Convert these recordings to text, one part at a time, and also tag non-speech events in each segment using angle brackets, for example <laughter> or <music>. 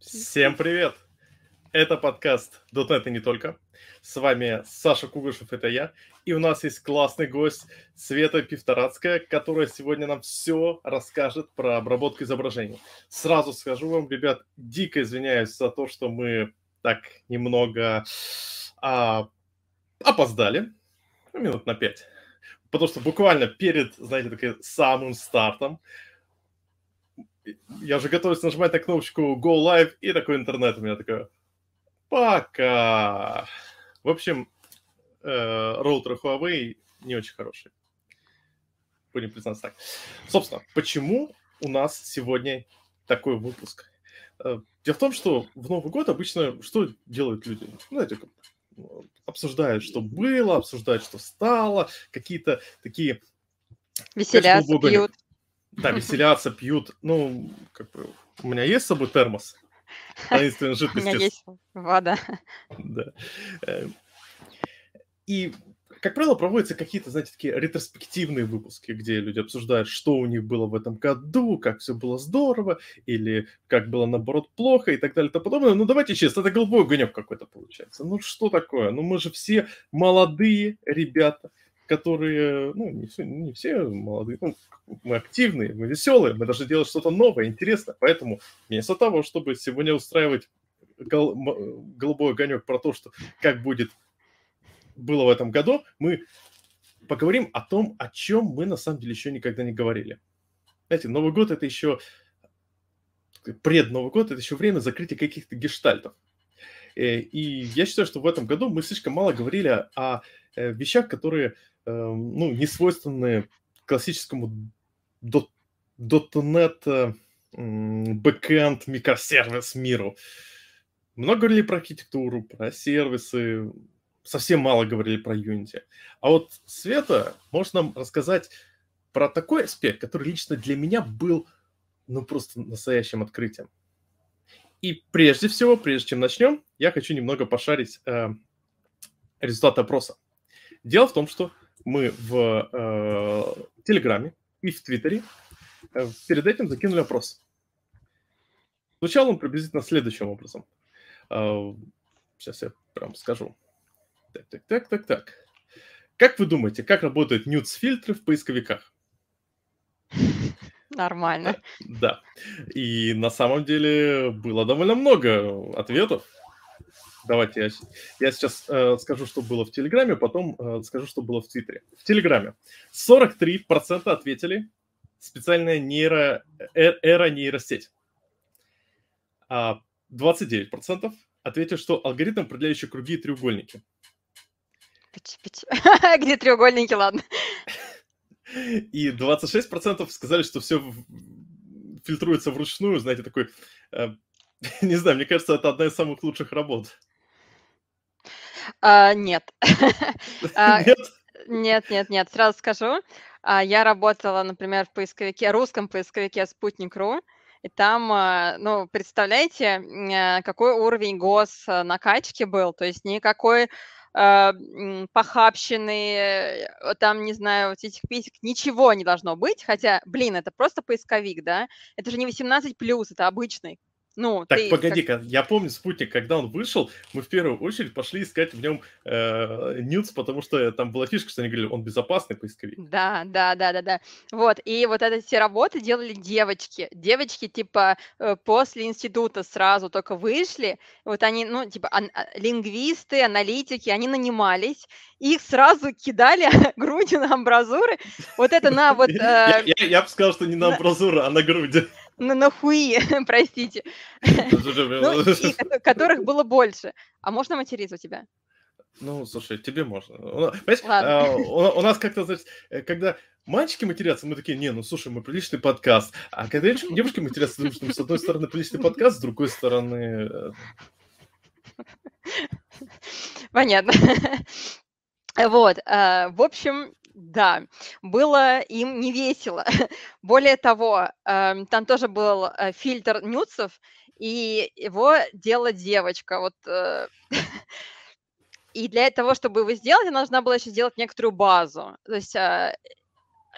Всем привет! Это подкаст .NET и не только. С вами Саша Кугушев, это я. И у нас есть классный гость Света Пивторацкая, которая сегодня нам все расскажет про обработку изображений. Сразу скажу вам, ребят, дико извиняюсь за то, что мы так немного а, опоздали. Ну, минут на пять. Потому что буквально перед, знаете, таким самым стартом я уже готовлюсь нажимать на кнопочку Go Live, и такой интернет у меня такой, пока. В общем, э, роутер Huawei не очень хороший. Будем признаться так. Собственно, почему у нас сегодня такой выпуск? Э, дело в том, что в Новый год обычно что делают люди? Знаете, обсуждают, что было, обсуждают, что стало, какие-то такие... Веселятся, пьют. Да, веселятся, пьют. Ну, как бы, у меня есть с собой термос. Таинственной жидкости. <laughs> У меня есть вода. Да. Эм, и, как правило, проводятся какие-то, знаете, такие ретроспективные выпуски, где люди обсуждают, что у них было в этом году, как все было здорово, или как было, наоборот, плохо, и так далее и тому подобное. Ну, давайте честно, это голубой огонек какой-то получается. Ну, что такое? Ну, мы же все молодые ребята, которые, ну, не все, не все молодые, ну, мы активные, мы веселые, мы должны делать что-то новое, интересное. Поэтому вместо того, чтобы сегодня устраивать гол, голубой огонек про то, что как будет было в этом году, мы поговорим о том, о чем мы на самом деле еще никогда не говорили. Знаете, Новый год это еще пред Новый год, это еще время закрытия каких-то гештальтов. Э, и я считаю, что в этом году мы слишком мало говорили о вещах, которые ну, не свойственные классическому .NET бэкэнд микросервис миру. Много говорили про архитектуру, про сервисы, совсем мало говорили про Unity. А вот Света может нам рассказать про такой аспект, который лично для меня был ну просто настоящим открытием. И прежде всего, прежде чем начнем, я хочу немного пошарить э, результаты опроса. Дело в том, что мы в э, Телеграме и в Твиттере э, перед этим закинули опрос. Звучал он приблизительно следующим образом. Э, сейчас я прям скажу. Так, так, так, так, так. Как вы думаете, как работают нюц-фильтры в поисковиках? <laughs> Нормально. Да. И на самом деле было довольно много ответов. Давайте я, я сейчас э, скажу, что было в Телеграме, потом э, скажу, что было в Твиттере. В Телеграме 43% ответили специальная нейро, э, эра нейросеть. А 29% ответили, что алгоритм, определяющий круги и треугольники. <laughs> Где треугольники, ладно. И 26% сказали, что все фильтруется вручную, знаете, такой... Э, <laughs> не знаю, мне кажется, это одна из самых лучших работ. А, нет. <laughs> А, нет? Нет, нет, нет. Сразу скажу. А, я работала, например, в поисковике, русском поисковике Спутник.ру, и там, а, ну, представляете, э, какой уровень гос э, накачки был, то есть никакой э, похабщины, там, не знаю, вот этих писек, ничего не должно быть, хотя, блин, это просто поисковик, да, это же не 18+, это обычный, ну, так, ты погоди-ка, как... я помню спутник, когда он вышел, мы в первую очередь пошли искать в нем э, нюц, потому что там была фишка, что они говорили, он безопасный поисковик. Да, да, да, да, да. Вот, и вот эти все работы делали девочки. Девочки, типа, э, после института сразу только вышли, вот они, ну, типа, ан- а, лингвисты, аналитики, они нанимались, их сразу кидали <laughs> грудью на амбразуры. Вот это на вот... <laughs> Э, я бы сказал, что не на амбразуры, а на груди на нахуи, <laughs> простите, ну, <laughs> которых было больше. А можно материться у тебя? Ну, слушай, тебе можно. Понимаешь, а, у, нас как-то, знаешь, э, когда мальчики матерятся, мы такие, не, ну, слушай, мы приличный подкаст. А когда <laughs> девушки матерятся, думаешь, что с одной стороны приличный подкаст, с другой стороны... Э, Понятно. Вот, э, в общем, да, было им не весело. <laughs> Более того, эм, там тоже был э, фильтр нюцев, и его делала девочка. Вот, э, <laughs> и для того, чтобы его сделать, она должна была еще сделать некоторую базу. То есть, э,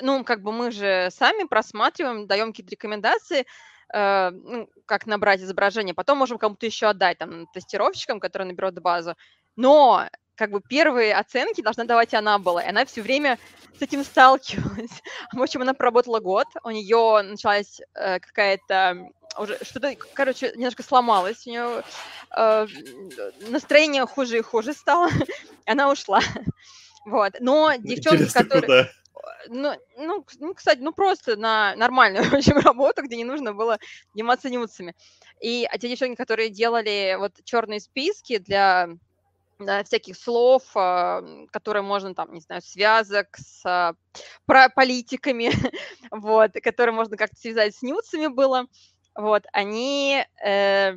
ну, как бы мы же сами просматриваем, даем какие-то рекомендации, ну, как набрать изображение, потом можем кому-то еще отдать, там, тестировщикам, которые наберут базу. Но как бы первые оценки должна давать она была, и она все время с этим сталкивалась. <laughs> В общем, она проработала год, у нее началась э, какая-то уже что-то, короче, немножко сломалось, у нее э, настроение хуже и хуже стало, <laughs> она ушла. <laughs> Вот, но девчонки, которые... Ну, ну, ну, кстати, ну просто на нормальную в общем, работу, где не нужно было заниматься нюцами. И а те девчонки, которые делали вот черные списки для всяких слов, а, которые можно там, не знаю, связок с а, про политиками, <laughs> вот, которые можно как-то связать с нюцами было, вот, они э,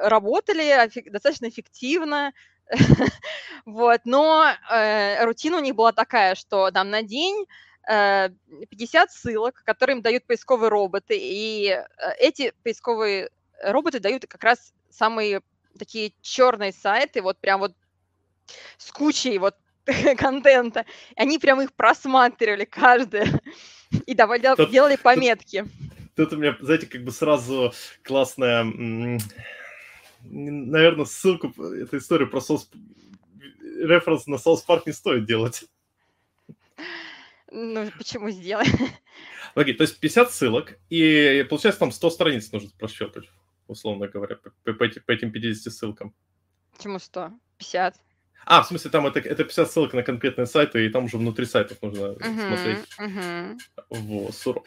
работали достаточно эффективно, <laughs> вот, но э, рутина у них была такая, что там на день 50 э, ссылок, которые им дают поисковые роботы, и э, эти поисковые роботы дают как раз самые такие черные сайты, вот прям вот с кучей вот <laughs> контента. Они прям их просматривали каждое <laughs> и давали, тут, делали пометки. Тут, тут у меня, знаете, как бы сразу классная, наверное, ссылку, эту историю про соус, референс на соус парк не стоит делать. Ну, почему сделай? <laughs> Окей, то есть 50 ссылок, и получается там 100 страниц нужно прощупать условно говоря, по, по, по этим 50 ссылкам. Почему 100? 50? А, в смысле, там это, это 50 ссылок на конкретные сайты, и там уже внутри сайтов нужно uh-huh, смотреть. Uh-huh. Вот, суров.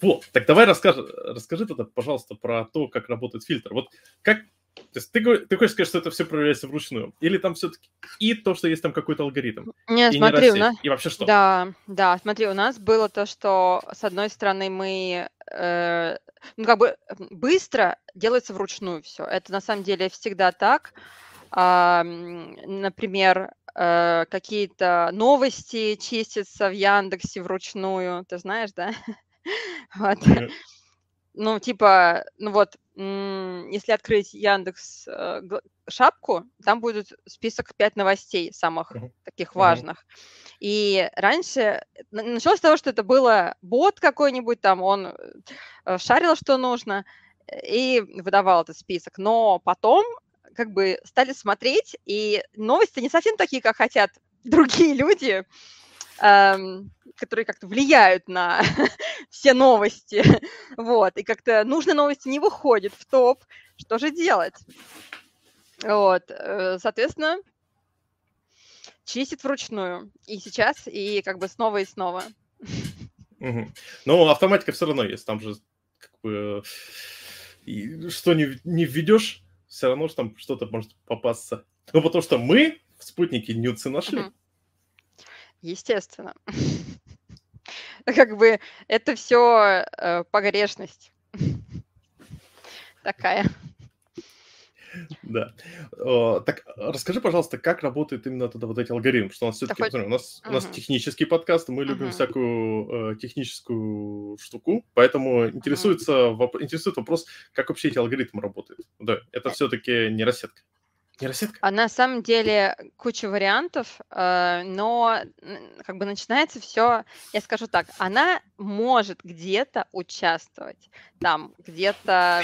Вот, так давай расскажи, расскажи тогда, пожалуйста, про то, как работает фильтр. Вот как то есть ты, ты хочешь сказать, что это все проверяется вручную? Или там все-таки и то, что есть там какой-то алгоритм? Не, и смотри, не у нас... И вообще что? Да, да, смотри, у нас было то, что с одной стороны мы э, ну, как бы быстро делается вручную все. Это на самом деле всегда так. А, например, э, какие-то новости чистятся в Яндексе вручную, ты знаешь, да? <laughs> Вот. Ну, типа, ну вот, если открыть Яндекс э, шапку, там будет список 5 новостей самых таких важных. И раньше началось с того, что это было бот какой-нибудь, там он э, шарил, что нужно, и выдавал этот список. Но потом как бы стали смотреть, и новости не совсем такие, как хотят другие <laughs> люди, эм, которые как-то влияют на <laughs> все новости. <laughs> Вот, и как-то нужные новости не выходят в топ. Что же делать? Вот, э, соответственно, чистит вручную. И сейчас, и как бы снова и снова. <laughs> Угу. Но автоматика все равно есть. Там же как бы что не, не введешь, все равно что там что-то может попасться. Ну, потому что мы в спутнике нюцы нашли. Угу. Естественно. Как бы это все э, погрешность <laughs> такая. Да. Так расскажи, пожалуйста, как работает именно тогда вот эти алгоритмы? Что у нас все-таки, у нас, у нас технический подкаст, мы любим всякую э, техническую штуку, поэтому интересуется, интересует вопрос, как вообще эти алгоритмы работают. Да, это все-таки не рассетка. Нейросетка? А на самом деле куча вариантов, э, но как бы начинается все, я скажу так, она может где-то участвовать, там где-то,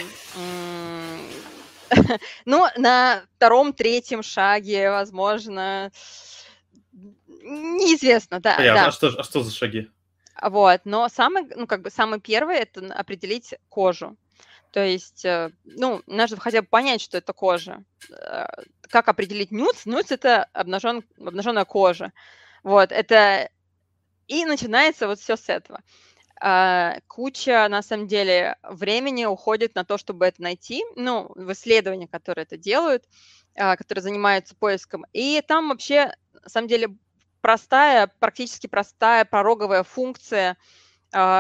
<laughs> ну, на втором, третьем шаге, возможно, неизвестно, да. Понятно. да. А, что, а что за шаги? Вот, но самый, ну, как бы самый первый это определить кожу. То есть, э, ну, нужно хотя бы понять, что это кожа. Э, как определить нюц? Нюц – это обнажен, обнаженная кожа. Вот, это... И начинается вот все с этого. А, куча, на самом деле, времени уходит на то, чтобы это найти, ну, в исследования, которые это делают, которые занимаются поиском. И там вообще, на самом деле, простая, практически простая пороговая функция –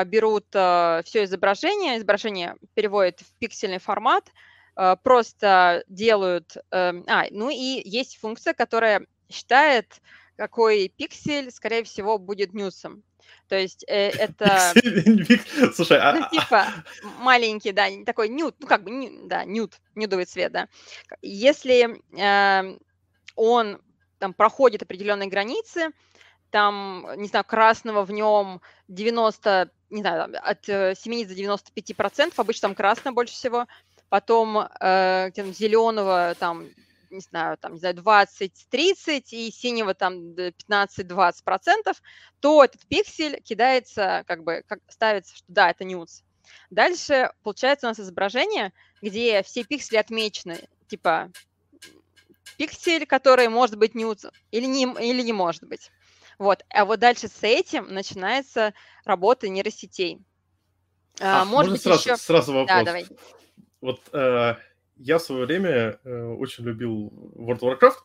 берут а, все изображение, изображение переводят в пиксельный формат, а, просто делают... Эм, а, ну и есть функция, которая считает, какой пиксель, скорее всего, будет нюсом. То есть э, <laughs> это... Слушай, а... Ну, типа маленький, да, такой нюд, ну как бы, да, нюд, нюдовый цвет, да. Если э, он там проходит определенные границы, там, не знаю, красного в нем 90, не знаю, от 70 до 95 процентов, обычно там красное больше всего, потом э, зеленого там не знаю, там, не знаю, 20-30 и синего там 15-20 процентов, то этот пиксель кидается, как бы, как ставится, что да, это нюц. Дальше получается у нас изображение, где все пиксели отмечены, типа пиксель, который может быть нюц или не, или не может быть. Вот. А вот дальше с этим начинается работа нейросетей. А, а, может быть, сразу, еще... сразу вопрос. Да, давай. Вот э, я в свое время э, очень любил World of Warcraft,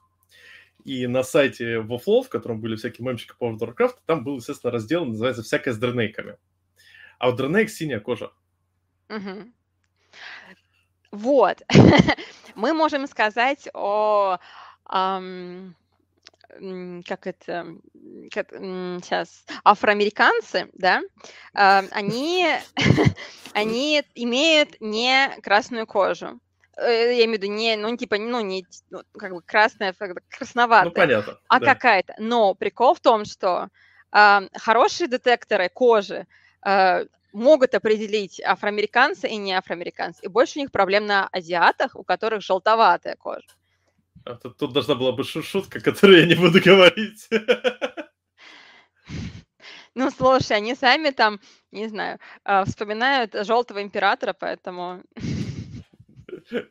и на сайте WoFlow, в котором были всякие мемчики по World of Warcraft, там был, естественно, раздел, называется «Всякое с дренейками». А у дренейк синяя кожа. Угу. Вот. <laughs> Мы можем сказать о... Um, как это, как, сейчас, афроамериканцы, да, uh, они, <laughs> они имеют не красную кожу. Э, я имею в виду не, ну, типа, ну, не, ну, как бы красная, красноватая. Ну, понятно. А да. какая-то. Но прикол в том, что э, хорошие детекторы кожи э, могут определить афроамериканцы и не афроамериканцы. И больше у них проблем на азиатах, у которых желтоватая кожа. А тут, тут должна была быть шутка, которую я не буду говорить. <laughs> Ну, слушай, они сами там, не знаю, а, вспоминают желтого императора, поэтому...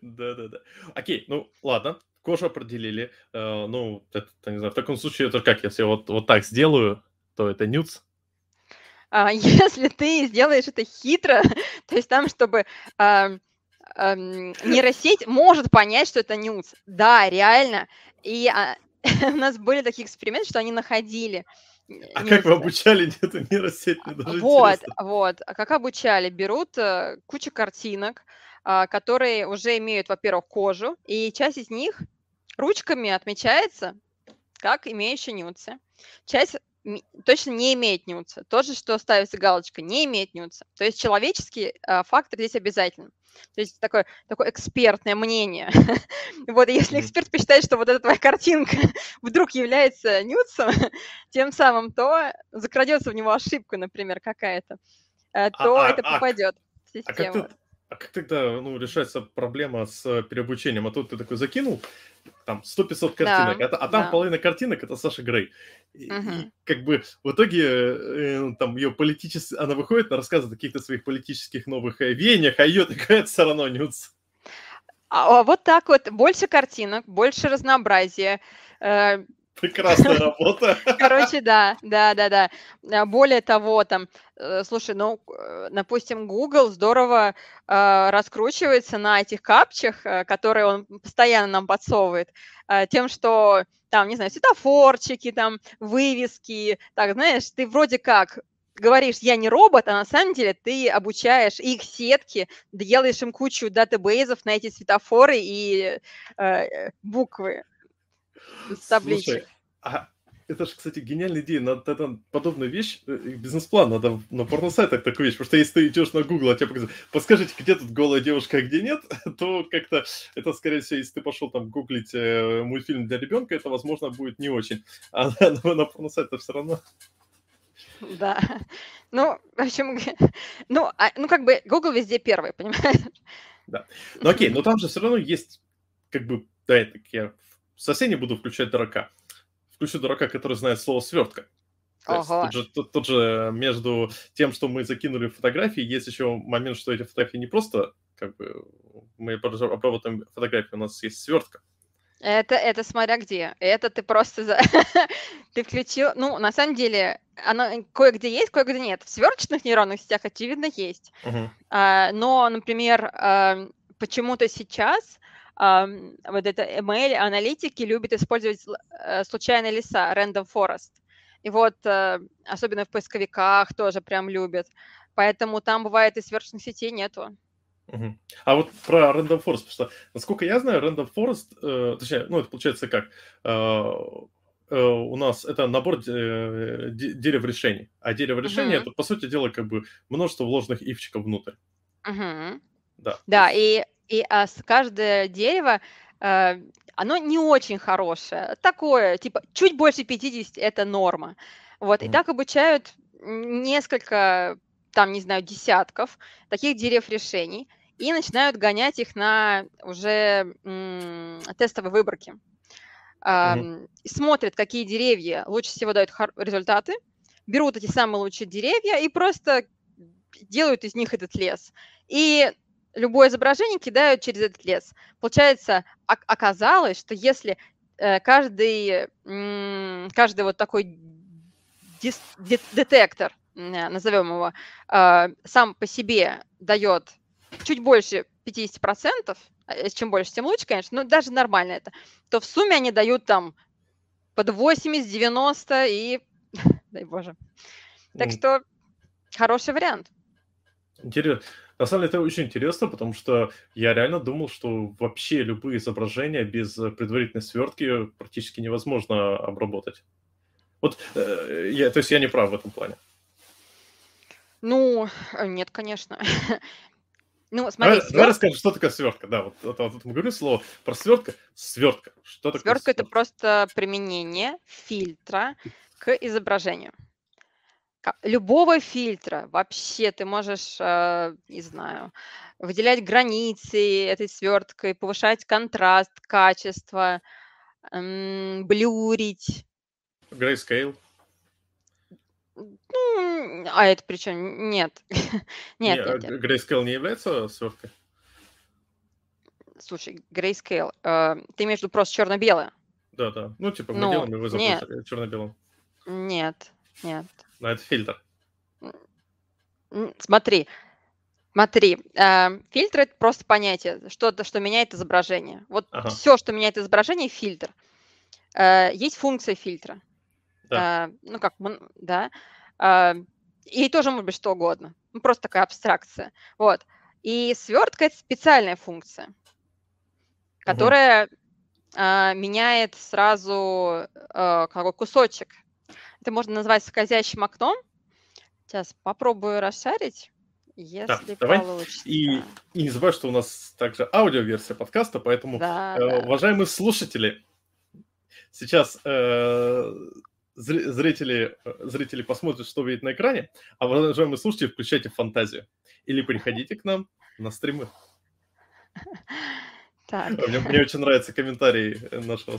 Да-да-да. Окей, ну ладно, кожу определили. Э, ну, это, не знаю, в таком случае это как, если вот, вот так сделаю, то это нюц? А, <laughs> если ты сделаешь это хитро, <laughs> то есть там, чтобы а, а, нейросеть может понять, что это нюц. Да, реально. И а, <laughs> у нас были такие эксперименты, что они находили. А как вы обучали <laughs> эту нейросеть? вот, интересно. вот. А как обучали? Берут uh, кучу картинок, а, которые уже имеют, во-первых, кожу, и часть из них ручками отмечается как имеющие нюцы. Часть точно не имеет нюца. То же, что ставится галочка, не имеет нюца. То есть человеческий э, фактор здесь обязательно. То есть такое, такое экспертное мнение. <laughs> вот, и если эксперт посчитает, что вот эта твоя картинка <laughs> вдруг является нюцем, <laughs> тем самым, то закрадется в него ошибка, например, какая-то, э, то а, а это а, попадет в систему. А как ты, а как тогда ну, решается проблема с переобучением? А тут ты такой закинул, там 100-500 картинок, да, а, а там да. половина картинок это Саша Грей. И, угу. и как бы в итоге э, там ее политически, она выходит на рассказы о каких-то своих политических новых э, веяниях, а ее такая все равно нюц. А, а вот так вот, больше картинок, больше разнообразия, э, <laughs> Прекрасная работа. Короче, да, да, да, да. А, более того, там, э, слушай, ну, допустим, Google здорово э, раскручивается на этих капчах, э, которые он постоянно нам подсовывает, э, тем, что там, не знаю, светофорчики, там, вывески, так, знаешь, ты вроде как говоришь, я не робот, а на самом деле ты обучаешь их сетки, делаешь им кучу датабейзов на эти светофоры и э, буквы с табличек. Слушай, а это же, кстати, гениальная идея. Надо это, подобную вещь, э, бизнес-план, надо на порносайтах такую вещь, потому что если ты идешь на Google, а тебе показывают, подскажите, где тут голая девушка, а где нет, <laughs> то как-то это, скорее всего, если ты пошел там гуглить э, мультфильм для ребенка, это, возможно, будет не очень. <laughs> А на, на порносайтах все равно да. <laughs> Ну, в общем, ну, а, ну, как бы Google везде первый, понимаешь? Да. Ну, окей, но там же все равно есть, как бы, да, это я совсем не буду включать дурака. Включу дурака, который знает слово свертка. То есть, тут, же, тут, тут же между тем, что мы закинули фотографии, есть еще момент, что эти фотографии не просто как бы мы обработаем фотографии, у нас есть свертка. Это, это смотря где. Это ты просто за... <laughs> ты включил. Ну, на самом деле, оно кое-где есть, кое-где нет. В сверточных нейронных сетях, очевидно, есть. Uh-huh. А, но, например, а, почему-то сейчас вот это ML аналитики любят использовать э, случайные леса, random forest. И вот э, особенно в поисковиках тоже прям любят. Поэтому там бывает и сверхных сетей нету. Угу. А вот про Random Forest, потому что, насколько я знаю, Random Forest, э, точнее, ну, это получается как, э, э, у нас это набор э, дерев решений, а дерево решения угу. это, по сути дела, как бы множество вложенных ивчиков внутрь. Угу. Да. Да, и и а, каждое дерево э, оно не очень хорошее. Такое, типа, чуть больше 50 – это норма. Вот, и так обучают несколько, там, не знаю, десятков таких дерев-решений и начинают гонять их на уже м, тестовой выборке. И смотрят, какие деревья лучше всего дают хор- результаты, берут эти самые лучшие деревья и просто делают из них этот лес. И любое изображение кидают через этот лес. Получается, ок- оказалось, что если э, каждый, каждый вот такой детектор, э, назовем его, э, сам по себе дает чуть больше 50%, а, э, чем больше, тем лучше, конечно, но даже нормально это, то в сумме они дают там под 80-90 и, <laughs> дай боже. Так что хороший вариант. Интересно. На самом деле это очень интересно, потому что я реально думал, что вообще любые изображения без предварительной свертки практически невозможно обработать. Вот, э, я, то есть я не прав в этом плане. Ну, э, нет, конечно. <laughs> Ну, Давай, смотри, давай свертка, расскажем, что такое свертка. Да, вот, вот, вот мы говорим слово про свертка. Свертка. Что такое свертка это свертка? просто применение фильтра к изображению. Любого фильтра вообще ты можешь, э, не знаю, выделять границы этой сверткой, повышать контраст, качество, блюрить. Grayscale. Ну, а это причем нет. <laughs> Не, Нет, а нет, нет. г- Grayscale не является сверткой? Слушай, grayscale, э, ты виду просто черно-белое? Да, да. Ну, типа, мы Ну, делаем его нет, черно-белым. нет, нет. Но это фильтр. Смотри, смотри, э, фильтр это просто понятие, что-то, что меняет изображение. Вот Ага, все, что меняет изображение, фильтр. Э, Есть функция фильтра. да. Э, Ну, как, да. Э, И тоже может быть что угодно. Ну, просто такая абстракция. Вот. И свертка это специальная функция, которая а, меняет сразу э, какой кусочек. Это можно назвать скользящим окном. Сейчас попробую расшарить, Да, если давай. И, получится. и не забывай, что у нас также аудиоверсия подкаста, поэтому, Да, э, да. уважаемые слушатели, сейчас э, зри- зрители, зрители посмотрят, что видят на экране, а уважаемые слушатели, включайте фантазию. Или приходите к нам на стримы. <laughs> Так. Мне, мне очень нравится комментарий нашего,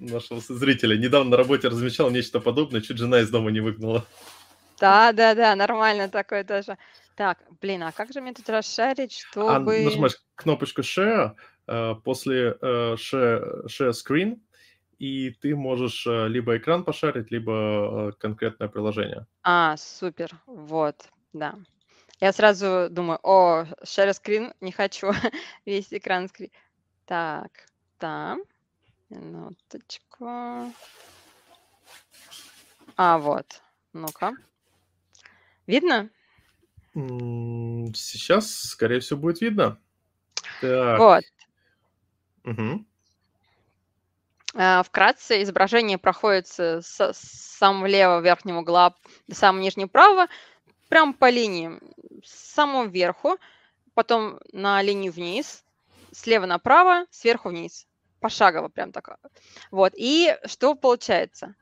нашего зрителя. Недавно на работе размещал нечто подобное, чуть жена из дома не выгнала. Да, да, да, нормально такое тоже. Так, блин, а как же мне тут расшарить, А чтобы... нажимаешь кнопочку Share, э, после э, share, share Screen, и ты можешь э, либо экран пошарить, либо конкретное приложение. А, супер, вот, да. Я сразу думаю, о, share screen, не хочу <laughs> весь экран скрин. Так, там, минуточку. А, вот, ну-ка. Видно? Сейчас, скорее всего, будет видно. Так. Вот. А, Вкратце изображение проходит с с самого левого верхнего угла до самого нижнего правого, прям по линии, с самого верху, потом на линию вниз, слева направо, сверху вниз, пошагово прям так. Вот, и что получается?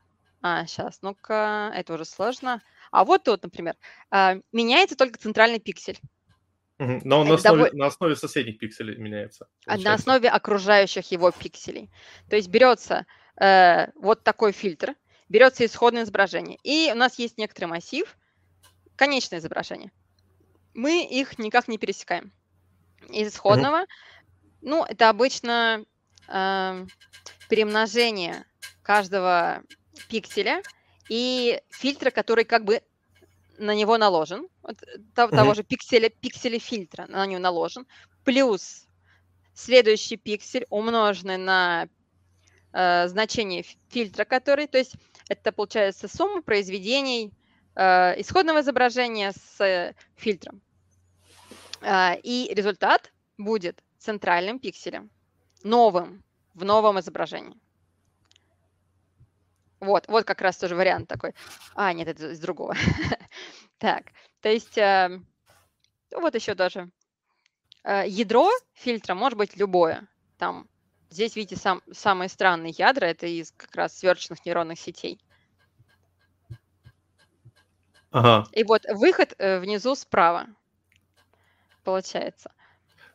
А, сейчас, ну-ка, это уже сложно. А вот тут, например, а, меняется только центральный пиксель. Но он на Это основе, доволь- на основе соседних пикселей меняется. а, на получается. основе окружающих его пикселей. То есть берется э, вот такой фильтр, берется исходное изображение, и у нас есть некоторый массив, конечное изображение. Мы их никак не пересекаем. Из исходного, ну, это обычно эм, перемножение каждого пикселя и фильтра, который как бы на него наложен, вот, э, того, того же пикселя, пикселя фильтра на него наложен, плюс следующий пиксель, умноженный на э, значение фи- фильтра, который, то есть это получается сумма произведений э, исходного изображения с э, фильтром. А, и результат будет центральным пикселем, новым, в новом изображении. Вот, вот как раз тоже вариант такой. А, нет, это из другого. <laughs> Так, то есть э, вот еще даже э, ядро фильтра может быть любое. Там Здесь, видите, сам, самые странные ядра, это из как раз сверченных нейронных сетей. Ага. И вот выход э, внизу справа получается.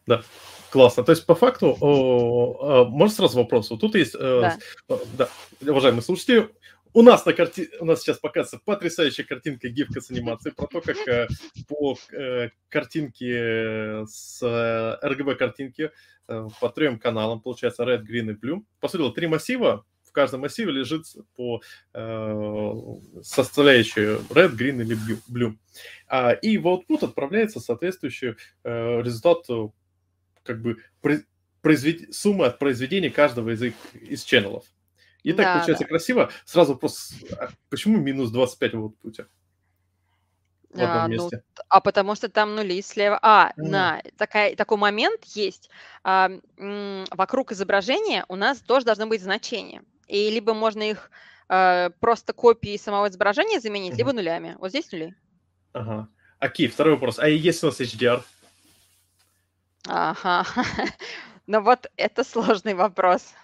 Да, классно. То есть, по факту, о, о, можно сразу вопрос? Вот тут есть, э, Да. э, да, уважаемые слушатели, у нас на карти... у нас сейчас показывается потрясающая картинка гифка с анимацией про то, как э, по э, картинке с э, RGB картинки э, по трем каналам, получается Red, Green и Blue. По сути, три массива, каждом массиве лежит по э, составляющей Red, Green или Blue. А, и в output отправляется соответствующий э, результат э, как бы произвед... суммы от произведения каждого из, их, из ченнелов. И так Да, получается да. красиво. Сразу вопрос, а почему минус 25 в output в одном А, ну, месте? т- а потому что там нули слева. А, А. на такая, такой момент есть. А, м, вокруг изображения у нас тоже должны быть значения. И либо можно их э, просто копией самого изображения заменить, Мгм. либо нулями. Вот здесь нули. Ага. Окей, второй вопрос. А если у нас HDR? Ага. <laughs> Ну вот это сложный вопрос.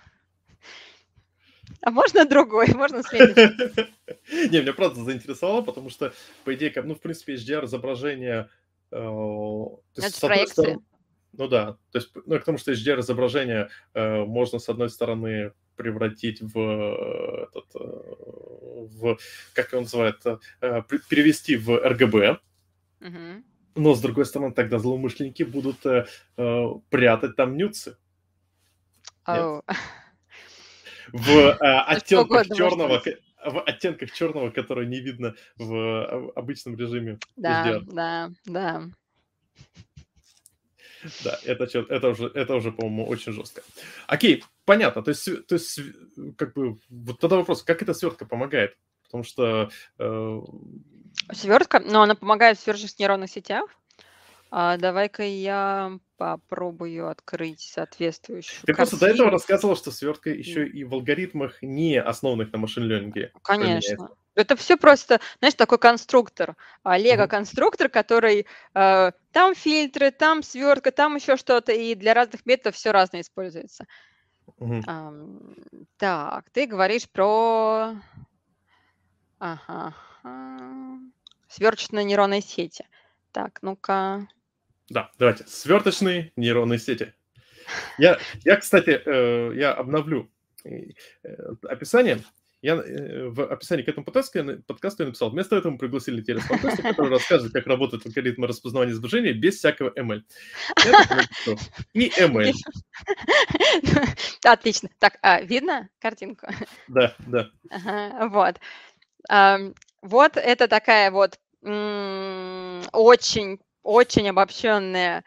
А можно другой? Можно сменить? <laughs> Не, меня правда заинтересовало, потому что, по идее, ну, в принципе, HDR изображение... э, то есть, Это проекция. Ну да, то есть, ну, к тому, что HDR изображение э, можно, с одной стороны, превратить в э, этот, э, в, как его называют, э, перевести в RGB, Мгм. но, с другой стороны, тогда злоумышленники будут э, э, прятать там нюцы. Оу. <laughs> в э, <laughs> оттенках черного, в оттенках черного, который не видно в обычном режиме Да, HDR. да, да. <laughs> Да, это, это уже, это уже, по-моему, очень жестко. Окей, понятно. То есть, то есть, как бы, вот тогда вопрос, как эта свертка помогает? Потому что, э, Свертка, но она помогает в сверхъестественных нейронных сетях. А, давай-ка я попробую открыть соответствующую ты просто до этого картину. рассказывал, что свертка еще и в алгоритмах, не основанных на машин-ленинге, применяется. Это все просто, знаешь, такой конструктор, а, лего-конструктор, который э, там фильтры, там свертка, там еще что-то, и для разных методов все разное используется. Мгм. Ам, так, ты говоришь про ага, сверхъестественные нейронные сети. Так, ну-ка. Да, давайте. Сверточные нейронные сети. Я, я кстати, э, я обновлю э, э, описание. Я э, в описании к этому подкасту, я подкасту я написал, вместо этого мы пригласили Терес Фантастик, который расскажет, как работают алгоритмы распознавания изображения без всякого ML. И ML. <laughs> Отлично. Так, а, видно картинку? Да, да. Вот. Вот это такая вот очень, очень обобщенная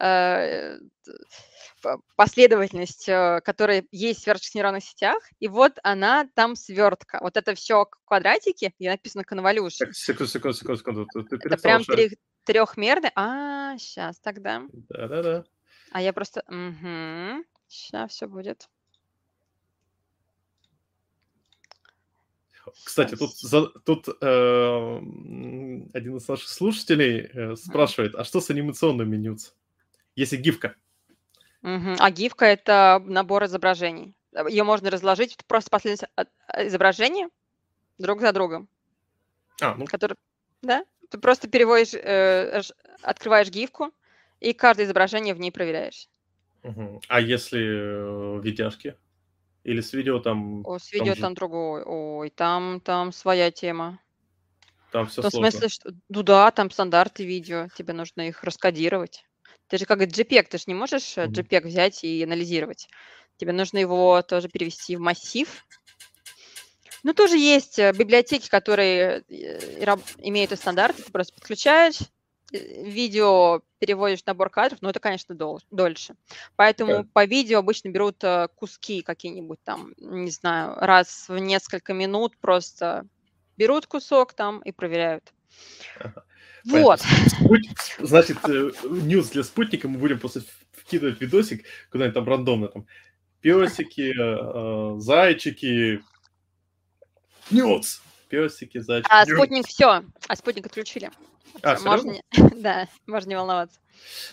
э, последовательность, э, которая есть в сверхъестественных нейронных сетях, и вот она там свертка. Вот это все квадратики, и написано. Так, секунду, секунду, секунду, секунду. Ты, Это прям трех- трехмерный. А, сейчас тогда. Да-да-да. А я просто... Сейчас все будет. Кстати, тут, за- тут э, один из наших слушателей э, спрашивает, а что с анимационными нюц? Если гифка. Мгм. А гифка это набор изображений. Ее можно разложить, просто последовательность от- а, изображений друг за другом, А, ну, которые, да? Ты просто переводишь, э, открываешь гифку и каждое изображение в ней проверяешь. мгм. А если э, видяшки? Или с видео там, О, с там видео же, там другой. Ой, там, там своя тема. там В все том сложно. смысле, что, ну да, там стандарты видео, тебе нужно их раскодировать. Ты же как JPEG, ты же не можешь э. JPEG взять и анализировать. Тебе нужно его тоже перевести в массив. Ну, тоже есть э, библиотеки, которые э, имеют и стандарты. Ты просто подключаешь, видео переводишь набор кадров, но это, конечно, дол- дольше. Поэтому Да. по видео обычно берут куски какие-нибудь там, не знаю, раз в несколько минут просто берут кусок там и проверяют. <laughs> Вот. Значит, э, ньюс для спутника мы будем просто вкидывать видосик куда-нибудь там рандомно. Там песики, э, э, зайчики. News! песики, зайчики. А спутник все, а спутник отключили. А, можно, <laughs> да, можно не волноваться.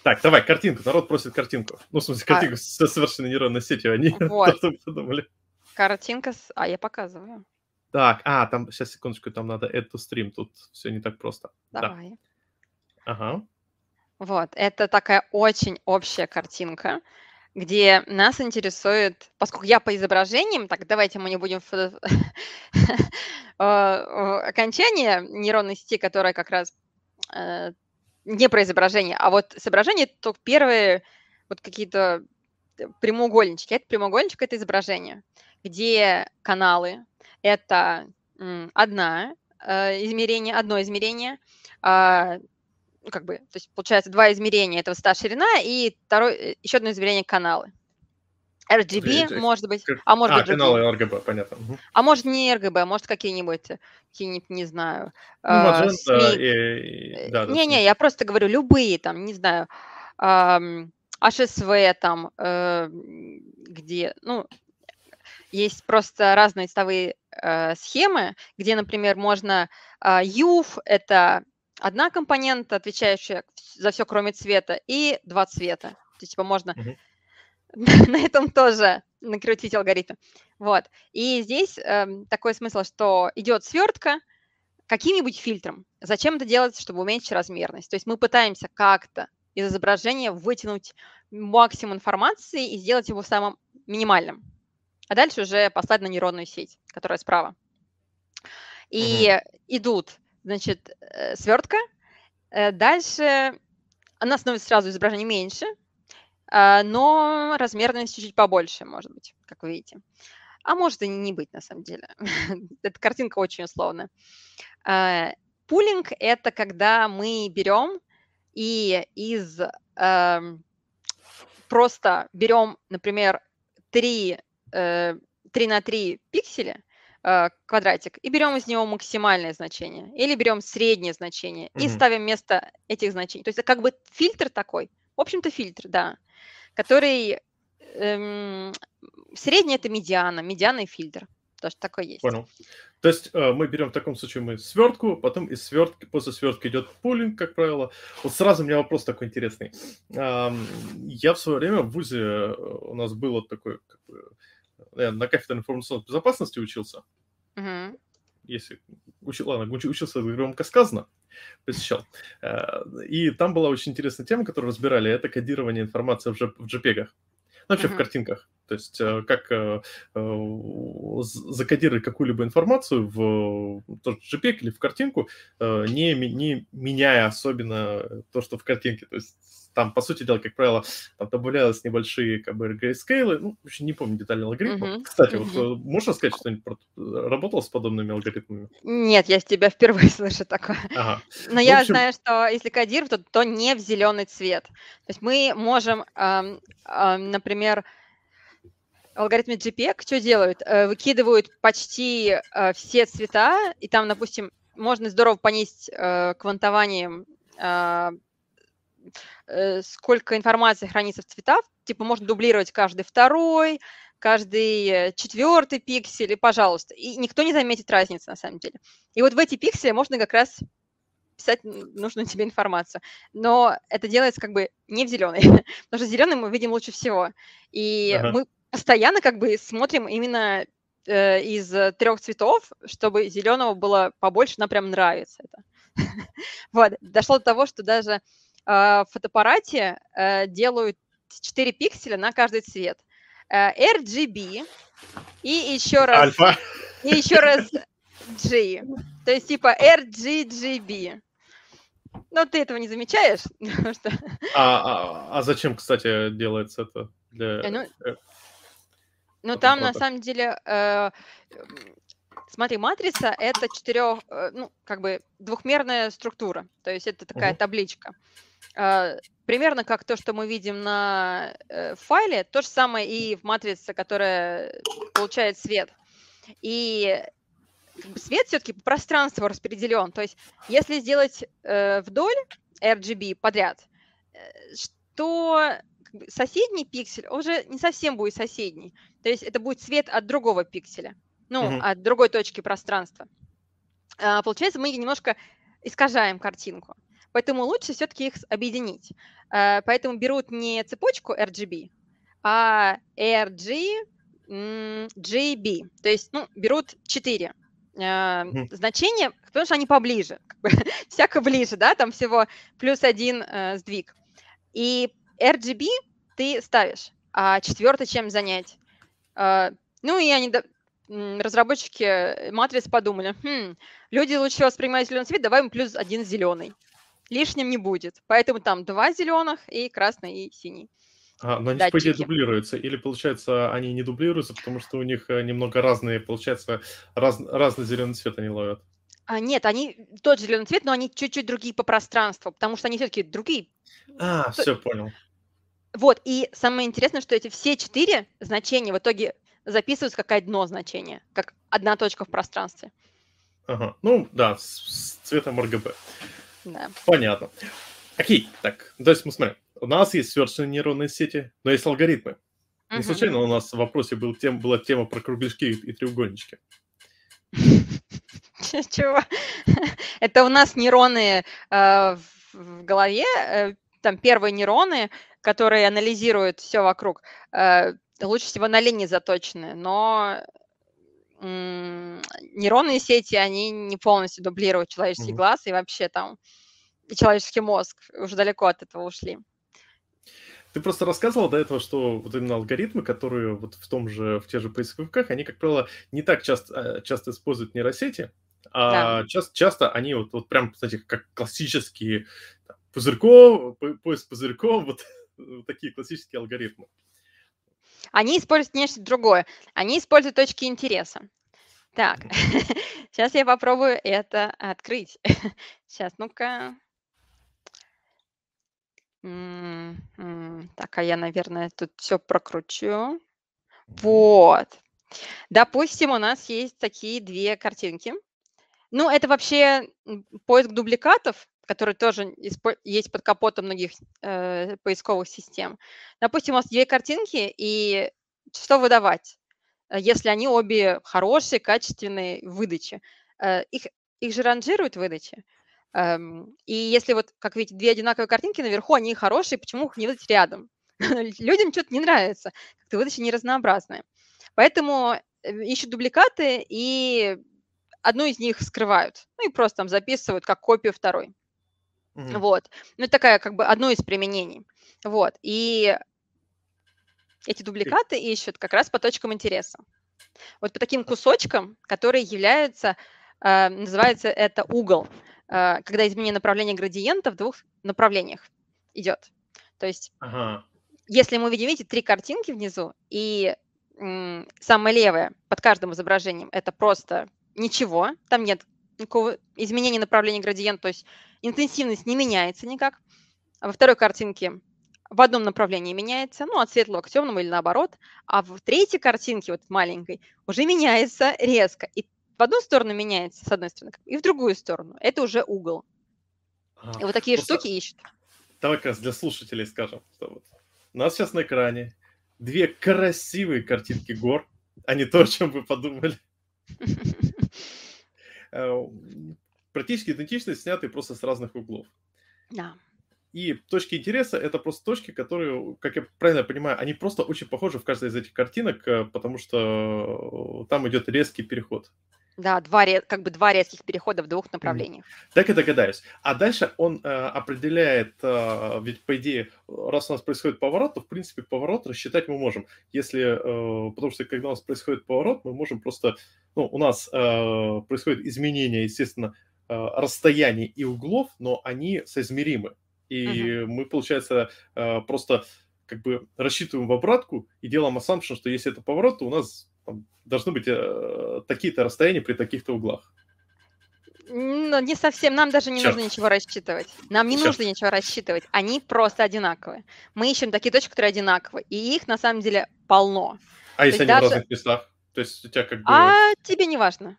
Так, давай, картинку. Народ просит картинку. Ну, в смысле, А. картинку со совершенно нейронной сетью. Они <laughs> Вот. то, что подумали. Картинка с... А, я показываю. Так, а, там, сейчас, секундочку, там надо add to stream. Тут все не так просто. Да. Давай. Ага. Вот, это такая очень общая картинка, где нас интересует, поскольку я по изображениям, так давайте мы не будем в <laughs> э, э, окончание нейронной сети, которая как раз э, не про изображение, а вот с изображения то первые вот какие-то прямоугольнички. Это прямоугольничек, это изображение, где каналы – это одна э, измерение, одно измерение, а, ну, как бы, то есть получается два измерения, это высота, ширина, и второе, э, еще одно измерение каналы. RGB, это может быть, а может а, быть каналы RGB, понятно. Мгм. А может не RGB, может какие-нибудь, э, какие-нибудь, не знаю, Ну, э, Magenta СМИ. и- и- да, да, Не-не, СМИ. я просто говорю любые, там, не знаю, ам, HSV, там, э, где, ну, есть просто разные цветовые э, схемы, где, например, можно а, UV– это одна компонента, отвечающая за все, кроме цвета, и два цвета. То есть, типа, можно Мгм. <laughs> на этом тоже накрутить алгоритм. Вот. И здесь эм, такой смысл, что идет свертка каким-нибудь фильтром. Зачем это делать, чтобы уменьшить размерность? То есть мы пытаемся как-то из изображения вытянуть максимум информации и сделать его самым минимальным. А дальше уже послать на нейронную сеть, которая справа. И идут, значит, э, свертка. э, Дальше она становится сразу изображение меньше, а, но размерность чуть-чуть побольше, может быть, как вы видите. А может и не быть, на самом деле. <laughs> Эта картинка очень условная. А, Пулинг – это когда мы берем и из эм, просто берем, например, 3, 3 на 3 пикселя, э, квадратик, и берем из него максимальное значение, или берем среднее значение, и Мгм. ставим вместо этих значений. То есть это как бы фильтр такой, в общем-то фильтр, да, который эм, средний это медиана, медиана и фильтр, тоже такой есть. Понял. То есть э, мы берем в таком случае мы свертку, потом из свертки, после свертки идет пулинг, как правило. Вот сразу у меня вопрос такой интересный. Ам, Я в свое время в ВУЗе э, у нас было такой, как бы, я на кафедре информационной безопасности учился. Мгм. Если учил, ладно, уч- учился громко сказано, посещал. Э, И там была очень интересная тема, которую разбирали, это кодирование информации в, J- в JPEG. Ну, вообще в Мгм. картинках. То есть э, как э, э, закодировать какую-либо информацию в тот же JPEG или в картинку, э, не, не меняя особенно то, что в картинке. То есть там, по сути дела, как правило, там добавлялись небольшие как бы грейскейлы. Ну, вообще не помню детальный алгоритм. Мгм, Кстати, вот мгм. э, можно сказать что-нибудь про... Работал с подобными алгоритмами? Нет, я с тебя впервые <laughs> слышу такое. Ага. Но я общем- знаю, что если кодировать, то, то не в зеленый цвет. То есть мы можем, ам, ам, например, алгоритме JPEG что делают? Э, Выкидывают почти э, все цвета, и там, допустим, можно здорово понизить квантованием, сколько информации хранится в цветах. Типа можно дублировать каждый второй, каждый э, четвертый пиксель, и пожалуйста. И никто не заметит разницы на самом деле. И вот в эти пиксели можно как раз писать нужную тебе информацию. Но это делается как бы не в зеленый, <laughs> потому что зеленый мы видим лучше всего. И Ага. мы постоянно как бы смотрим именно э, из трех цветов, чтобы зеленого было побольше, нам прям нравится это. <laughs> Вот, дошло до того, что даже э, в фотоаппарате э, делают 4 пикселя на каждый цвет. Э, RGB и еще раз Альфа. и еще раз G. То есть типа RGGB. Но ты этого не замечаешь, <laughs> что А, а, а зачем, кстати, делается это? Для... Э, ну, Ну, там на самом деле, э, смотри, матрица это четырех, э, ну, как бы двухмерная структура, то есть это такая Мгм. табличка. Э, примерно как то, что мы видим на э, файле, то же самое и в матрице, которая получает свет. И свет все-таки по пространству распределен. То есть если сделать э, вдоль RGB подряд, э, что соседний пиксель уже не совсем будет соседний. То есть это будет свет от другого пикселя, ну, Мгм. от другой точки пространства. а, получается, мы немножко искажаем картинку. Поэтому лучше все-таки их объединить. А, поэтому берут не цепочку RGB, а RG, GB. То есть ну, берут 4 mm. значения, потому что они поближе, как бы, <laughs> всяко ближе, да, там всего плюс один э, сдвиг. И RGB ты ставишь, а четвертый чем занять? Э, ну и они разработчики матриц подумали, хм, люди лучше воспринимают зеленый цвет, давай им плюс один зеленый. Лишним не будет. Поэтому там два зеленых и красный и синий. А, но они, датчики. по идее, дублируются. Или, получается, они не дублируются, потому что у них э, немного разные, получается, раз, разный зеленый цвет они ловят. А, нет, они тот же зеленый цвет, но они чуть-чуть другие по пространству, потому что они все-таки другие. А, все, понял. Вот, и самое интересное, что эти все четыре значения в итоге записываются как одно значение, как одна точка в пространстве. Ага, ну да, с, с цветом RGB. Да. Понятно. Окей, так, то есть мы смотрим. У нас есть свершенные нейронные сети, но есть алгоритмы. Не uh-huh. случайно у нас в вопросе был тем, была тема про кругляшки и треугольнички. <laughs> Чего? <laughs> Это у нас нейроны э, в голове, э, там первые нейроны, которые анализируют все вокруг. Э, лучше всего на линии заточены, но нейронные сети, они не полностью дублируют человеческий mm-hmm. глаз и вообще там и человеческий мозг уже далеко от этого ушли. Ты просто рассказывал до этого, что вот именно алгоритмы, которые вот в том же, в тех же поисковиках, они, как правило, не так часто, э, часто используют нейросети, а да. часто, часто они вот, вот прям, кстати, как классические там, пузырьков, поиск пузырьков, вот, <laughs> вот такие классические алгоритмы. Они используют нечто другое. Они используют точки интереса. Так, сейчас <laughs> я попробую это открыть. <laughs> Сейчас, ну-ка. Так, а я, наверное, тут все прокручу. Вот. Допустим, у нас есть такие две картинки. Ну, это вообще поиск дубликатов, который тоже есть под капотом многих э, поисковых систем. Допустим, у нас две картинки, и что выдавать, э, если они обе хорошие, качественные в выдаче? Э, их, их же ранжируют в выдаче. Эм, и если вот, как видите, две одинаковые картинки наверху, они хорошие, почему их не выдать рядом? <laughs> Людям что-то не нравится, как-то выдача не разнообразная. Поэтому э, ищут дубликаты и одну из них скрывают. Ну и просто там записывают как копию второй. Mm-hmm. Вот. Ну, это такая как бы одно из применений. Вот. И эти дубликаты ищут как раз по точкам интереса. Вот по таким кусочкам, которые являются, э, называется это угол. Э, когда изменение направления градиента в двух направлениях идет. То есть, ага. если мы видим, видите, три картинки внизу, и м, самое левое под каждым изображением это просто ничего, там нет никакого изменения направления градиента, то есть интенсивность не меняется никак. А во второй картинке в одном направлении меняется, ну, от светлого к темному или наоборот, а в третьей картинке, вот маленькой, уже меняется резко. И в одну сторону меняется, с одной стороны, и в другую сторону. Это уже угол. Ага. И вот такие Просто... штуки ищут. Давай как раз для слушателей скажем, что вот у нас сейчас на экране две красивые картинки гор, а не то, о чем вы подумали. <laughs> Э, практически идентичные, снятые просто с разных углов. Да. И точки интереса это просто точки, которые, как я правильно понимаю, они просто очень похожи в каждой из этих картинок, э, потому что там идет резкий переход. Да, два, как бы два резких перехода в двух направлениях. Так и догадаюсь. А дальше он э, определяет, э, ведь по идее, раз у нас происходит поворот, то в принципе поворот рассчитать мы можем. Если, э, потому что когда у нас происходит поворот, мы можем просто, ну, у нас э, происходит изменение, естественно, э, расстояний и углов, но они соизмеримы. И uh-huh. мы, получается, э, просто как бы рассчитываем в обратку и делаем assumption, что если это поворот, то у нас там, должны быть э, такие-то расстояния при таких-то углах. Ну, не совсем. Нам даже не Черт. нужно ничего рассчитывать. Нам не Черт. нужно ничего рассчитывать. Они просто одинаковые. Мы ищем такие точки, которые одинаковые. И их на самом деле полно. А То если они даже... в разных местах? То есть у тебя как бы... А тебе не важно.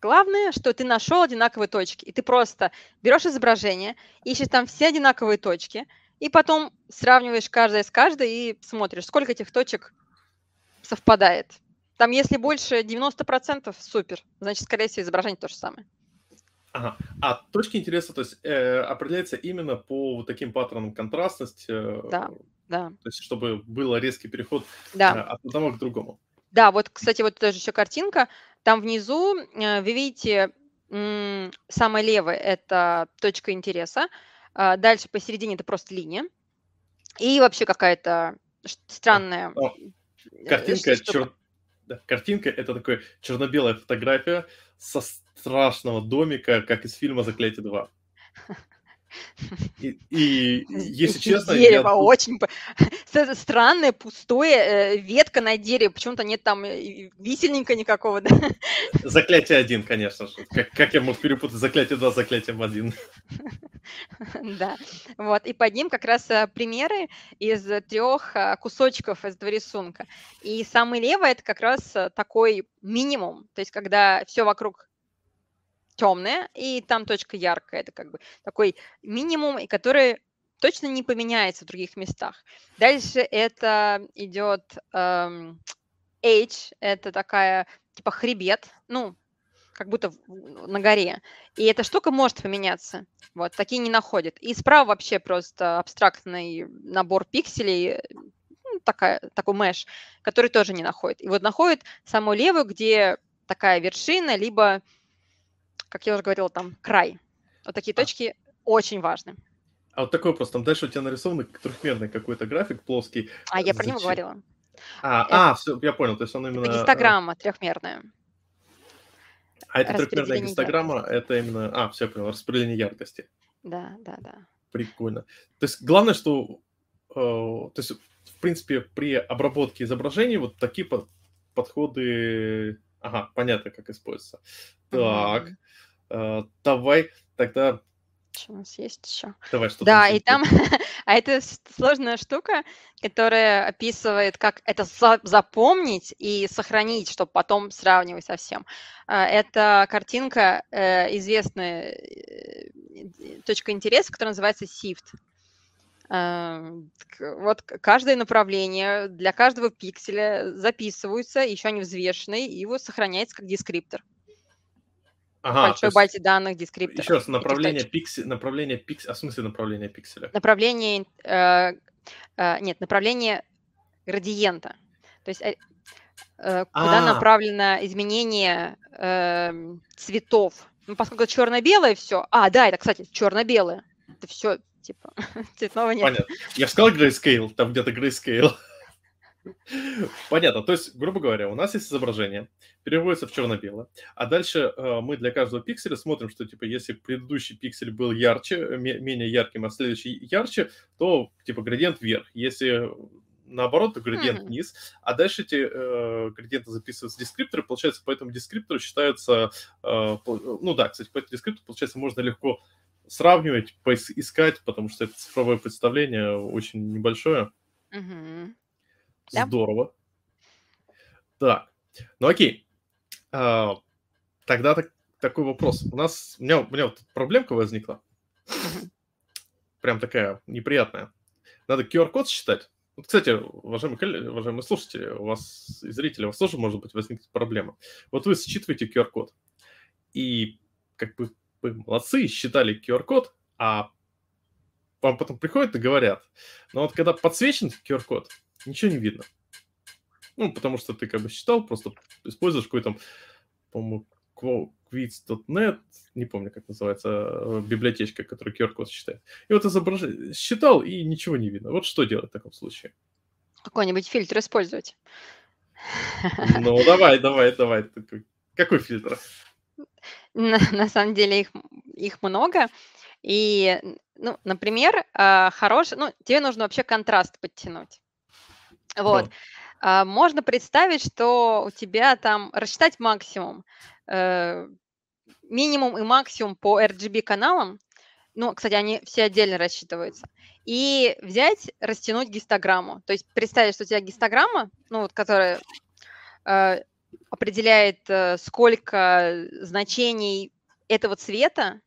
Главное, что ты нашел одинаковые точки. И ты просто берешь изображение, ищешь там все одинаковые точки, и потом сравниваешь каждое с каждой и смотришь, сколько этих точек совпадает. Там, если больше 90%, супер. Значит, скорее всего, изображение то же самое. Ага. А точки интереса, то есть э, определяется именно по вот таким паттернам контрастности. Э, Да, да, То есть чтобы был резкий переход э, да. от одного к другому. Да, вот, кстати, вот тоже еще картинка. Там внизу э, вы видите м, самое левое это точка интереса, а дальше посередине это просто линия, и вообще какая-то ш- странная О, э, Картинка, штука. чер- да, картинка это такой черно-белая фотография со страшного домика, как из фильма «Заклятие 2». <laughs> И, и если честно, я дерева ду- очень <laughs> странное пустое э, ветка на дереве, почему-то нет там висельника никакого, <laughs> да? «Заклятие 1», конечно же. Как, как я мог перепутать «Заклятие 2» с «Заклятием 1»? <laughs> Да, вот, и под ним как раз э, примеры из трех э, кусочков из этого рисунка. И самый левый это как раз такой минимум, то есть когда все вокруг темное, и там точка яркая, это как бы такой минимум, и который точно не поменяется в других местах. Дальше это идет эм, H, это такая типа хребет, ну, как будто на горе. И эта штука может поменяться. Вот, такие не находят. И справа вообще просто абстрактный набор пикселей, ну, такая, такой меш, который тоже не находит. И вот находит самую левую, где такая вершина, либо, как я уже говорила, там край. Вот такие А. точки очень важны. А вот такой вопрос. Там дальше у тебя нарисован трехмерный какой-то график плоский. А я про него говорила. А, Это- а, все, я понял. То есть он именно... Это э, гистограмма трехмерная. А это трехмерная гистограмма, это именно... А, все, понял. Распределение яркости. Да, да, да. Прикольно. То есть главное, что... э, то есть, в принципе, при обработке изображений вот такие по- подходы... Ага, понятно, как используются. Так, э, давай тогда... Что у нас есть еще? Давай, что Да, и там, <laughs> а это сложная штука, которая описывает, как это за- запомнить и сохранить, чтобы потом сравнивать со всем. А, Это картинка, э, известная э, точка интереса, которая называется SIFT. К- Вот каждое направление для каждого пикселя записываются, еще они взвешены, и вот сохраняется как дескриптор. Ага, Большой байте данных дескриптора. еще раз, направление пикселя, направление пикселя, а в смысле направление пикселя? Направление, э, э, нет, направление градиента. То есть э, э, куда А. направлено изменение эм, цветов. Ну, поскольку черно-белое все. А, да, это, кстати, черно-белое. Это все, типа, <laughs> цветного нет. Понятно. Я же сказал grayscale, там где-то grayscale. Понятно. То есть, грубо говоря, у нас есть изображение, переводится в черно-белое, а дальше э, мы для каждого пикселя смотрим, что, типа, если предыдущий пиксель был ярче, ме- менее ярким, а следующий ярче, то, типа, градиент вверх. Если наоборот, то градиент Мгм. вниз, а дальше эти э, градиенты записываются в дескрипторы, получается, по этому дескриптору считаются, э, ну да, кстати, по этому дескриптору, получается, можно легко сравнивать, поискать, потому что это цифровое представление очень небольшое. Да. Здорово. Так, ну окей. А, тогда так- такой вопрос. У нас, у меня, у меня вот проблемка возникла. Прям такая неприятная. Надо QR-код считать. Вот, кстати, уважаемые, коллеги, уважаемые слушатели, у вас и зрители, у вас тоже может быть возникнет проблема. Вот вы считываете QR-код, и как бы вы молодцы, считали QR-код, а вам потом приходят и говорят, но вот когда подсвечен QR-код, ничего не видно. Ну, потому что ты как бы считал, просто используешь какой-то, по-моему, Quiz.net, не помню, как называется, э, библиотечка, которая QR-код считает. И вот изображение считал, и ничего не видно. Вот что делать в таком случае? Какой-нибудь фильтр использовать. Ну, давай, давай, давай. Какой фильтр? На, <laughs> на самом деле их, их много. И, ну, например, а, хороший, ну, тебе нужно вообще контраст подтянуть. Вот. Ну, А, Можно представить, что у тебя там рассчитать максимум, э, минимум и максимум по RGB каналам. Ну, кстати, они все отдельно рассчитываются. И взять, растянуть гистограмму. То есть представить, что у тебя гистограмма, ну, вот, которая э, определяет, э, сколько значений этого цвета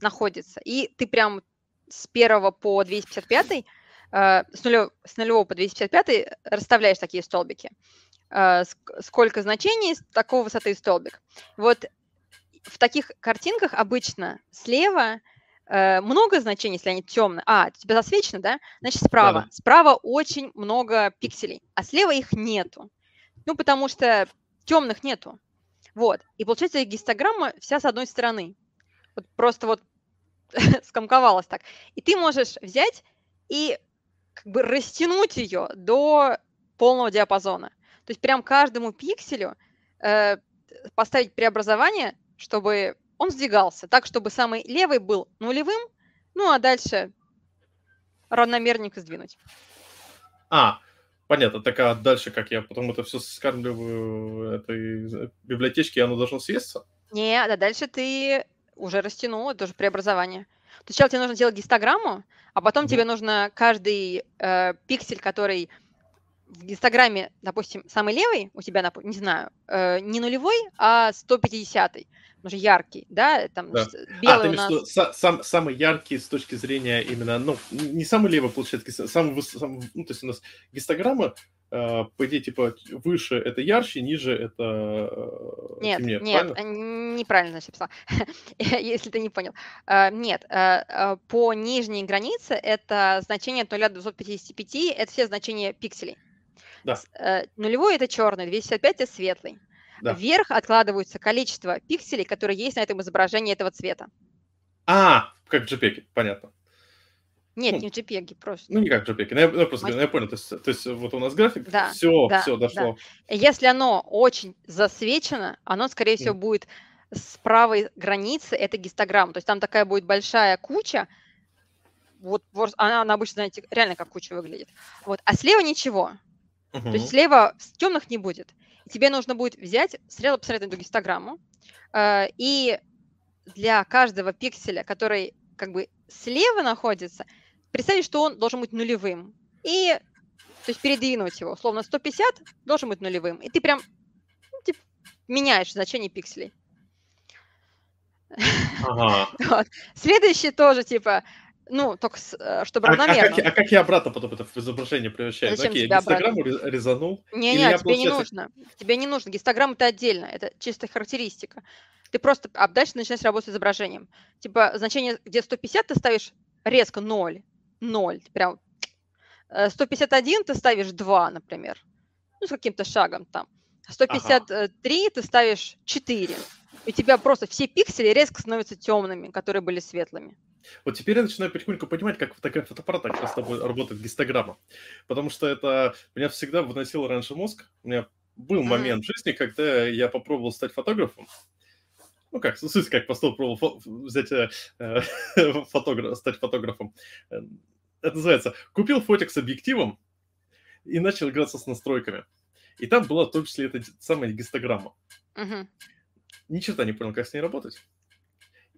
находится. И ты прям с 1 по 255, э, с, нулё- с нулевого по 255 расставляешь такие столбики. Э, ск- сколько значений, с такой высоты столбик. Вот в таких картинках обычно слева много значений, если они темные. А, у тебя засвечено, да? Значит, справа. Да. Справа очень много пикселей, а слева их нету. Ну, потому что темных нету. Вот. И получается гистограмма вся с одной стороны. Вот просто вот <laughs> скомковалась так. И ты можешь взять и как бы растянуть ее до полного диапазона. То есть прям каждому пикселю э, поставить преобразование, чтобы он сдвигался так, чтобы самый левый был нулевым, ну а дальше равномерненько сдвинуть. А, понятно. Так а дальше как я потом это все скармливаю этой библиотечке, и оно должно съесться? Не, да дальше ты уже растянул, это уже преобразование. То есть сначала тебе нужно сделать гистограмму, а потом mm-hmm. тебе нужно каждый э, пиксель, который в гистограмме, допустим, самый левый у тебя, не знаю, э, не нулевой, а 150-й, уже яркий, да, там да. белый а, у нас... Что, сам, самый яркий с точки зрения именно, ну, не самый левый, получается, самый, самый ну, то есть у нас гистограмма, э, по идее, типа, выше это ярче, ниже это э, Нет, темнее, нет, правильно? неправильно написал, <laughs> если ты не понял. Э, нет, э, по нижней границе это значение от 0 до 255, это все значения пикселей. Да. Э, нулевой это черный, 265 это светлый. Да. Вверх откладываются количество пикселей, которые есть на этом изображении этого цвета. А, как в JPEG, понятно. Нет, ну, не в JPEG, просто. Ну, не как в JPEG. Ну, я, просто Может... я понял. То есть, то есть вот у нас график, да, все, да, все дошло. Да. Если оно очень засвечено, оно, скорее всего, mm. будет с правой границы, это гистограмма. То есть там такая будет большая куча, вот она, она обычно, знаете, реально как куча выглядит. Вот. А слева ничего. Uh-huh. То есть слева темных не будет. Тебе нужно будет взять, сразу посмотреть эту гистограмму, э, и для каждого пикселя, который как бы слева находится, представить, что он должен быть нулевым. И, то есть передвинуть его. Словно 150 должен быть нулевым. И ты прям ну, типа, меняешь значение пикселей. Ага. <laughs> вот. Следующий тоже, типа, ну, только э, чтобы равномерно. А, а, как, а как я обратно потом это в изображение превращаю? Зачем Окей, гистограмму обратно? резанул. Не-не, тебе не нужно. Тебе не нужно. Гистограмма это отдельно, это чистая характеристика. Ты просто а дальше начинаешь работать с изображением. Типа значение, где 150 ты ставишь резко 0. 0. Прям 151 э, ты ставишь 2, например. Ну, с каким-то шагом там. 153 ага. ты ставишь 4. И у тебя просто все пиксели резко становятся темными, которые были светлыми. Вот теперь я начинаю потихоньку понимать, как такая фотоаппарат как раз тобой работает гистограмма. Потому что это меня всегда выносило раньше мозг. У меня был момент в жизни, когда я попробовал стать фотографом. Ну как, в смысле, как постол пробовал взять э, <laughs> фотограф, стать фотографом. Это называется, купил фотик с объективом и начал играться с настройками. И там была в том числе эта самая гистограмма. Uh-huh. Ни черта не понял, как с ней работать.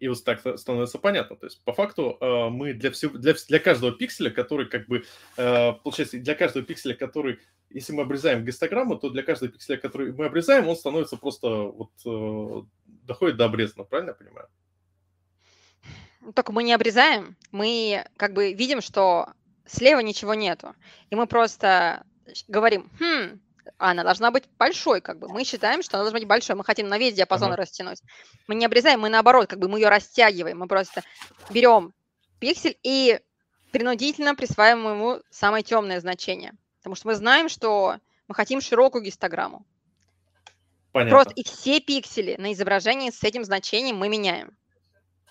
И вот так становится понятно. То есть, по факту, э, мы для, всего, для, для каждого пикселя, который как бы, э, получается, для каждого пикселя, который, если мы обрезаем гистограмму, то для каждого пикселя, который мы обрезаем, он становится просто вот, э, доходит до обрезанного, правильно я понимаю? Только мы не обрезаем, мы как бы видим, что слева ничего нету. И мы просто говорим, хм, она должна быть большой, как бы. Мы считаем, что она должна быть большой. Мы хотим на весь диапазон ага. растянуть. Мы не обрезаем, мы наоборот, как бы мы ее растягиваем. Мы просто берем пиксель и принудительно присваиваем ему самое темное значение. Потому что мы знаем, что мы хотим широкую гистограмму. Понятно. Просто и все пиксели на изображении с этим значением мы меняем.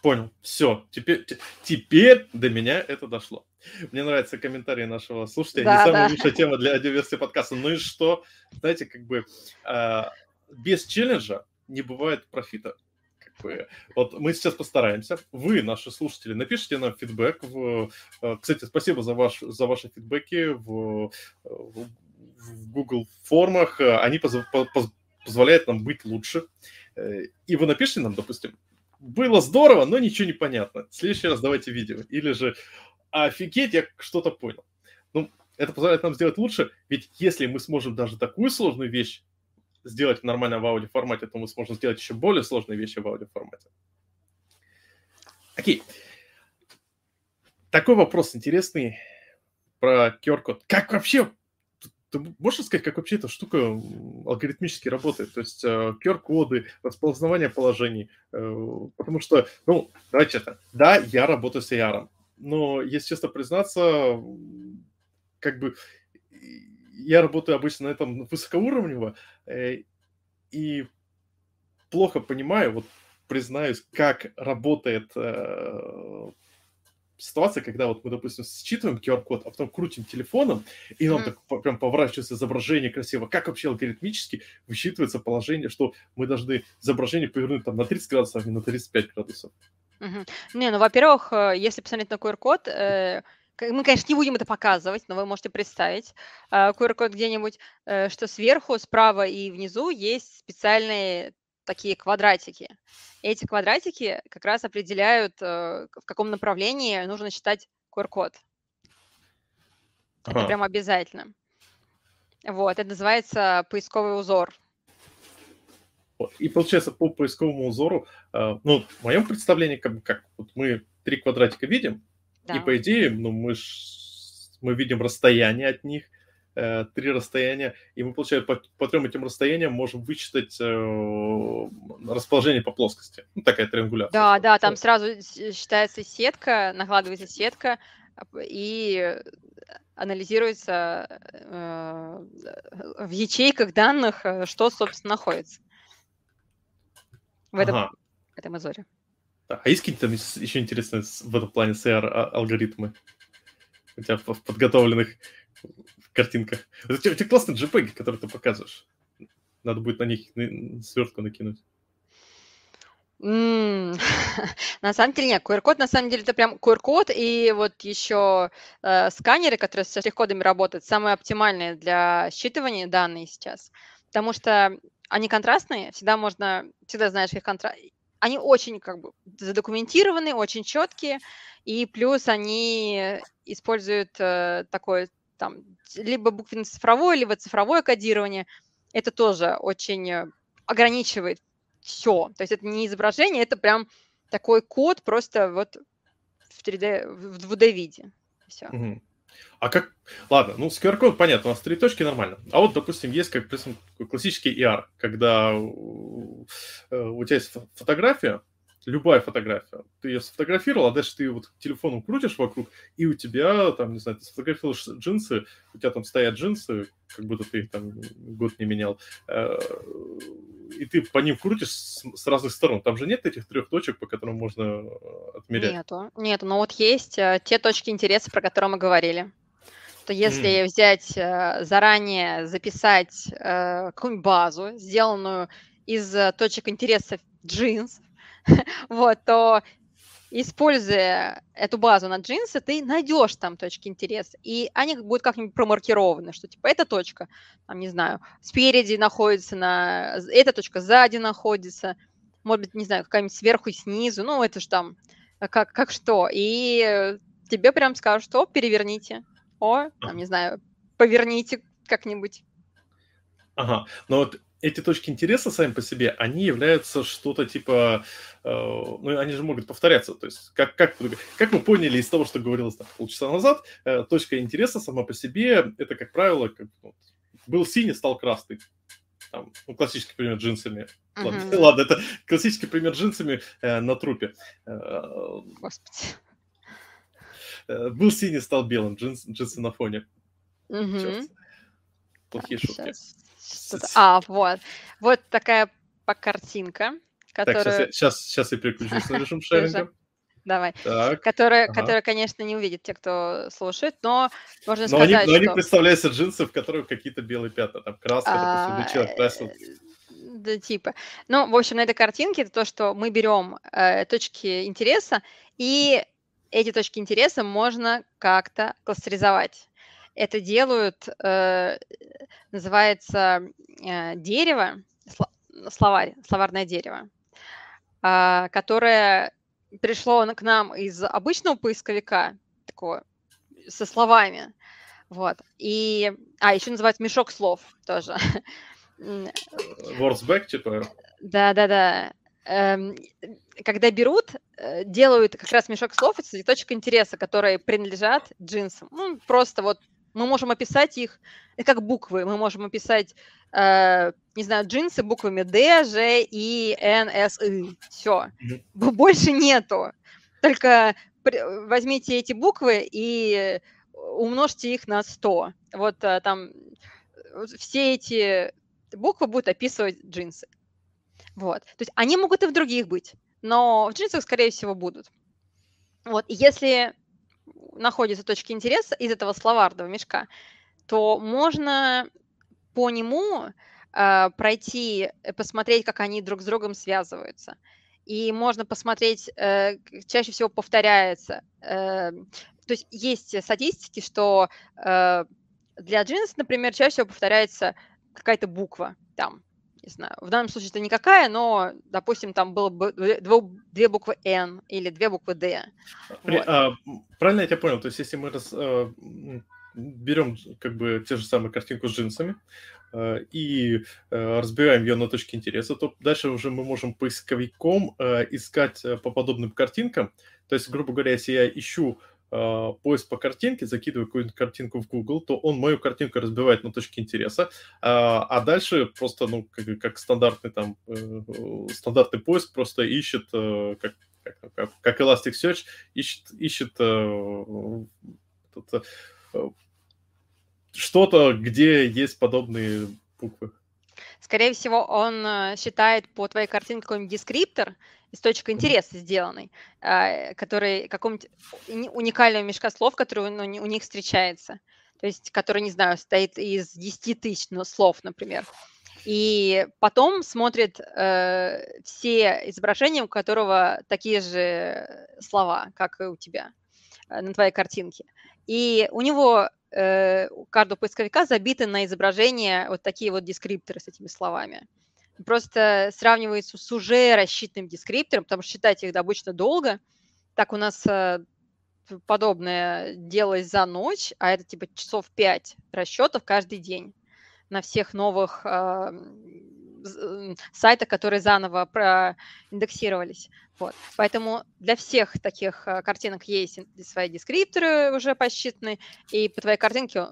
Понял. Все. Теперь, теперь до меня это дошло. Мне нравятся комментарии нашего слушателя. Да, Не самая да. лучшая тема для аудиоверсии подкаста. Ну и что? Знаете, как бы э, без челленджа не бывает профита. Как бы, вот мы сейчас постараемся. Вы, наши слушатели, напишите нам фидбэк. В, э, кстати, спасибо за, ваш, за ваши фидбэки в, в, в Google формах. Они поз, поз, позволяют нам быть лучше. Э, и вы напишите нам, допустим, было здорово, но ничего не понятно. В следующий раз давайте видео. Или же, офигеть, я что-то понял. Ну, это позволяет нам сделать лучше, ведь если мы сможем даже такую сложную вещь сделать в нормальном аудиоформате, то мы сможем сделать еще более сложные вещи в аудиоформате. Окей. Такой вопрос интересный про QR-код. Как вообще ты можешь сказать, как вообще эта штука алгоритмически работает? То есть QR-коды, распознавание положений. Потому что, ну, давайте это. Да, я работаю с AR, но, если честно признаться, как бы я работаю обычно на этом высокоуровнево, и плохо понимаю, вот признаюсь, как работает э, ситуация, когда вот мы, допустим, считываем QR-код, а потом крутим телефоном, и нам mm-hmm. так прям поворачивается изображение красиво. Как вообще алгоритмически высчитывается положение, что мы должны изображение повернуть там на 30 градусов, а не на 35 градусов? Mm-hmm. Не, ну, во-первых, э, если посмотреть на QR-код, э, мы, конечно, не будем это показывать, но вы можете представить э, QR-код где-нибудь, э, что сверху, справа и внизу есть специальные такие квадратики. Эти квадратики как раз определяют, э, в каком направлении нужно читать QR-код. Это прям обязательно. Вот, это называется поисковый узор. И получается, по поисковому узору, ну, в моем представлении, как, как вот мы три квадратика видим, да. И по идее, ну, мы, ж, мы видим расстояние от них, э, три расстояния, и мы, получается, по, по трем этим расстояниям можем вычитать э, расположение по плоскости. Ну, такая триангуляция. Да, да, там сразу считается сетка, накладывается сетка, и анализируется э, в ячейках данных, э, что, собственно, находится в этом, ага. в этом изоре. А есть какие-то там еще интересные в этом плане CR-алгоритмы? У тебя в подготовленных картинках. Это у тебя классные JPEG, которые ты показываешь. Надо будет на них свертку накинуть. <laughs> На самом деле нет, QR-код на самом деле это прям QR-код и вот еще э, сканеры, которые с штрих-кодами работают, самые оптимальные для считывания данных сейчас, потому что они контрастные, всегда можно, всегда знаешь их контраст, они очень как бы задокументированы, очень четкие, и плюс они используют э, такое там либо буквенно-цифровое, либо цифровое кодирование. Это тоже очень э, ограничивает все. То есть это не изображение, это прям такой код просто вот в 3D, в 2D виде. Все. А как... Ладно, ну, с QR-код понятно, у нас три точки нормально. А вот, допустим, есть как классический ER, когда э, у тебя есть фотография, любая фотография, ты ее сфотографировал, а дальше ты вот телефоном крутишь вокруг, и у тебя, там, не знаю, ты сфотографируешь джинсы, у тебя там стоят джинсы, как будто ты их там год не менял, э, и ты по ним крутишь с, разных сторон. Там же нет этих трех точек, по которым можно э, отмерять? Нету, нету. Но вот есть те точки интереса, про которые мы говорили что если mm. взять э, заранее, записать э, какую-нибудь базу, сделанную из э, точек интереса джинс, <laughs> вот, то используя эту базу на джинсы, ты найдешь там точки интереса, и они будут как-нибудь промаркированы, что типа эта точка, там, не знаю, спереди находится, на, эта точка сзади находится, может быть, не знаю, какая-нибудь сверху и снизу, ну, это же там как, как что, и тебе прям скажут, что переверните, о, там, не знаю, поверните как-нибудь. Ага, но вот эти точки интереса сами по себе, они являются что-то типа, э, ну, они же могут повторяться, то есть, как, как, как мы поняли из того, что говорилось там, полчаса назад, э, точка интереса сама по себе, это, как правило, как, вот, был синий, стал красный. Там, ну, классический пример джинсами. Uh-huh. Ладно, <laughs> ладно, это классический пример джинсами э, на трупе. Э, Господи. Э, был синий, стал белым, джинс, джинсы на фоне. Угу. Плохие так, шутки. Сейчас, а, вот. Вот такая по картинка, которая... Так, сейчас, сейчас, сейчас я переключусь на режим <laughs> шеринга. Давай. Так, которая, ага. которая, конечно, не увидит те, кто слушает, но можно но сказать, они, но что... они представляются джинсы, в которых какие-то белые пятна, там краска, а, допустим, человек красил. Да, типа. Ну, в общем, на этой картинке это то, что мы берем э, точки интереса и эти точки интереса можно как-то кластеризовать. Это делают, э, называется э, дерево, словарь, словарное дерево, э, которое пришло к нам из обычного поисковика, такого, со словами. Вот. И, а, еще называют мешок слов тоже. <laughs> Wordsback, типа? Да-да-да. Эм, когда берут, э, делают как раз мешок слов из точек интереса, которые принадлежат джинсам. Ну, просто вот Мы можем описать их как буквы. Мы можем описать, э, не знаю, джинсы буквами D, G, I, N, S, I. Все. Больше нету. Только возьмите эти буквы и умножьте их на 100. Вот э, там все эти буквы будут описывать джинсы. Вот. То есть они могут и в других быть, но в джинсах, скорее всего, будут. Вот. И если находятся точки интереса из этого словарного мешка, то можно по нему э, пройти, посмотреть, как они друг с другом связываются. И можно посмотреть, э, чаще всего повторяется. Э, то есть есть статистики, что э, для джинс, например, чаще всего повторяется какая-то буква там, не знаю, в данном случае это никакая, но, допустим, там было бы две буквы N или две буквы D. При, вот. а, правильно я тебя понял? То есть если мы раз, а, берем как бы те же самые картинку с джинсами а, и а, разбираем ее на точки интереса, то дальше уже мы можем поисковиком а, искать по подобным картинкам. То есть, грубо говоря, если я ищу э, поиск по картинке, закидываю какую-нибудь картинку в Google, то он мою картинку разбивает на точки интереса, э, а дальше просто, ну, как, как стандартный там, э, стандартный поиск просто ищет, э, как, как, как Elasticsearch, ищет, ищет э, э, что-то, где есть подобные буквы. Скорее всего, он э, считает по твоей картинке какой-нибудь дескриптор, из точки интереса сделанный, а, который каком-нибудь уникального мешка слов, который ну, у них встречается. То есть, который, не знаю, стоит из 10 тысяч слов, например. И потом смотрит э, все изображения, у которого такие же слова, как и у тебя э, на твоей картинке. И у него э, у каждого поисковика забиты на изображение вот такие вот дескрипторы с этими словами просто сравнивается с уже рассчитанным дескриптором, потому что считать их обычно долго. Так у нас э, подобное делалось за ночь, а это типа часов 5 расчетов каждый день на всех новых сайтах, которые заново проиндексировались. Вот. Поэтому для всех таких э, картинок есть свои дескрипторы уже посчитаны, и по твоей картинке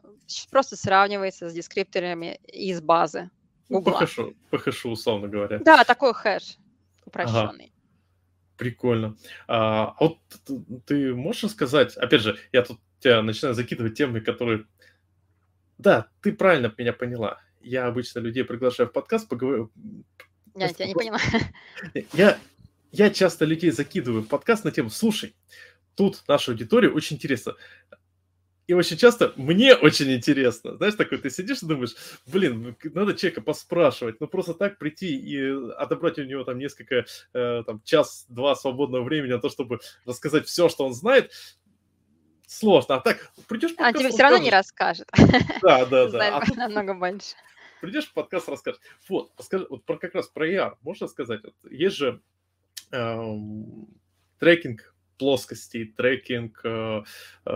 просто сравнивается с дескрипторами из базы. Ну, по хэшу, по хэшу, условно говоря. Да, такой хэш упрощенный. Ага. Прикольно. А, вот ты можешь сказать, опять же, я тут тебя начинаю закидывать темы, которые... Да, ты правильно меня поняла. Я обычно людей приглашаю в подкаст, поговорю... Я тебя не поняла. Я, я часто людей закидываю в подкаст на тему, слушай, тут наша аудитория очень интересна. И очень часто мне очень интересно. Знаешь, такой ты сидишь и думаешь, блин, надо человека поспрашивать. Ну, просто так прийти и отобрать у него там несколько, э, там, час-два свободного времени на то, чтобы рассказать все, что он знает, сложно. А так, придешь. А тебе все равно не расскажет. Да, да, <laughs> да. А <laughs> намного больше. Придешь в подкаст, расскажешь. Вот, расскажи, вот про, как раз про ER можно сказать? Вот, есть же эм, трекинг плоскостей, трекинг, э, э,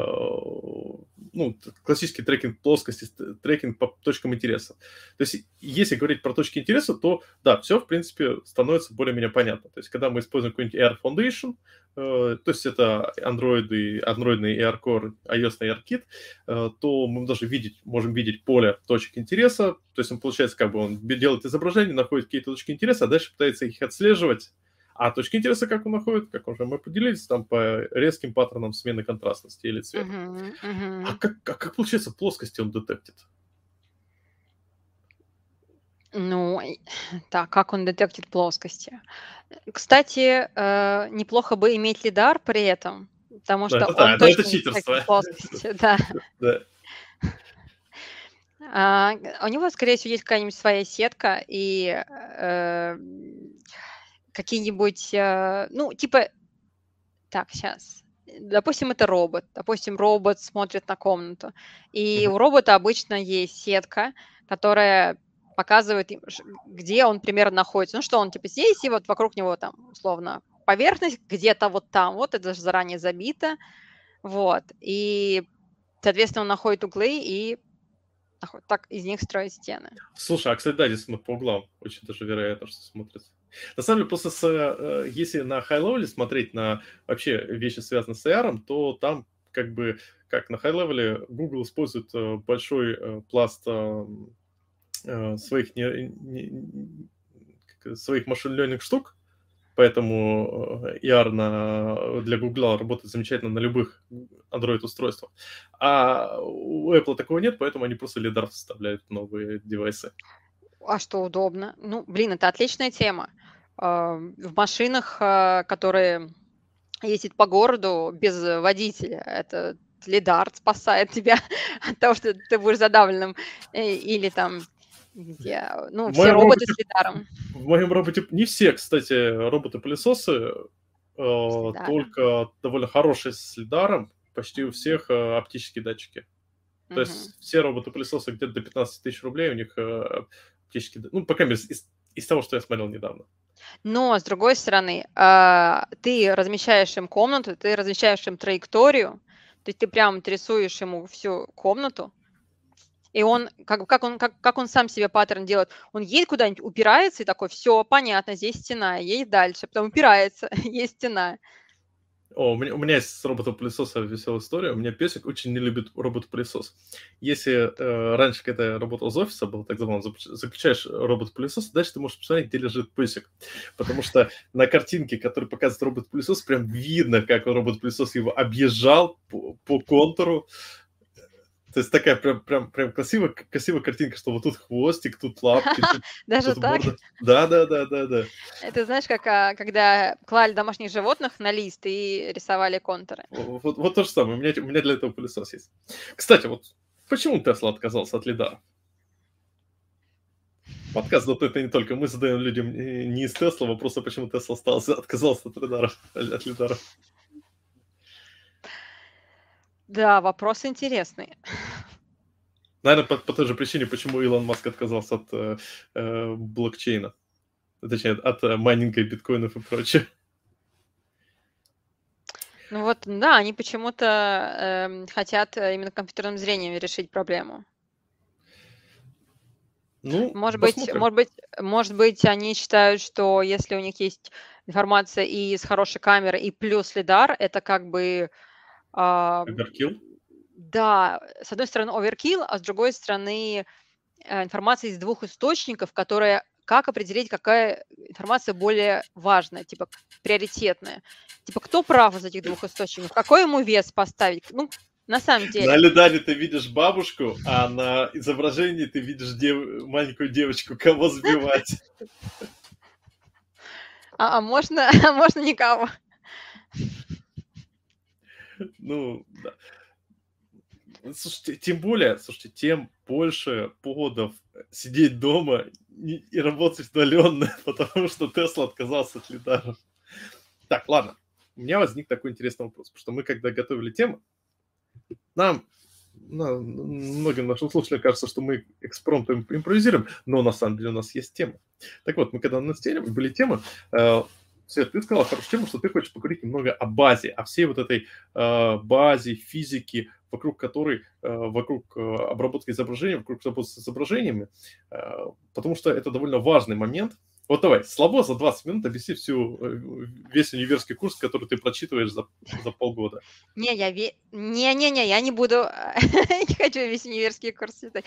ну, классический трекинг плоскости, трекинг по точкам интереса. То есть, если говорить про точки интереса, то, да, все, в принципе, становится более-менее понятно. То есть, когда мы используем какой-нибудь Air Foundation, э, то есть, это Android, Android Air Core, iOS AirKit, э, то мы даже видеть, можем видеть поле точек интереса, то есть, он, получается, как бы он делает изображение, находит какие-то точки интереса, а дальше пытается их отслеживать, а точки интереса как он находит, как уже мы поделились, там по резким паттернам смены контрастности или цвета. Uh-huh, uh-huh. А как, как, как получается плоскости он детектит? Ну, так, как он детектит плоскости? Кстати, э, неплохо бы иметь лидар при этом, потому что да, он да, точно это читерство. плоскости, <laughs> да. да. А, у него, скорее всего, есть какая-нибудь своя сетка, и э, какие-нибудь, э, ну, типа, так, сейчас, допустим, это робот, допустим, робот смотрит на комнату, и у робота обычно есть сетка, которая показывает, где он примерно находится, ну, что он, типа, здесь, и вот вокруг него там, условно, поверхность где-то вот там, вот это же заранее забито, вот, и, соответственно, он находит углы и так из них строит стены. Слушай, а, кстати, да, действительно, по углам. Очень даже вероятно, что смотрится. На самом деле, просто с, э, если на high level смотреть на вообще вещи, связанные с AR, то там как бы, как на high-level Google использует э, большой э, пласт своих, не, не, своих машин learning штук, поэтому ER на, для Google работает замечательно на любых Android-устройствах. А у Apple такого нет, поэтому они просто лидар вставляют новые девайсы. А что удобно? Ну, блин, это отличная тема. В машинах, которые ездит по городу без водителя. Это лидар спасает <laughs> тебя от того, что ты будешь задавленным. Э, или там где, ну, все роботы роботе, с лидаром. В моем роботе не все, кстати, роботы-пылесосы, э, только довольно хорошие с лидаром. Почти у всех э, оптические датчики. То угу. есть все роботы-пылесосы где-то до 15 тысяч рублей у них э, оптические... Ну, по крайней мере, из, из того, что я смотрел недавно. Но, с другой стороны, а, ты размещаешь им комнату, ты размещаешь им траекторию, то есть ты прям рисуешь ему всю комнату, и он, как, как, он, как, как он сам себе паттерн делает, он едет куда-нибудь, упирается и такой, все, понятно, здесь стена, едет дальше, потом упирается, <laughs> есть стена. О, у меня, у меня есть с роботом-пылесоса веселая история. У меня песик очень не любит робот-пылесос. Если э, раньше, когда я работал из офиса, был так забавно, заключаешь робот-пылесос, дальше ты можешь посмотреть, где лежит песик. Потому что на картинке, которую показывает робот-пылесос, прям видно, как робот-пылесос его объезжал по, по контуру. То есть такая прям, прям, прям красивая, красивая картинка, что вот тут хвостик, тут лапки. Тут, <laughs> Даже тут так? Морда. Да, да, да, да, да. Это знаешь, как а, когда клали домашних животных на лист и рисовали контуры. Вот, вот то же самое. У меня, у меня для этого пылесос есть. Кстати, вот почему Тесла отказался от лидара? Подкаст вот это не только мы задаем людям не из Тесла вопрос, а почему Тесла остался, отказался от лидара. От лидара. Да, вопрос интересный. Наверное, по, по той же причине, почему Илон Маск отказался от э, э, блокчейна. Точнее, от э, майнинга биткоинов и прочее. Ну вот, да, они почему-то эм, э, хотят именно компьютерным зрением решить проблему. Ну, может быть, может быть, может быть, они считают, что если у них есть информация и с хорошей камерой, и плюс лидар, это как бы а, Оверкилл? Да, с одной стороны оверкилл, а с другой стороны э, информация из двух источников, которая как определить, какая информация более важная, типа приоритетная. Типа, кто прав из этих двух источников? Какой ему вес поставить? Ну, на самом деле. На Лидаре ты видишь бабушку, а на изображении ты видишь дев... маленькую девочку. Кого <laughs> сбивать? А, а можно, <laughs> а можно никого? <laughs> Ну, да. Слушайте, тем более, слушайте, тем больше поводов сидеть дома и, работать удаленно, <laughs> потому что Тесла отказался от лидаров. Так, ладно. У меня возник такой интересный вопрос, потому что мы, когда готовили тему, нам, ну, многим нашим слушателям кажется, что мы экспромтом импровизируем, но на самом деле у нас есть тема. Так вот, мы когда стене были темы, э, Свет, ты сказала хорошую тему, что ты хочешь поговорить немного о базе, о всей вот этой э, базе физики, вокруг которой, э, вокруг э, обработки изображений, вокруг работы с изображениями, э, потому что это довольно важный момент. Вот давай, слабо за 20 минут объясни всю, э, весь универский курс, который ты прочитываешь за, за полгода. Не, я не, не, не, я не буду, <laughs> не хочу весь универский курс читать.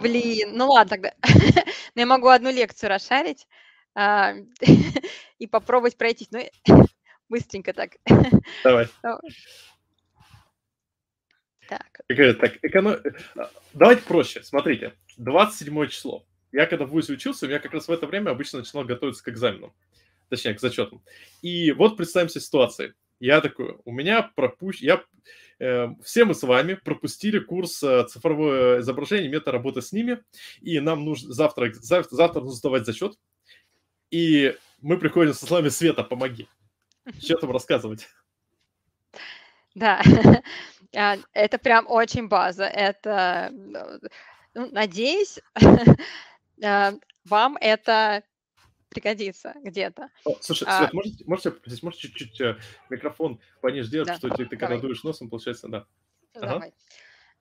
Блин, ну ладно тогда. <laughs> Но я могу одну лекцию расшарить <laughs> и попробовать пройтись. Ну, <laughs> быстренько так. Давай. <laughs> Так. так эконом... А, давайте проще. Смотрите, 27 число. Я когда в ВУЗе учился, у меня как раз в это время обычно начинал готовиться к экзаменам. Точнее, к зачетам. И вот представим себе ситуацию. Я такой, у меня пропущен... Я... Э, все мы с вами пропустили курс э, цифровое изображение, метод работы с ними, и нам нужно завтра, завтра, завтра нужно сдавать зачет и мы приходим со словами «Света, помоги». Что там рассказывать? Да, <laughs> а, это прям очень база. Это, ну, надеюсь, <laughs> а, вам это пригодится где-то. О, слушай, а, Свет, можете, можете попросить, можете чуть-чуть э, микрофон пониже сделать, да, что ты, ты когда дуешь носом, получается, да. Давай. Ага.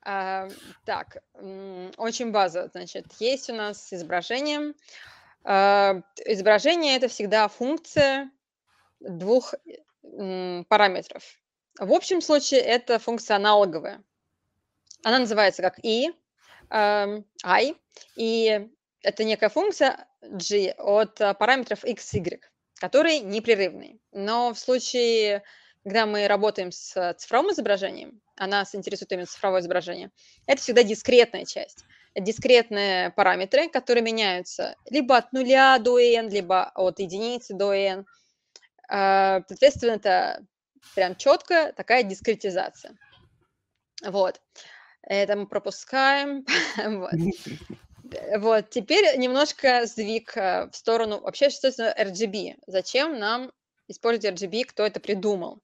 А, так, очень база, значит, есть у нас изображение, а, изображение- это всегда функция двух параметров. В общем случае это функция аналоговая. Она называется как i, эм, i, и это некая функция g от э, параметров x, y, которые непрерывные. Но в случае, когда мы работаем с цифровым изображением, а нас интересует именно цифровое изображение, это всегда дискретная часть. Дискретные параметры, которые меняются либо от нуля до n, либо от единицы до n. Э, соответственно, это прям четко такая дискретизация. Вот. Это мы пропускаем. <laughs> вот. вот. Теперь немножко сдвиг э, в сторону вообще, что это RGB. Зачем нам использовать RGB, кто это придумал?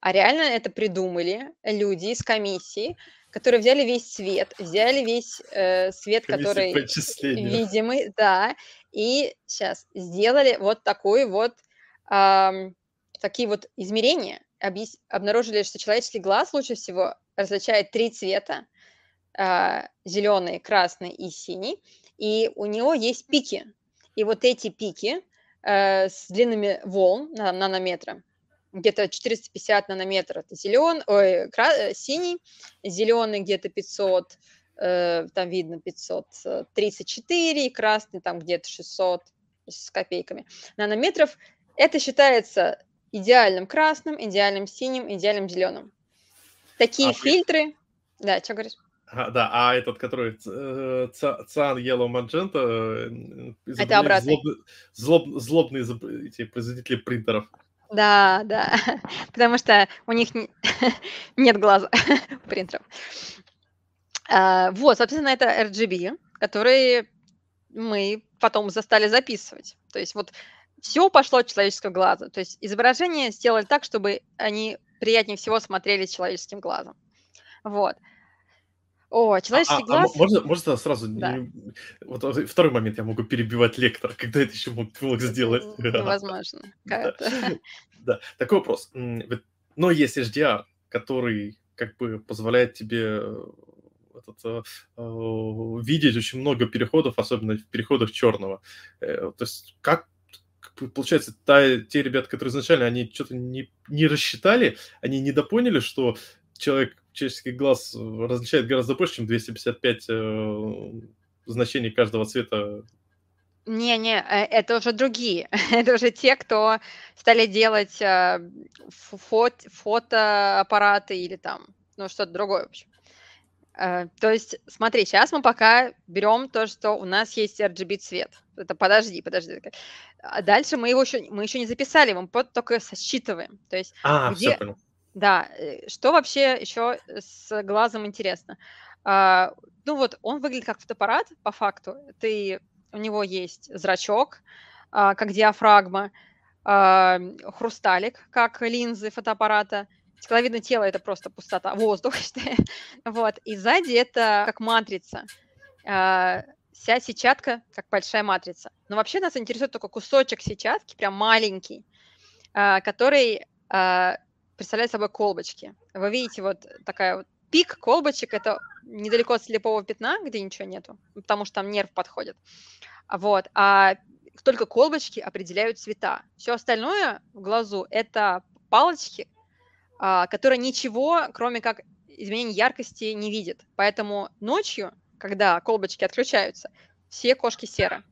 А реально это придумали люди из комиссии, которые взяли весь свет, взяли весь э, свет, который видимый, да, и сейчас сделали вот такой вот э, такие вот измерения объяс... обнаружили, что человеческий глаз лучше всего различает три цвета, э, зеленый, красный и синий, и у него есть пики. И вот эти пики э, с длинными волн на нанометра, где-то 450 нанометров, это зелен, ой, кра... Э, синий, зеленый где-то 500, э, там видно 534, красный там где-то 600 с копейками нанометров. Это считается идеальным красным, идеальным синим, идеальным зеленым. Такие а, фильтры... Да, что говоришь? А, да, а этот, который э, Циан Yellow Magenta, э, это обратный. Злоб, злоб, злобные эти производители принтеров. Да, да, <laughs> потому что у них не, <laughs> нет глаза <laughs> принтеров. А, вот, собственно, это RGB, который мы потом застали записывать. То есть вот все пошло от человеческого глаза. То есть изображения сделали так, чтобы они приятнее всего смотрели человеческим глазом. Вот. О, а, человеческий а, глаз... А, можно, можно сразу... Да. Вот второй момент я могу перебивать лектора, когда это еще мог, сделать. <laughs> Невозможно. Да. <laughs> да, такой вопрос. Но есть HDR, который как бы позволяет тебе э, этот, э, э, видеть очень много переходов, особенно в переходах черного. Э, то есть как получается, та, те ребята, которые изначально, они что-то не, не рассчитали, они недопоняли, что человек, человеческий глаз различает гораздо больше, чем 255 э, значений каждого цвета. Не-не, э, это уже другие. <laughs> это уже те, кто стали делать э, фото, фотоаппараты или там, ну, что-то другое, в общем. Э, то есть, смотри, сейчас мы пока берем то, что у нас есть RGB цвет. Это подожди, подожди. А дальше мы его еще, мы еще не записали, мы только сосчитываем. То есть, а, где, все понял. Да, э, что вообще еще с глазом интересно? А, ну вот, он выглядит как фотоаппарат, по факту. Ты, у него есть зрачок, а, как диафрагма, а, хрусталик, как линзы фотоаппарата, Стекловидное тело – это просто пустота, <laughs> воздух, вот, и сзади это как матрица, вся сетчатка как большая матрица. Но вообще нас интересует только кусочек сетчатки, прям маленький, который представляет собой колбочки. Вы видите вот такая вот пик колбочек, это недалеко от слепого пятна, где ничего нету, потому что там нерв подходит. Вот, а только колбочки определяют цвета. Все остальное в глазу – это палочки, а, которая ничего, кроме как изменения яркости, не видит. Поэтому ночью, когда колбочки отключаются, все кошки серы.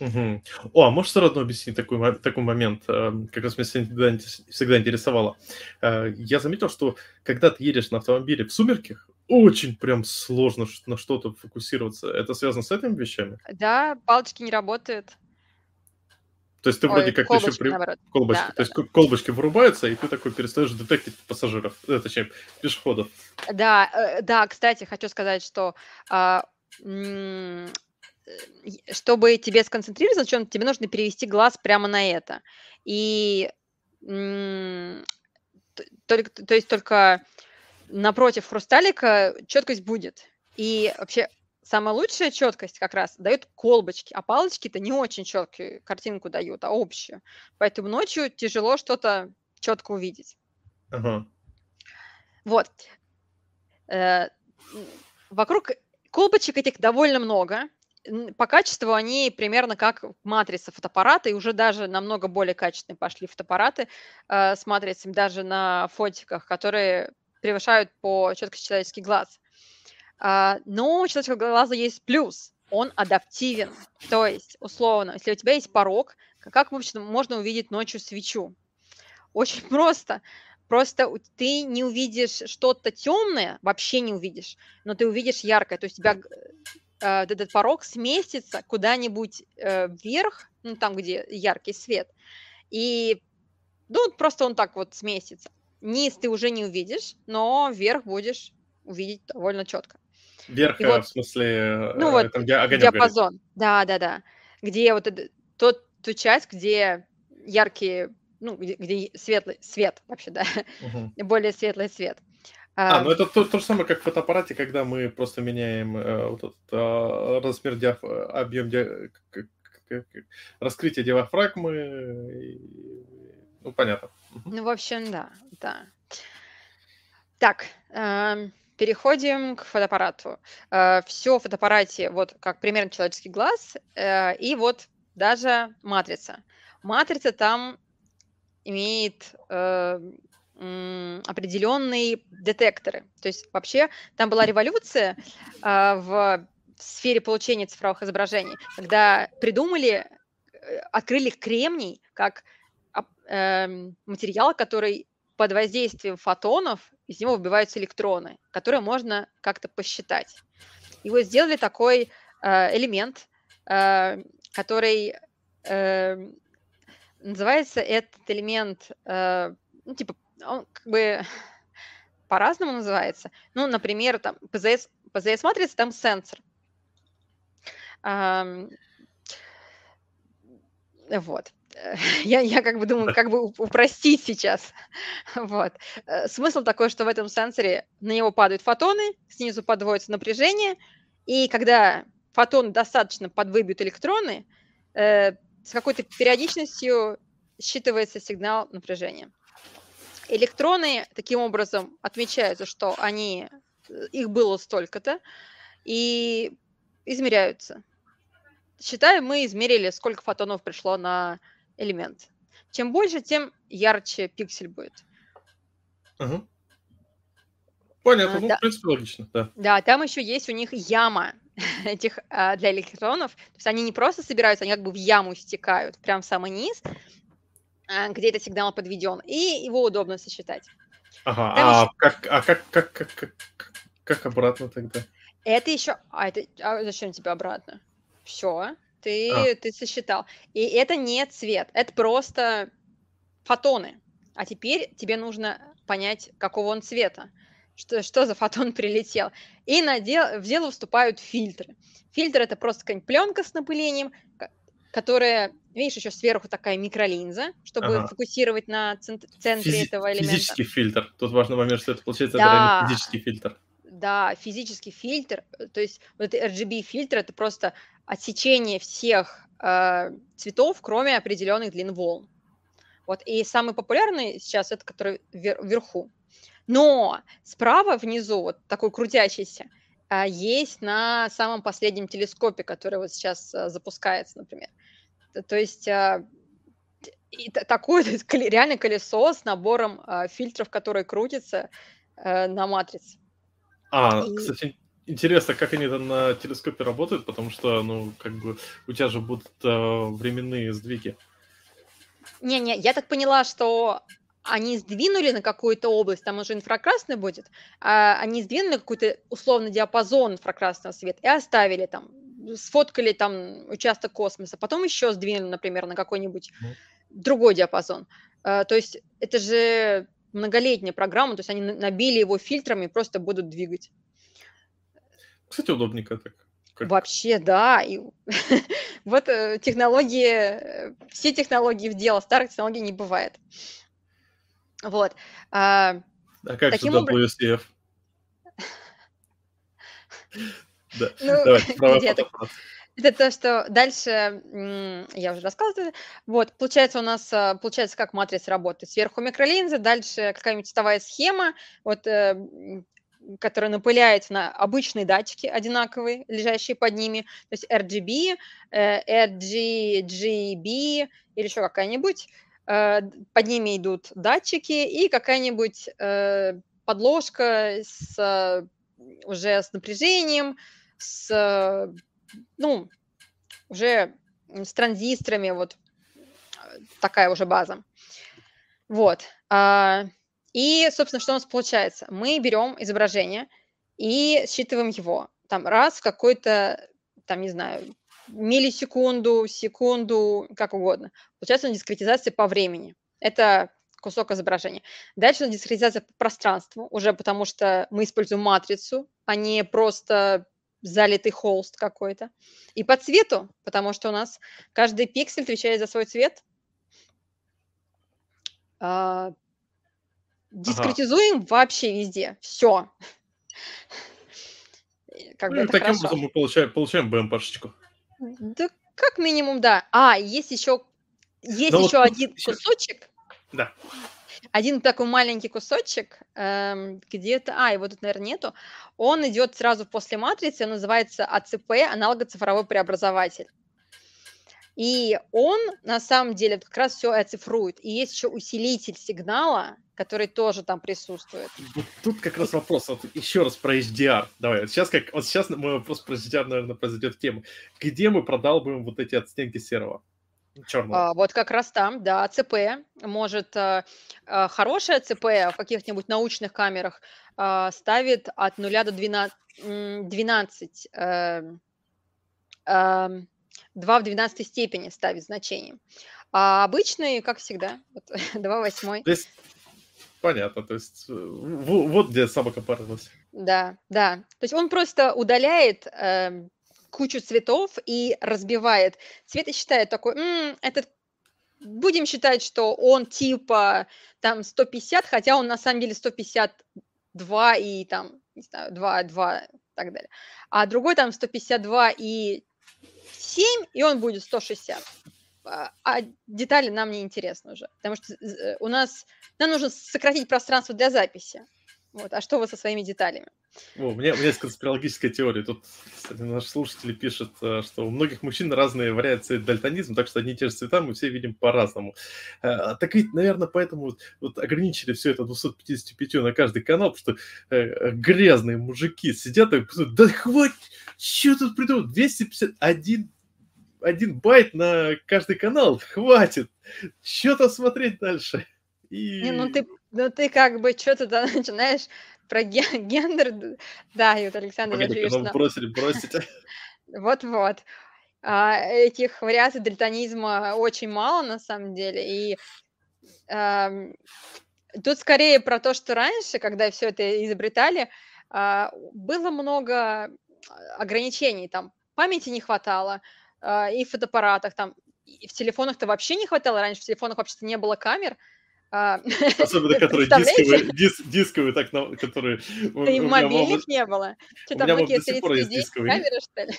Угу. О, а можешь сразу объяснить такой, такой момент, эм, как раз меня всегда, всегда интересовало. Э, я заметил, что когда ты едешь на автомобиле в сумерках, очень прям сложно на что-то фокусироваться. Это связано с этими вещами? Да, палочки не работают. То есть ты Ой, вроде как колбочки, еще при... колбочки, да, то есть да. колбочки вырубаются, и ты такой перестаешь детектить пассажиров, э, точнее, пешеходов. Да, э, да, кстати, хочу сказать, что э, чтобы тебе сконцентрироваться на чем-то, тебе нужно перевести глаз прямо на это. И только, то есть только напротив хрусталика четкость будет. И вообще самая лучшая четкость как раз дают колбочки, а палочки-то не очень четкую картинку дают, а общую. Поэтому ночью тяжело что-то четко увидеть. Ага. Вот. Э, вокруг колбочек этих довольно много. По качеству они примерно как матрица фотоаппарата, и уже даже намного более качественные пошли фотоаппараты э, с матрицами, даже на фотиках, которые превышают по четкости человеческий глаз. А, но у человеческого глаза есть плюс. Он адаптивен. То есть, условно, если у тебя есть порог, как, в общем, можно увидеть ночью свечу? Очень <laughs> просто. Просто ты не увидишь что-то темное, вообще не увидишь, но ты увидишь яркое. То есть у тебя э, этот порог сместится куда-нибудь э, вверх, ну, там, где яркий свет, и ну, просто он так вот сместится. Низ ты уже не увидишь, но вверх будешь увидеть довольно четко. Вверх, вот, в смысле, ну, вот, там, где огонек диапазон. Горит. Да, да, да. Где вот это, тот, ту часть, где яркие, ну, где, где светлый свет вообще, да, угу. более светлый свет. А, ну это то, то же самое, как в фотоаппарате, когда мы просто меняем э, вот этот, э, размер диаф... объем ди... раскрытие диафрагмы. И... Ну, понятно. Ну, в общем, да, да. Так, э, переходим к фотоаппарату. Э, все в фотоаппарате, вот как примерно человеческий глаз, э, и вот даже матрица. Матрица там имеет э, определенные детекторы. То есть вообще там была революция э, в сфере получения цифровых изображений, когда придумали, э, открыли кремний как э, материал, который под воздействием фотонов из него выбиваются электроны, которые можно как-то посчитать. И вот сделали такой э, элемент, э, который э, называется этот элемент, ну, типа он как бы <laughs> по-разному называется. Ну, например, там PZS, PZS матрица, там сенсор. вот. <laughs> Я, я как бы думаю, как бы упростить сейчас. <laughs> вот. Э, смысл такой, что в этом сенсоре на него падают фотоны, снизу подводится напряжение, и когда фотоны достаточно подвыбьют электроны, э, с какой-то периодичностью считывается сигнал напряжения. Электроны таким образом отмечаются, что они, э, их было столько-то, и измеряются. Считаем, мы измерили, сколько фотонов пришло на элемент. Чем больше, тем ярче пиксель будет. Угу. Понятно, а, ну, да. в принципе, логично, да. Да, там еще есть у них яма <laughs> этих а, для электронов. То есть они не просто собираются, они как бы в яму стекают, прям в самый низ, где этот сигнал подведен, и его удобно сосчитать. Ага, а, еще... как, а как, как, как, как, как обратно тогда? Это еще... А, это... а зачем тебе обратно? Все, ты, а. ты сосчитал. И это не цвет, это просто фотоны. А теперь тебе нужно понять, какого он цвета, что, что за фотон <laughs> прилетел. И на дел, в дело вступают фильтры. Фильтр – это просто какая-нибудь пленка с напылением, которая, видишь, еще сверху такая микролинза, чтобы ага. фокусировать на центре Физи- этого элемента. Физический фильтр. Тут важный момент, что это получается да. это физический фильтр. Да, физический фильтр. То есть вот этот RGB-фильтр – это просто отсечение всех э, цветов, кроме определенных длин волн. Вот, и самый популярный сейчас это, который вверху. Но справа внизу, вот такой крутящийся, есть на самом последнем телескопе, который вот сейчас а, запускается, например. То есть а, и такое <laughs> реально колесо с набором фильтров, которые крутятся на матрице. А, и... кстати, интересно, как они там на телескопе работают, потому что, ну, как бы у тебя же будут временные сдвиги. Не-не, я так поняла, что они сдвинули на какую-то область, там уже инфракрасный будет, а они сдвинули какой-то условный диапазон инфракрасного света и оставили там, сфоткали там участок космоса, потом еще сдвинули, например, на какой-нибудь mm. другой диапазон. А, то есть это же многолетняя программа, то есть они набили его фильтрами и просто будут двигать. Кстати, удобненько так. Как... Вообще, да. И <laughs> вот э, технологии, э, все технологии в дело, старых технологий не бывает. Вот. А, а как таким же WCF? <laughs> Да, ну, давай, <laughs> это то, что дальше, я уже рассказывала, вот, получается у нас, а, получается, как матрица работает. Сверху микролинза, дальше какая-нибудь цветовая схема, вот э, который напыляется на обычные датчики одинаковые, лежащие под ними, то есть RGB, э, RGGB или еще какая-нибудь. Э, под ними идут датчики и какая-нибудь э, подложка с уже с напряжением, с, ну, уже с транзисторами, вот такая уже база. Вот. А, и, собственно, что у нас получается? Мы берем изображение и считываем его. Там раз в какой-то, там, не знаю, миллисекунду, секунду, как угодно. Получается дискретизация по времени. Это кусок изображения. Дальше дискретизация по пространству, уже потому что мы используем матрицу, а не просто залитый холст какой-то. И по цвету, потому что у нас каждый пиксель отвечает за свой цвет. А, дискретизуем ага. вообще везде. Все. <laughs> Как ну, таким хорошо. образом мы получаем, получаем BMP-шечку. Да, как минимум, да. А, есть еще, есть Но еще вот один еще... кусочек. Да. Один такой маленький кусочек, эм, где-то, а, его тут, наверное, нету. Он идет сразу после матрицы, он называется АЦП, аналого-цифровой преобразователь. И он на самом деле как раз все оцифрует. И есть еще усилитель сигнала, который тоже там присутствует. Вот тут как раз вопрос, вот еще раз про HDR. Давай, вот сейчас, как, вот сейчас мой вопрос про HDR, наверное, произойдет тему. Где мы продалбываем вот эти оттенки серого? Черного. А, вот как раз там, да, АЦП может, а, а, хорошее АЦП в каких-нибудь научных камерах а, ставит от 0 до 12, 12 а, а, 2 в 12 степени ставит значение. А обычные, как всегда, вот, <laughs> 2 восьмой. То есть, понятно, то есть э, вот где собака порылась. Да, да. То есть он просто удаляет э, кучу цветов и разбивает. Цвет и считает такой, М, этот будем считать, что он типа там 150, хотя он на самом деле 152 и там, не знаю, 2, 2 и так далее. А другой там 152 и 7, и он будет 160. А, а детали нам не интересны уже, потому что э, у нас, нам нужно сократить пространство для записи. Вот. А что вы со своими деталями? О, у, меня, у меня есть конспирологическая теория. Тут, кстати, наш слушатель пишет, э, что у многих мужчин разные вариации дальтонизма, так что одни и те же цвета мы все видим по-разному. Э, так ведь, наверное, поэтому вот ограничили все это 255 на каждый канал, что грязные мужики сидят и да хватит, что тут придумал, 251 один байт на каждый канал, хватит, что-то смотреть дальше. И... Не, ну ты ну ты как бы что то <laughs> начинаешь про гендер, да, и вот Александр ну, бросили бросить. <laughs> <laughs> Вот-вот. А, этих вариаций дальтонизма очень мало на самом деле, и тут скорее про то, что раньше, когда все это изобретали, а, было много ограничений, там памяти не хватало, а, и в фотоаппаратах, там, и в телефонах-то вообще не хватало, раньше в телефонах вообще-то не было камер, а, <laughs> Особенно, <laughs> которые дисковые, дис, дисковые, так, которые... Да и мобильных не было. Что там, Nokia 3310 камеры, <laughs> что ли?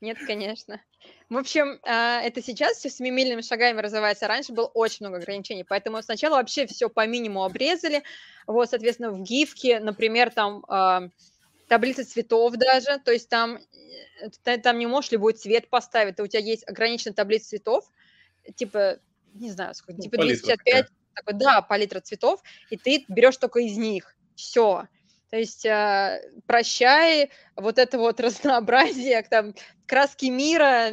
Нет, конечно. В общем, а, это сейчас все семимильными шагами развивается. Раньше было очень много ограничений, поэтому сначала вообще все по минимуму обрезали. Вот, соответственно, в гифке, например, там таблица цветов даже, то есть там, э, ты там не можешь любой цвет поставить, у тебя есть ограниченная таблица цветов, типа, не знаю, сколько, ну, типа 255, такой, да, палитра цветов, и ты берешь только из них. Все. То есть э, прощай вот это вот <laughs> разнообразие, там, краски мира.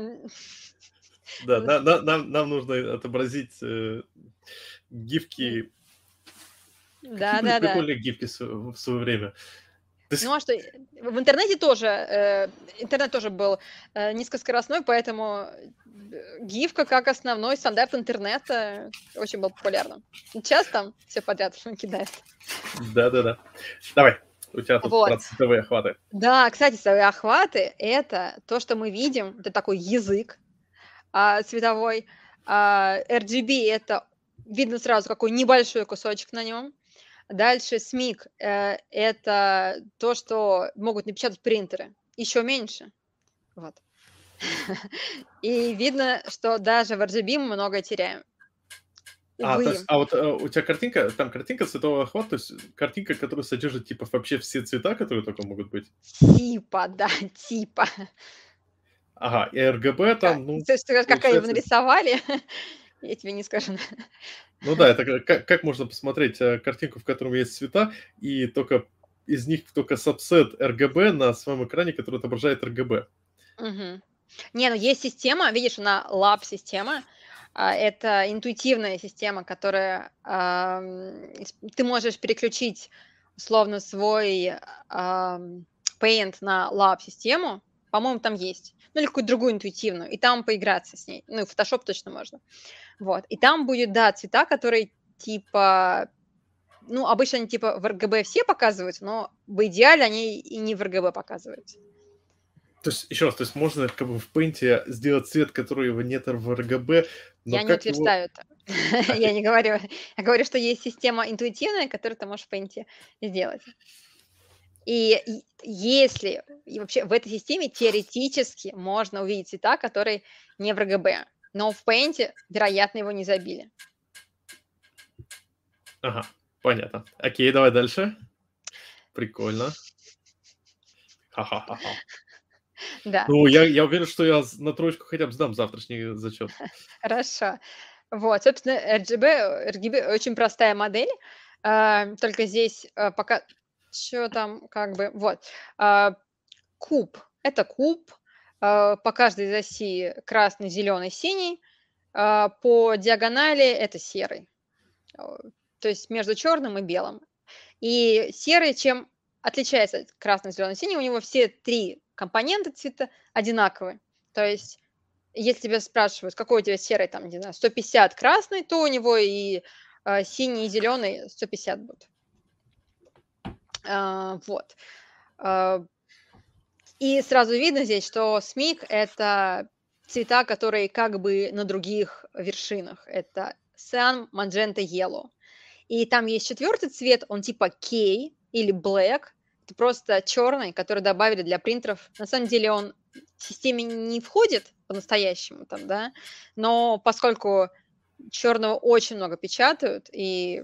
Да, на, на, нам, нам нужно отобразить э, гифки. Да, да, да. Прикольные гифки в свое время. Ну а что, в интернете тоже, э, интернет тоже был э, низкоскоростной, поэтому э, гифка как основной стандарт интернета очень был популярным. Сейчас там все подряд <laughs> кидает. Да-да-да. Давай, у тебя тут вот. про цветовые охваты. Да, кстати, цветовые охваты – это то, что мы видим, это такой язык а, цветовой. А, RGB – это видно сразу, какой небольшой кусочек на нем. Дальше СМИК э, – это то, что могут напечатать принтеры, еще меньше. Вот. <laughs> И видно, что даже в RGB мы много теряем. А, то есть, а вот э, у тебя картинка, там картинка цветового охвата, то есть картинка, которая содержит типа вообще все цвета, которые только могут быть. Типа, да, <laughs> типа. Ага, и RGB там, ну, то есть, как ее получается, нарисовали, <laughs> я тебе не скажу. ну да, это как, как- можно посмотреть э, картинку, в котором есть цвета, и только из них только сабсет RGB на своем экране, который отображает RGB. Мгм. Не, ну есть система, видишь, она лаб-система. а, Это интуитивная система, которая ты можешь переключить условно свой Paint на лаб-систему. По-моему, там есть. Ну, или какую-то другую интуитивную. И там поиграться с ней. Ну, и Photoshop точно можно. Вот. И там будет, да, цвета, которые типа... Ну, обычно они типа в RGB все показываются, но в идеале они и не в RGB показываются. То есть, еще раз, то есть можно как бы в Paint сделать цвет, который его нет в RGB, но Я не как его... утверждаю это. А, <laughs> Я не говорю. Я говорю, что есть система интуитивная, которую ты можешь в Paint сделать. И если и вообще в этой системе теоретически можно увидеть цвета, которые не в RGB, но в Paint, вероятно, его не забили. Ага, понятно. Окей, давай дальше. Прикольно. Ха-ха-ха-ха. Да, Ну, я, я уверен, что я на троечку хотя бы сдам завтрашний зачет. <laughs> хорошо. Вот, собственно, RGB, RGB очень простая модель, а, только здесь а, пока что там как бы вот а, куб. Это куб а, по каждой из оси красный, зеленый, синий. а, По диагонали это серый. То есть между черным и белым. И серый чем отличается от красный, зеленый, синий, у него все три компонента цвета одинаковые. То есть если тебя спрашивают, какой у тебя серый, там, не знаю, 150 красный, то у него и а, синий, и зеленый 150 будут. А, вот. А, и сразу видно здесь, что смик – это цвета, которые как бы на других вершинах. Это Cyan, Magenta, Yellow. И там есть четвертый цвет, он типа K или Black. Это просто черный, который добавили для принтеров. На самом деле он в системе не входит по-настоящему там, да, но поскольку черного очень много печатают, и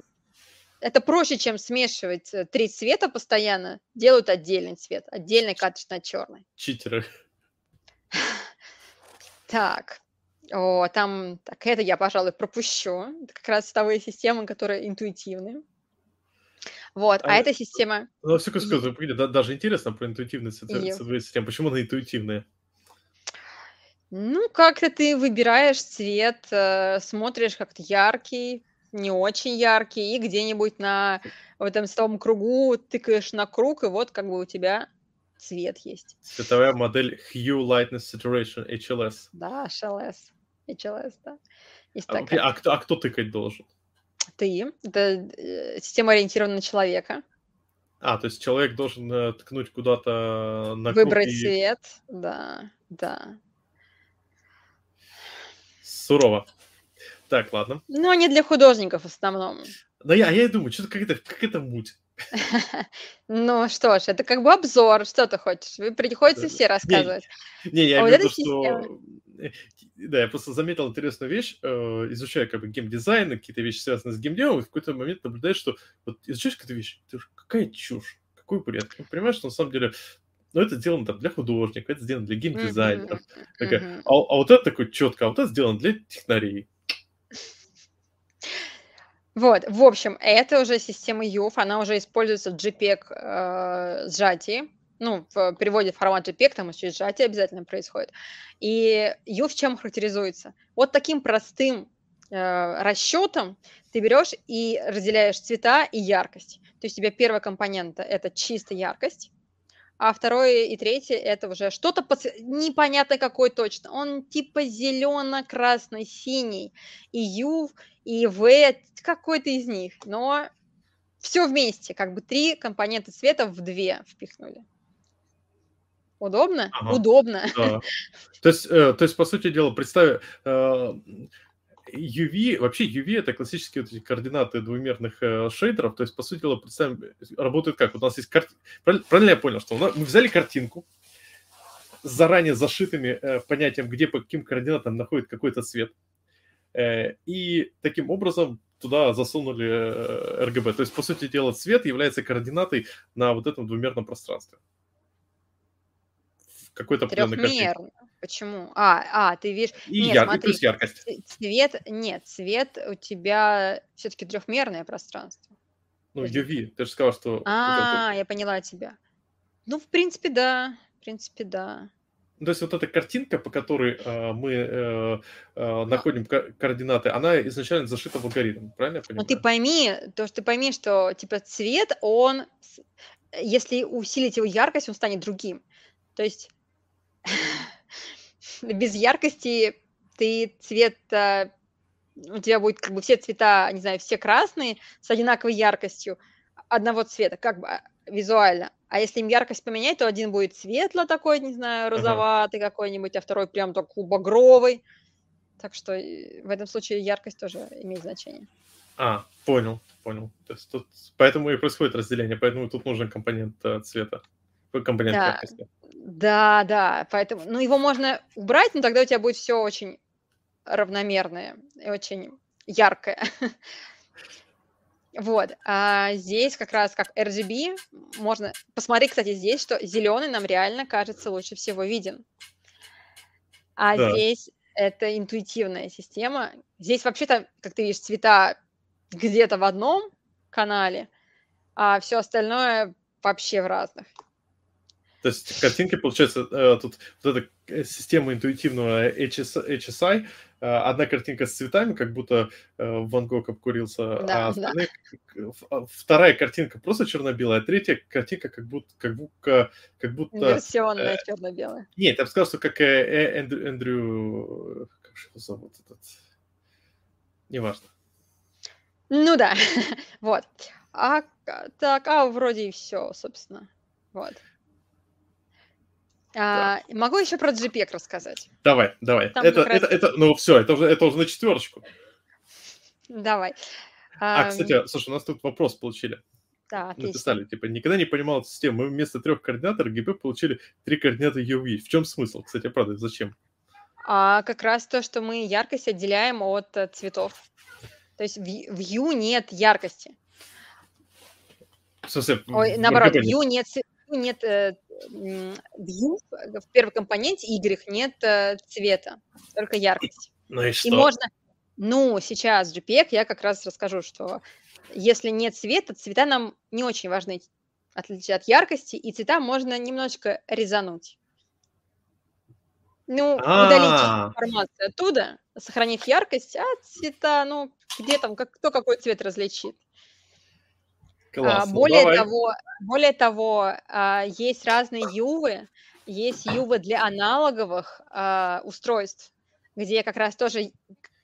это проще, чем смешивать э, три цвета постоянно, делают отдельный цвет, отдельный на черный. Читеры. Так, о, там, так, это я, пожалуй, пропущу. Это как раз цветовые системы, которые интуитивны. Вот, а А, эта система... Ну, секунду, е- секунду, погоди, да- даже интересно про интуитивные цветовые системы. Почему она интуитивная? Ну, как-то ты выбираешь цвет, э, смотришь как-то яркий, не очень яркий, и где-нибудь на в этом цветовом кругу тыкаешь на круг, и вот как бы у тебя цвет есть. Цветовая модель Hue Lightness Saturation, HLS. Да, HLS, HLS, да. Есть А, такая. а кто, а кто тыкать должен? Ты, это э, система ориентирована на человека. А, то есть человек должен э, ткнуть куда-то на круг Выбрать и цвет, да, да. сурово. Так, ладно. Но не для художников в основном. Да я, а я и думаю, что-то какая-то какая муть. <laughs> Ну что ж, это как бы обзор, что ты хочешь? Вы приходится Да. все рассказывать. не, я А имею что... э, Да, я просто заметил интересную вещь, э, изучая как бы геймдизайн, какие-то вещи, связанные с геймдевом, и в какой-то момент наблюдаешь, что вот изучаешь какую-то вещь, ты какая чушь, какой бред. Ты понимаешь, что на самом деле ну, это сделано там для художников, это сделано для геймдизайнеров. Такая, мгм. а, а вот это такой четко, а вот это сделано для технарей. Вот, в общем, это уже система UF, она уже используется в JPEG э, сжатии. Ну, в переводе в формат JPEG, там еще и сжатие обязательно происходит. И UF чем характеризуется? Вот таким простым э, расчетом ты берешь и разделяешь цвета и яркость. То есть у тебя первая компонента– это чисто яркость, а второе и третье это уже что-то по цве- непонятно какой точно. Он типа зелено-красный, синий, и Ю, и В какой-то из них. Но все вместе, как бы три компонента цвета в две впихнули. Удобно? Ага. Удобно. Да. <laughs> То есть, э, то есть, по сути дела, представь, э, UV, вообще UV это классические вот эти координаты двумерных э, шейдеров, то есть, по сути дела, представим, работает как? Вот у нас есть картинка, правильно я понял, что нас- мы взяли картинку с заранее зашитыми э, понятием, где по каким координатам находит какой-то цвет, э, и таким образом туда засунули э, RGB. То есть, по сути дела, цвет является координатой на вот этом двумерном пространстве. Какой-то картинке. Почему? А, а, ты видишь... И, нет, яр... смотри, и плюс яркость. Цвет, нет, цвет у тебя все-таки трехмерное пространство. Ну, UV, ты же сказал, что... А, я поняла тебя. Ну, в принципе, да. В принципе, да. Ну, то есть вот эта картинка, по которой э, мы э, э, находим ко- координаты, она изначально зашита в алгоритм, правильно я понимаю? Ну ты пойми, то, что ты пойми, что типа цвет, он, если усилить его яркость, он станет другим. То есть <laughs> без яркости ты цвет, э, у тебя будет как бы все цвета, не знаю, все красные с одинаковой яркостью одного цвета, как бы а, визуально. А если им яркость поменять, то один будет светло такой, не знаю, розоватый ага. какой-нибудь, а второй прям такой багровый. Так что э, в этом случае яркость тоже имеет значение. А, понял, понял. То есть тут поэтому и происходит разделение, поэтому тут нужен компонент э, цвета, компонент да. яркости. Да, да, поэтому, ну его можно убрать, но тогда у тебя будет все очень равномерное и очень яркое. Вот, а здесь как раз как RGB можно... Посмотри, кстати, здесь, что зеленый нам реально кажется лучше всего виден. А да. здесь это интуитивная система. Здесь вообще-то, как ты видишь, цвета где-то в одном канале, а все остальное вообще в разных. То есть картинки, получается, э, тут вот эта э, система интуитивного HSI, э, одна картинка с цветами, как будто Ван Гог обкурился, да, а остальные, да. А, вторая картинка просто черно-белая, а третья картинка как будто... Как будто, как будто Версионная э, черно-белая. Нет, я бы сказал, что как э, Эндрю, Эндрю... Как же его зовут этот? Неважно. Ну да, <laughs> вот. А так, а вроде и все, собственно. Вот. А, могу еще про JPEG рассказать. Давай, давай. Там это, это, это, ну все, это уже, это уже на четверочку. Давай. А, а, кстати, слушай, у нас тут вопрос получили. Да, отлично. Написали, типа, никогда не понимал эту систему. Мы вместо трех координат RGB получили три координаты UV. В чем смысл? Кстати, правда, зачем? А как раз то, что мы яркость отделяем от э, цветов. То есть в, в U нет яркости. В смысле? Ой, наоборот, в U нет, нет э, view, в первом компоненте Y нет э, цвета, только яркость. Ну и что? И можно, ну, сейчас JPEG я как раз расскажу, что если нет цвета, цвета нам не очень важны, отличие от яркости, и цвета можно немножечко резануть. Ну, удалить А, информацию оттуда, сохранив яркость, а цвета, ну, где там, как, кто какой цвет различит. А, классно. более Давай. того, более того, а, есть разные ювы, есть ювы для аналоговых а, устройств, где как раз тоже,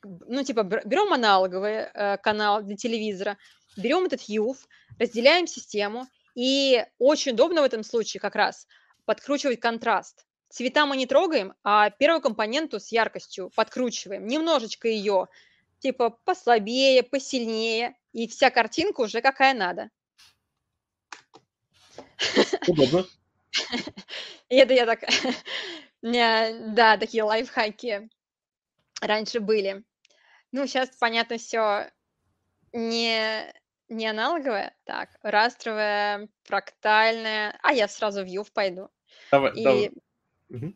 ну, типа, берем аналоговый э, канал для телевизора, берем этот юв, разделяем систему, и очень удобно в этом случае как раз подкручивать контраст. Цвета мы не трогаем, а первую компоненту с яркостью подкручиваем, немножечко ее, типа, послабее, посильнее, и вся картинка уже какая надо. Удобно. <laughs> Это я так... <laughs> Да, такие лайфхаки раньше были. Ну, сейчас, понятно, все не, не аналоговое. Так, растровое, фрактальное. А я сразу в Юв пойду. Давай, И... давай. Угу.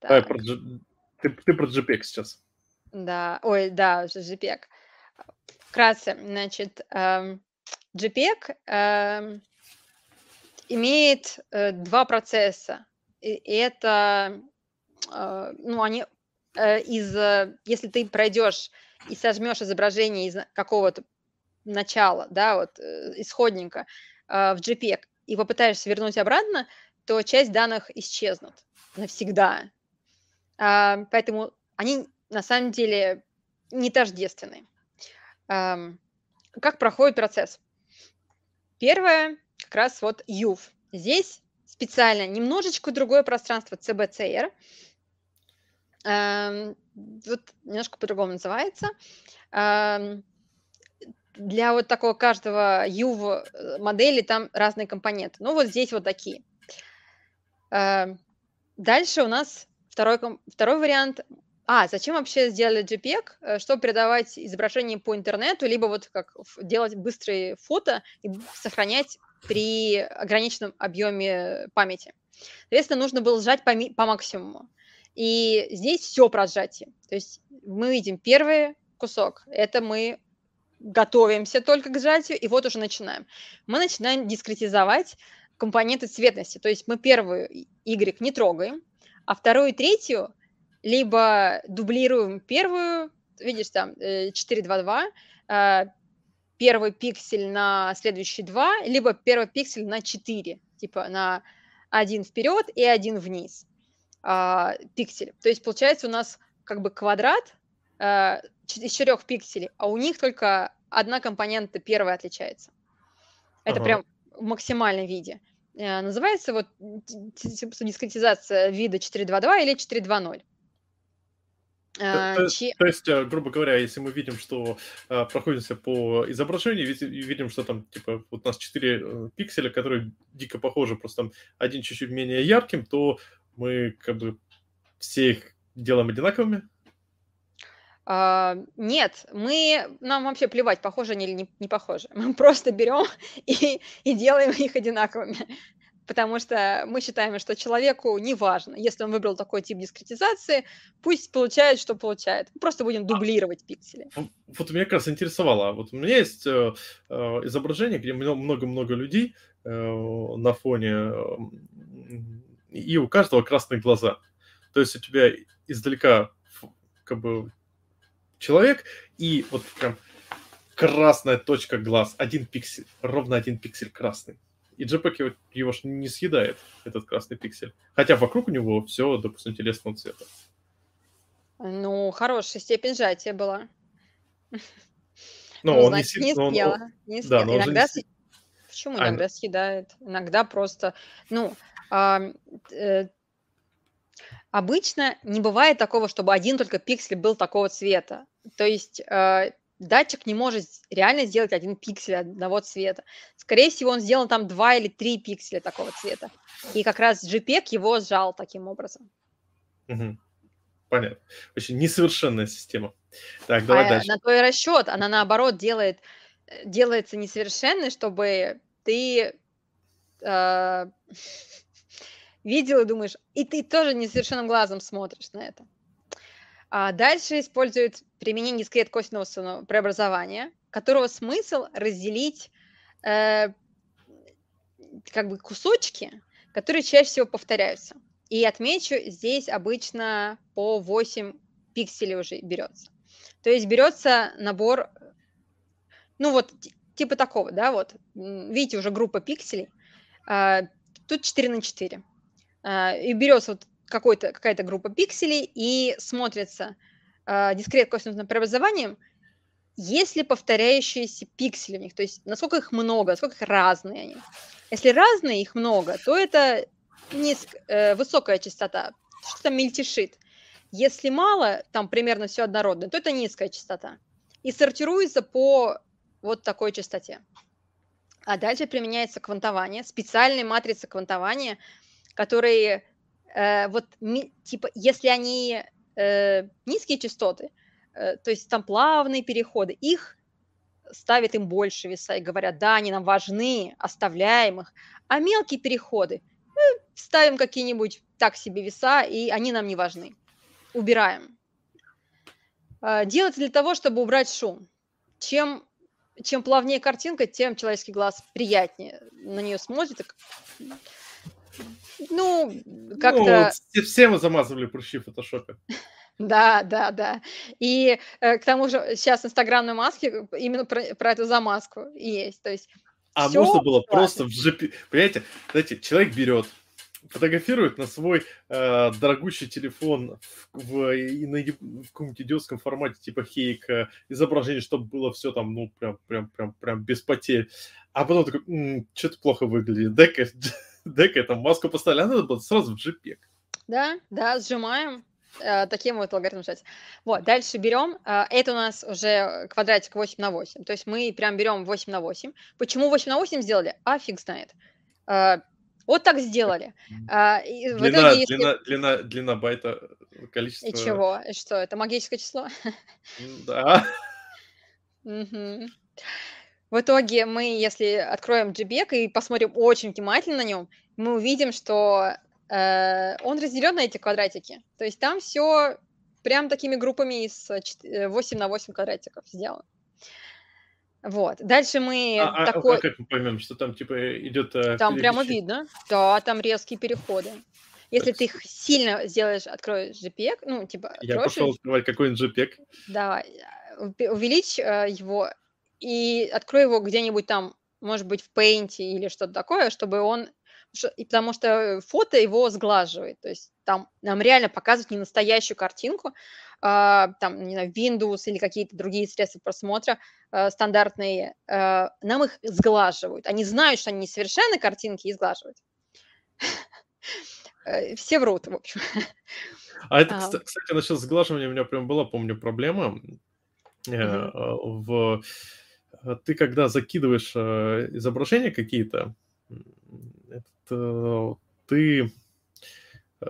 Давай про, ты, ты про JPEG сейчас. Да, ой, да, JPEG. Вкратце, значит, JPEG эм, имеет э, два процесса. И это, э, ну, они э, из, если ты пройдешь и сожмешь изображение из какого-то начала, да, вот исходника в JPEG и попытаешься вернуть обратно, то часть данных исчезнут навсегда. А, поэтому они на самом деле не тождественны. Как проходит процесс? Первое, как раз вот UV. Здесь специально немножечко другое пространство CBCR. Вот немножко по-другому называется. Для вот такого каждого UV э, модели там разные компоненты. Ну вот здесь вот такие. Дальше у нас второй, второй вариант А, зачем вообще сделали JPEG? Э, чтобы передавать изображение по интернету, либо вот как делать быстрые фото и сохранять при ограниченном объеме памяти. Соответственно, нужно было сжать по, по максимуму. И здесь все про сжатие. То есть мы видим первый кусок. Это мы готовимся только к сжатию, и вот уже начинаем. Мы начинаем дискретизовать компоненты цветности. То есть мы первую Y не трогаем, а вторую и третью либо дублируем первую, видишь, там 422, э, первый пиксель на следующий 2, либо первый пиксель на 4, типа на один вперед и один вниз а, пиксель. То есть получается у нас как бы квадрат а, из четырех пикселей, а у них только одна компонента первая отличается. Это ага. прям в максимальном виде. А, называется вот дискретизация вида 4.2.2 или 4.2.0. То, то, Чи... то есть, э, грубо говоря, если мы видим, что э, проходимся по изображению, видим, что там, типа, вот у нас 4 э, пикселя, которые дико похожи, просто там один чуть-чуть менее ярким, то мы как бы все их делаем одинаковыми? А, нет, мы, нам вообще плевать, похожи они или не, не похожи. <laughs> Мы просто берем <laughs> и, и делаем их одинаковыми. Потому что мы считаем, что человеку не важно, если он выбрал такой тип дискретизации, пусть получает, что получает. Мы просто будем а дублировать пиксели. Вот меня как раз интересовало. Вот у меня есть э, э, изображение, где много-много людей э, на фоне и у каждого красные глаза. То есть у тебя издалека как бы человек, и вот прям красная точка глаз, один пиксель, ровно один пиксель красный. И JPEG его ж не съедает, этот красный пиксель. Хотя вокруг него все, допустим, телесного цвета. Ну, хорошая степень сжатия была. Но ну, он значит, не, не съела. Он, не съела. Да, иногда... Не... Почему иногда а, съедает? Иногда просто... Ну, Э, обычно не бывает такого, чтобы один только пиксель был такого цвета. То есть э, датчик не может реально сделать один пиксель одного цвета. Скорее всего, он сделал там два или три пикселя такого цвета. И как раз JPEG его сжал таким образом. Угу. Понятно. Очень несовершенная система. Так, давай а дальше. На твой расчет она наоборот делает, э, делается несовершенной, чтобы ты э, <laughs> видел и думаешь, и ты тоже несовершенным глазом смотришь на это. А дальше используют применение дискрет-косвенного преобразования, которого смысл разделить э, как бы кусочки, которые чаще всего повторяются. И отмечу, здесь обычно по 8 пикселей уже берется. То есть берется набор, ну вот, типа такого, да, вот, видите, уже группа пикселей, а, тут 4 на 4. А, и берется вот какой-то, какая-то группа пикселей и смотрится э, дискрет косвенным преобразованием, есть ли повторяющиеся пиксели в них, то есть насколько их много, насколько разные они. Если разные, их много, то это низк, э, высокая частота, что там мельтешит. Если мало, там примерно все однородно, то это низкая частота. И сортируется по вот такой частоте. А дальше применяется квантование, специальные матрицы квантования – которые э, вот типа, если они э, низкие частоты, э, то есть там плавные переходы, их ставят им больше веса и говорят, да, они нам важны, оставляем их, а мелкие переходы ну, ставим какие-нибудь так себе веса, и они нам не важны. Убираем. Э, делается для того, чтобы убрать шум. Чем, чем плавнее картинка, тем человеческий глаз приятнее на нее смотрит. Ну, как-то... Ну, все мы замазывали прыщи в фотошопе. <laughs> Да, да, да. И э, к тому же сейчас инстаграмные маски именно про, про эту замазку есть. То есть а можно было классно. просто в GP... Понимаете, знаете, человек берет, фотографирует на свой э, дорогущий телефон в, в, на, в каком-нибудь идиотском формате, типа хейк, э, изображение, чтобы было все там, ну, прям, прям, прям, прям без потерь. А потом такой, что-то плохо выглядит. Дай-ка <laughs> дека там маску поставили, а надо было сразу в JPEG. Да, да, сжимаем. Э, таким вот алгоритмом жать. Вот, дальше берем. Э, это у нас уже квадратик 8 на 8. То есть мы прям берем 8 на 8. Почему 8 на 8 сделали? А фиг знает. Э, вот так сделали. А, длина, итоге, если... длина, длина, длина байта количество... И чего? И что, это магическое число? Да. В итоге мы, если откроем JPEG и посмотрим очень внимательно на нем, мы увидим, что э, он разделен на эти квадратики. То есть там все прям такими группами из 8 на 8 квадратиков сделано. Вот. Дальше мы А, а- а такой... как мы поймем, что там типа идет... э, Там прямо видно. Да, там резкие переходы. Если Так, ты их сильно сделаешь, откроешь JPEG, ну, типа, Я пошел открывать какой-нибудь JPEG. да, уве- увеличь э, его и открой его где-нибудь там, может быть, в Paint или что-то такое, чтобы он... и Потому что фото его сглаживает. То есть там нам реально показывают не настоящую картинку, а, там, не знаю, Windows или какие-то другие средства просмотра э, стандартные, э, нам их сглаживают. Они знают, что они несовершенны картинки и сглаживают. Э, Все врут, в общем. А это, А. кста- кстати, насчет сглаживания у меня прям была, помню, проблема. В... э, Ты когда закидываешь э, изображения какие-то, э, ты, э,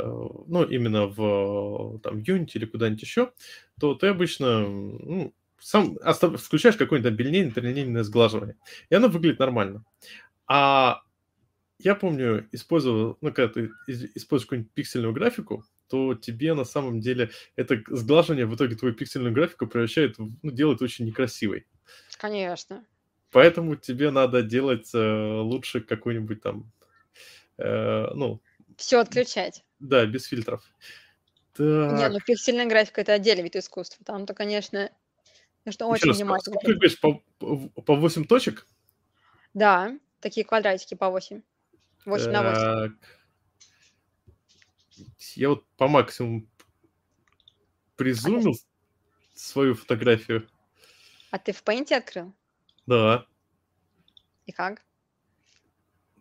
ну, именно в там, Unity или куда-нибудь еще, то ты обычно ну, сам остав- включаешь какое-нибудь там бельнейное, трилинейное сглаживание, и оно выглядит нормально. А я помню, использовал, ну, когда ты используешь какую-нибудь пиксельную графику, то тебе на самом деле это сглаживание в итоге твою пиксельную графику превращает, ну, делает очень некрасивой. Конечно. Поэтому тебе надо делать э, лучше какой-нибудь там, э, ну, Все отключать. да, без фильтров. Не, Так, ну пиксельная графика это отдельный вид искусства. Там-то, конечно, нужно очень раз, внимательно. сколько говоришь, по, по- по 8 точек? Да, такие квадратики по 8. 8 на 8. Так. Я вот по максимуму призумил свою фотографию. А ты в Paint открыл? Да, И как?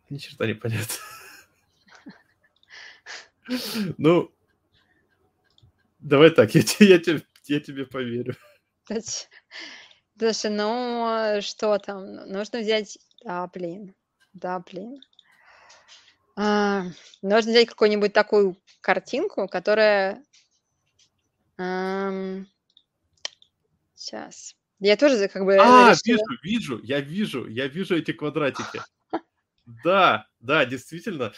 ни черта не понятно. Ну, давай так, я, я, тебе, я тебе поверю. Слушай, ну что там? Ну, Нужно взять... Да, блин. Да, блин. А, нужно взять какую-нибудь такую картинку, которая... сейчас. Я тоже как бы А, решила- вижу, вижу, я вижу, я вижу эти квадратики. <laughs> Да, да, действительно,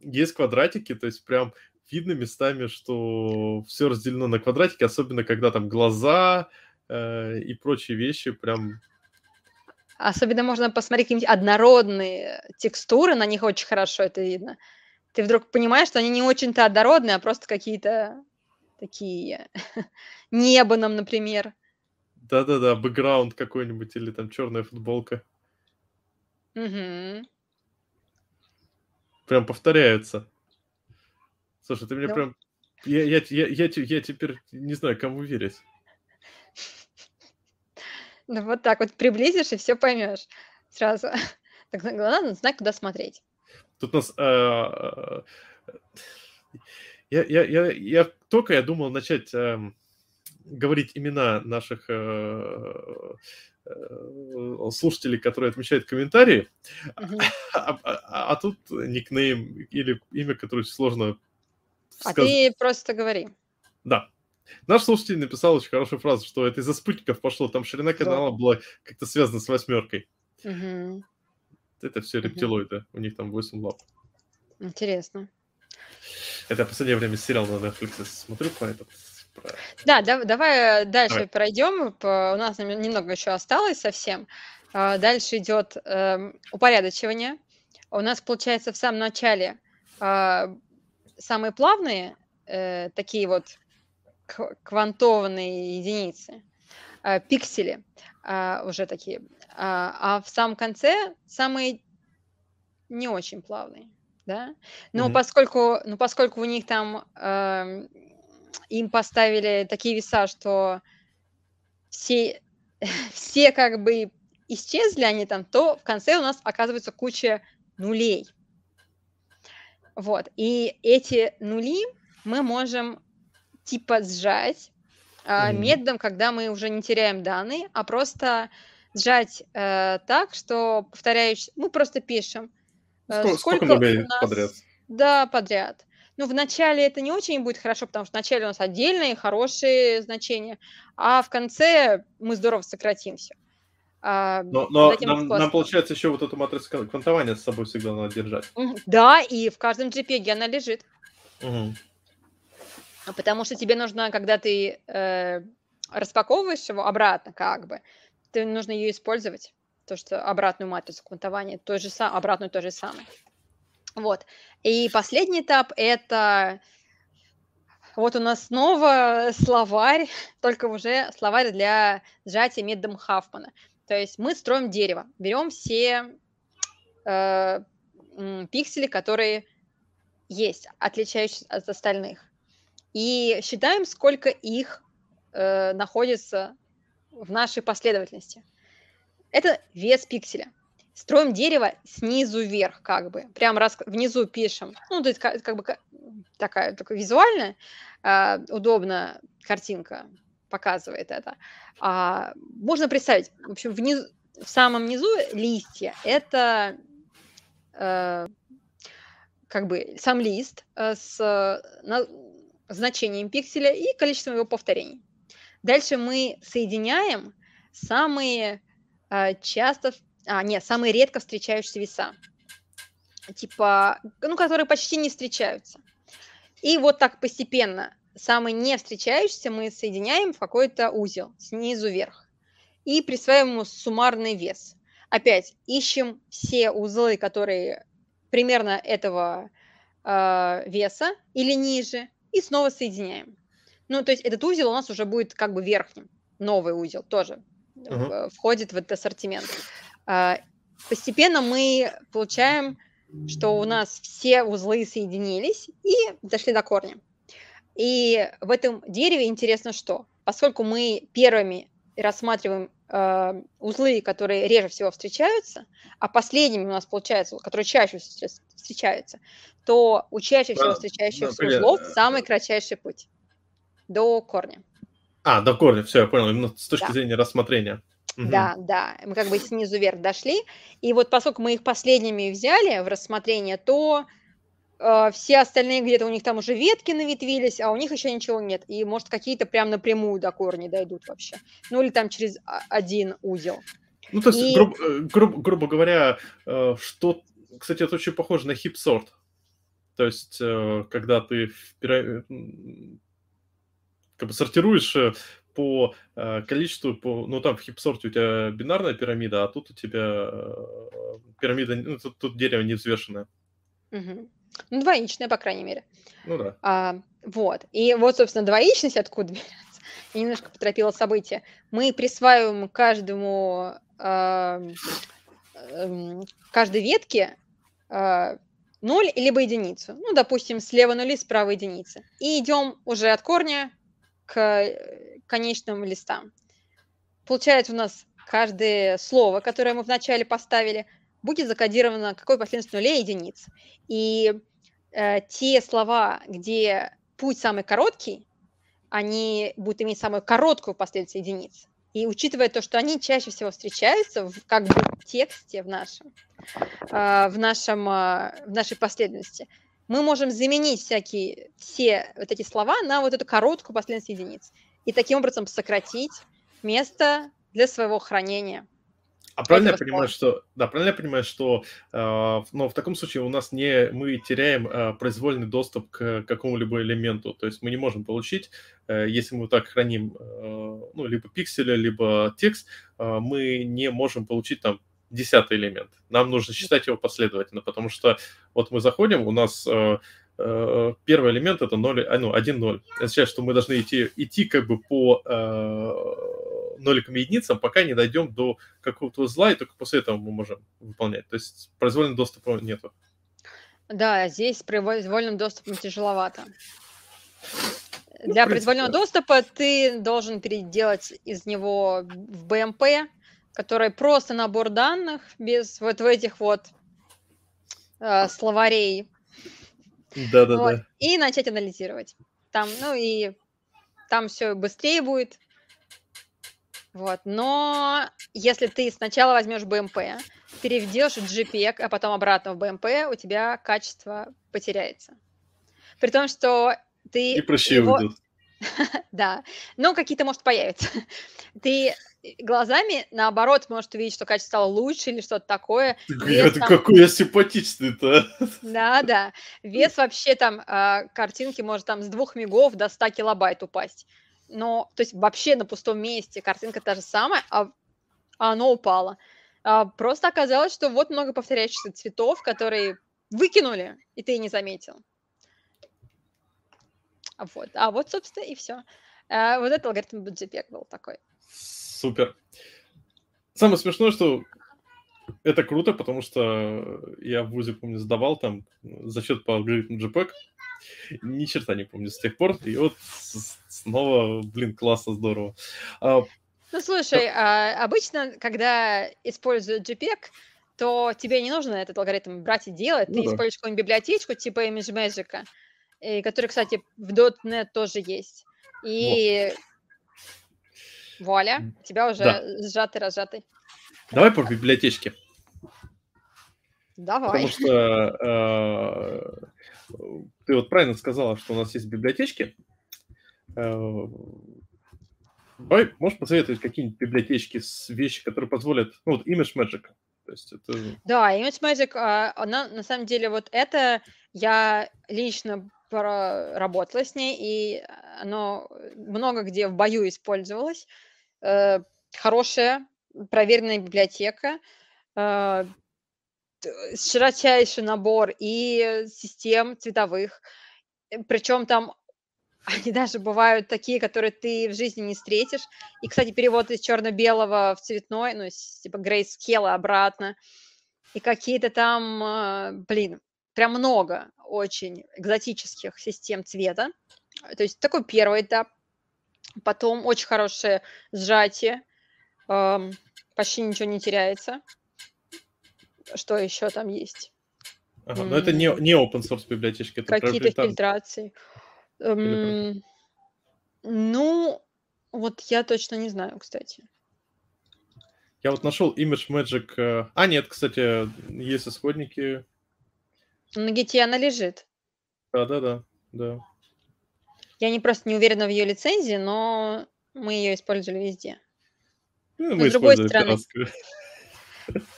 есть квадратики, то есть прям видно местами, что все разделено на квадратики, особенно когда там глаза э, и прочие вещи, прям Особенно можно посмотреть какие-нибудь однородные текстуры, на них очень хорошо это видно. Ты вдруг понимаешь, что они не очень-то однородные, а просто какие-то такие <laughs> небо нам, например. Да-да-да, бэкграунд какой-нибудь или там черная футболка. Мгм. Прям повторяются. Слушай, ты мне Ну. прям... Я, я, я, я, я теперь не знаю, кому верить. Ну вот так вот приблизишь и все поймешь сразу. <laughs> Так главное знать, куда смотреть. Тут нас... а, а, Я, я, я, я только я думал начать ам, говорить имена наших э, э, слушателей, которые отмечают комментарии, <laughs> а, а- а тут никнейм или имя, которое сложно А ты просто говори. Да. Наш слушатель написал очень хорошую фразу, что это из-за спутников пошло. Там ширина канала была как-то связана с восьмеркой. Это все рептилоиды. У них там 8 лап. Интересно. Это я в последнее время сериал на Netflix смотрю про этот. Да, да, давай дальше Давай. пройдем. У нас нем- немного еще осталось совсем. А, Дальше идет эм, упорядочивание. У нас получается в самом начале а, самые плавные э, такие вот кв- квантованные единицы, а, пиксели а, уже такие, а в самом конце самые не очень плавные, да. Но Мгм. поскольку, ну поскольку у них там эм, им поставили такие веса, что все, <laughs> все как бы исчезли они там, то в конце у нас оказывается куча нулей. Вот. И эти нули мы можем типа сжать Мгм. методом, когда мы уже не теряем данные, а просто сжать э, так, что повторяюсь, мы просто пишем, э, Сколько, сколько нулей у нас- подряд? Да, подряд. Ну, вначале это не очень будет хорошо, потому что вначале у нас отдельные хорошие значения, а в конце мы здорово сократимся. А, но но нам, нам, получается, еще вот эту матрицу квантования с собой всегда надо держать. Да, и в каждом JPEG она лежит. Угу. Потому что тебе нужно, когда ты э, распаковываешь его обратно, как бы, ты нужно ее использовать. То, что обратную матрицу квантования, то же самое, обратную то же самое. Вот. И последний этап – это вот у нас снова словарь, <laughs> только уже словарь для сжатия методом Хафмана. То есть мы строим дерево, берем все э, пиксели, которые есть, отличающиеся от остальных, и считаем, сколько их э, находится в нашей последовательности. Это вес пикселя. Строим дерево снизу вверх, как бы. Прям раз внизу пишем. Ну, то есть как, как бы такая, такая визуальная, э, удобно картинка показывает это. А, можно представить, в общем, внизу, в самом низу листья это э, как бы сам лист э, с на, значением пикселя и количеством его повторений. Дальше мы соединяем самые э, часто, а, нет, самые редко встречающиеся веса, типа, ну, которые почти не встречаются. И вот так постепенно самый не встречающийся мы соединяем в какой-то узел снизу вверх и присваиваем ему суммарный вес. Опять ищем все узлы, которые примерно этого э, веса или ниже, и снова соединяем. Ну, то есть этот узел у нас уже будет как бы верхним. Новый узел тоже uh-huh. входит в этот ассортимент. Э, постепенно мы получаем, что у нас все узлы соединились и дошли до корня. И в этом дереве интересно что? Поскольку мы первыми рассматриваем э, узлы, которые реже всего встречаются, а последними у нас получается, которые чаще встречаются, то у чаще всего встречающихся да, узлов самый кратчайший путь до корня. А, до корня, все, я понял, именно с точки да. зрения рассмотрения. Угу. Да, да, мы как бы снизу вверх дошли, и вот поскольку мы их последними взяли в рассмотрение, то э, все остальные где-то у них там уже ветки наветвились, а у них еще ничего нет. И, может, какие-то прям напрямую до корня дойдут вообще. Ну, или там через один узел. Ну, то есть, и... грубо, э, грубо, грубо говоря, э, что... Кстати, это очень похоже на хип-сорт. То есть, э, когда ты как бы сортируешь по количеству, по, ну там в хипсорте у тебя бинарная пирамида, а тут у тебя пирамида, ну, тут, тут дерево не взвешенное. Угу. Ну, двоичная, по крайней мере. Ну да. А, вот. И вот, собственно, двоичность откуда берется. <laughs> Я немножко поторопила события. Мы присваиваем каждому, э, э, каждой ветке э, 0 либо единицу. Ну, допустим, слева нули, справа единицы. И идем уже от корня к конечным листам. Получается у нас каждое слово, которое мы вначале поставили, будет закодировано какой последовательность нулей и единиц. И э, те слова, где путь самый короткий, они будут иметь самую короткую последовательность единиц. И учитывая то, что они чаще всего встречаются в, как бы в тексте в нашем, э, в, нашем э, в нашей последовательности, мы можем заменить всякие, все вот эти слова на вот эту короткую последовательность единиц. И таким образом сократить место для своего хранения. А правильно я понимаю, что да, правильно я понимаю, что э, но в таком случае у нас не мы теряем э, произвольный доступ к какому-либо элементу, то есть мы не можем получить, э, если мы так храним, э, ну либо пиксели, либо текст, э, мы не можем получить там десятый элемент. Нам нужно считать его последовательно, потому что вот мы заходим, у нас э, э, первый элемент это 0, а, ну, 1, 0. Это означает, что мы должны идти, идти как бы по э, ноликам и единицам, пока не дойдем до какого-то узла, и только после этого мы можем выполнять. То есть произвольного доступа нету. Да, здесь произвольным доступом тяжеловато. Ну, Для произвольного доступа ты должен переделать из него в BMP, который просто набор данных без вот этих вот э, словарей. Да-да-да. Вот, и начать анализировать. Там, ну и там все быстрее будет, вот. Но если ты сначала возьмешь BMP, переведешь в JPEG, а потом обратно в BMP, у тебя качество потеряется. При том, что ты И прыщи его... уйдут. <laughs> Да, но какие-то, может, появятся. <laughs> Ты глазами, наоборот, можешь увидеть, что качество стало лучше или что-то такое. Вес там... какой я симпатичный-то. <laughs> Да, да. Вес вообще там а, картинки может там с двух мегов до 100 килобайт упасть. Но, то есть вообще на пустом месте картинка та же самая, а а оно упало. А, просто оказалось, что вот много повторяющихся цветов, которые выкинули, и ты не заметил. А вот, а вот, собственно, и все. А, вот этот алгоритм JPEG был такой. Супер. Самое смешное, что это круто, потому что я в ВУЗе, помню, сдавал там зачет по алгоритму JPEG. Ни черта не помню с тех пор. И вот снова, блин, классно, здорово. А, ну, слушай, а, обычно, когда используют JPEG, то тебе не нужно этот алгоритм брать и делать. Ну, Ты да. используешь какую-нибудь библиотечку типа ImageMagick, и которая, кстати, в .NET тоже есть. И вуаля, у тебя уже Да. сжатый-разжатый. Давай по библиотечке. Давай. Потому что э, ты вот правильно сказала, что у нас есть библиотечки. Э, Давай, можешь посоветовать какие-нибудь библиотечки с вещи, которые позволят, ну вот Image Magic. То есть это... Да, ImageMagick, а, она на самом деле вот это я лично работала с ней, и оно много где в бою использовалось. Э, хорошая, проверенная библиотека, э, широчайший набор и систем цветовых. Причем там <laughs> они даже бывают такие, которые ты в жизни не встретишь. И, кстати, перевод из черно-белого в цветной, ну, типа грейскела обратно. И какие-то там, э, блин, прям много очень экзотических систем цвета. То есть такой первый этап. Потом очень хорошее сжатие. Эм, почти ничего не теряется. Что еще там есть? Ага, но это не, не open source библиотечки. Это Какие-то фильтрации. Эм, ну, вот я точно не знаю, кстати. Я вот нашел Image Magic. э, А, нет, кстати, есть исходники. На гите она лежит. Да-да-да. Да. Я не просто не уверена в ее лицензии, но мы ее использовали везде. Ну, Но мы с другой стороны- пиратскую.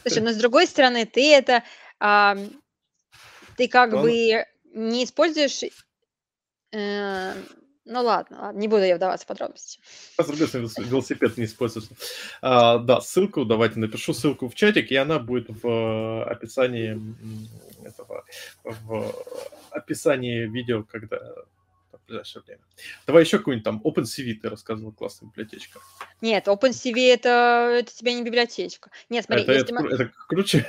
Слушай, но с другой стороны, ты это, ам, ты как Ладно. бы не используешь, э, ну ладно, ладно, не буду я вдаваться в подробности. С другой стороны, велос- велосипед не используется. А, да, ссылку давайте напишу ссылку в чатик, и она будет в э, описании этого, в описании видео, когда в ближайшее время. Давай еще какую-нибудь там OpenCV ты рассказывал, классная библиотечка. Нет, OpenCV это, это тебе не библиотечка. Нет, смотри, это, если это, мы... это круче.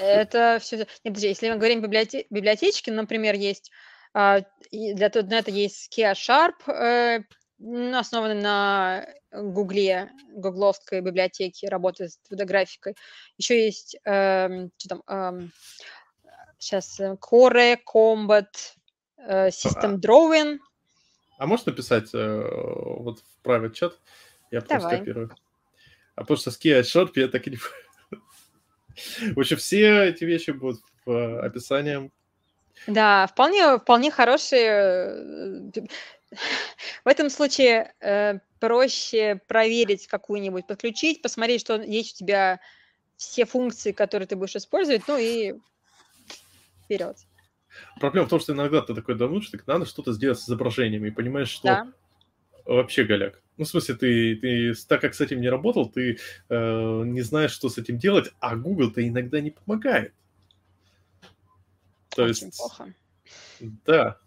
Это все... Нет, подожди, если мы говорим библиоте... библиотечки, например, есть для .NET есть Kia Sharp, э, основанный на Гугле, гугловской библиотеке, работает с 2D-графикой. Еще есть, эм, что там, сейчас, Core, Combat, э, System Drawing. А можешь написать э, вот в private чат? Я Давай. скопирую. А потому что с Kia Sharp я так и не... <laughs> В общем, все эти вещи будут в э, описании. Да, вполне, вполне хорошие. э, <laughs> В этом случае э, проще проверить какую-нибудь, подключить, посмотреть, что есть у тебя все функции, которые ты будешь использовать, ну и вперед. Проблема в том, что иногда ты такой думаешь, так надо что-то сделать с изображениями, и понимаешь, что Да. вообще голяк. Ну, в смысле, ты, ты так как с этим не работал, ты э, не знаешь, что с этим делать, а Google-то иногда не помогает. То Очень есть, плохо. да,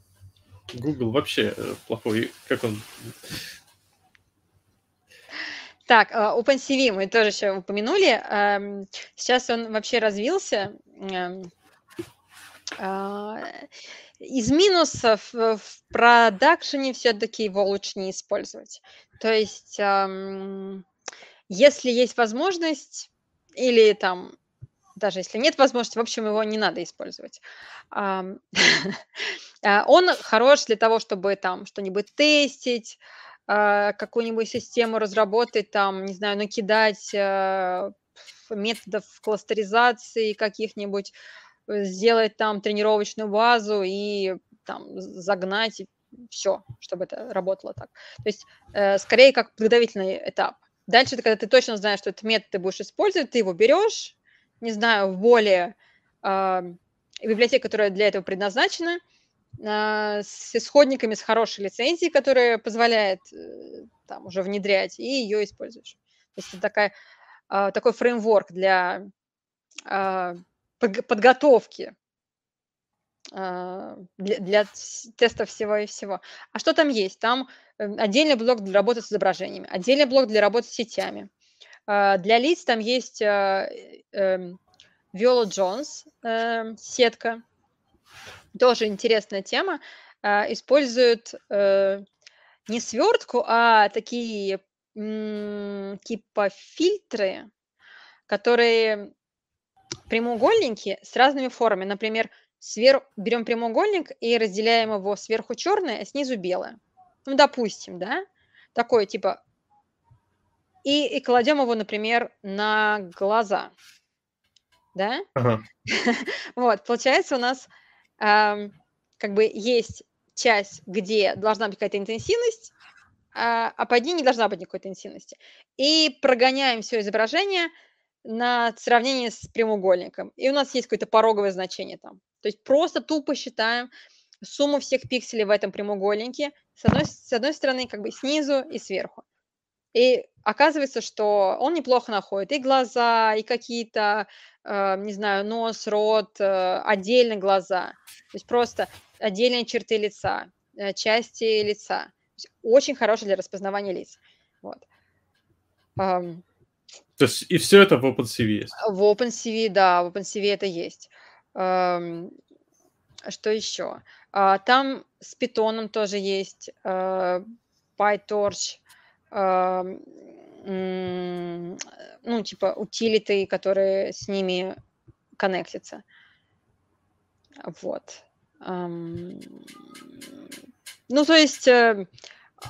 Google вообще э, плохой. Как он? Так, а, OpenCV мы тоже еще упомянули. Эм, Сейчас он вообще развился. Эм, а, Из минусов э, в продакшене все-таки его лучше не использовать. То есть, ам, если есть возможность, или там, даже если нет возможности, в общем, его не надо использовать. <laughs> А, Он хорош для того, чтобы там что-нибудь тестить, а, какую-нибудь систему разработать, там, не знаю, накидать а, методов кластеризации каких-нибудь, э, сделать там тренировочную базу и там загнать все, чтобы это работало так. То есть э, скорее как подготовительный этап. Дальше, когда ты точно знаешь, что этот метод ты будешь использовать, ты его берешь, не знаю, в более э, библиотеке, которая для этого предназначена, э, с исходниками, с хорошей лицензией, которая позволяет э, там уже внедрять, и ее используешь. То есть это такая, э, такой фреймворк для э, подготовки а, для, для теста всего и всего. А что там есть? Там эм, отдельный блок для работы с изображениями, отдельный блок для работы с сетями. А, для лиц там есть а, эм, Viola Jones эм, сетка. Тоже интересная тема. Используют э, не свертку, а такие типа фильтры, которые прямоугольники с разными формами. Например, свер... берем прямоугольник и разделяем его сверху черное, а снизу белое. Ну, допустим, да? Такое типа... И, и кладем его, например, на глаза. Да? Ага. <laughs> вот, получается у нас э, как бы есть часть, где должна быть какая-то интенсивность, а, а под ней не должна быть никакой интенсивности. И прогоняем все изображение на сравнение с прямоугольником. И у нас есть какое-то пороговое значение там. То есть просто тупо считаем сумму всех пикселей в этом прямоугольнике с одной, с одной стороны как бы снизу и сверху. И оказывается, что он неплохо находит и глаза, и какие-то, э, не знаю, нос, рот, э, отдельно глаза. То есть просто отдельные черты лица, э, части лица. очень хороший для распознавания лиц. Вот. Um, То есть и все это в OpenCV есть? В OpenCV, да, в OpenCV это есть. Что еще? А, там с питоном тоже есть э, PyTorch, ну, типа утилиты, которые с ними коннектятся. Вот. Ну, то есть э,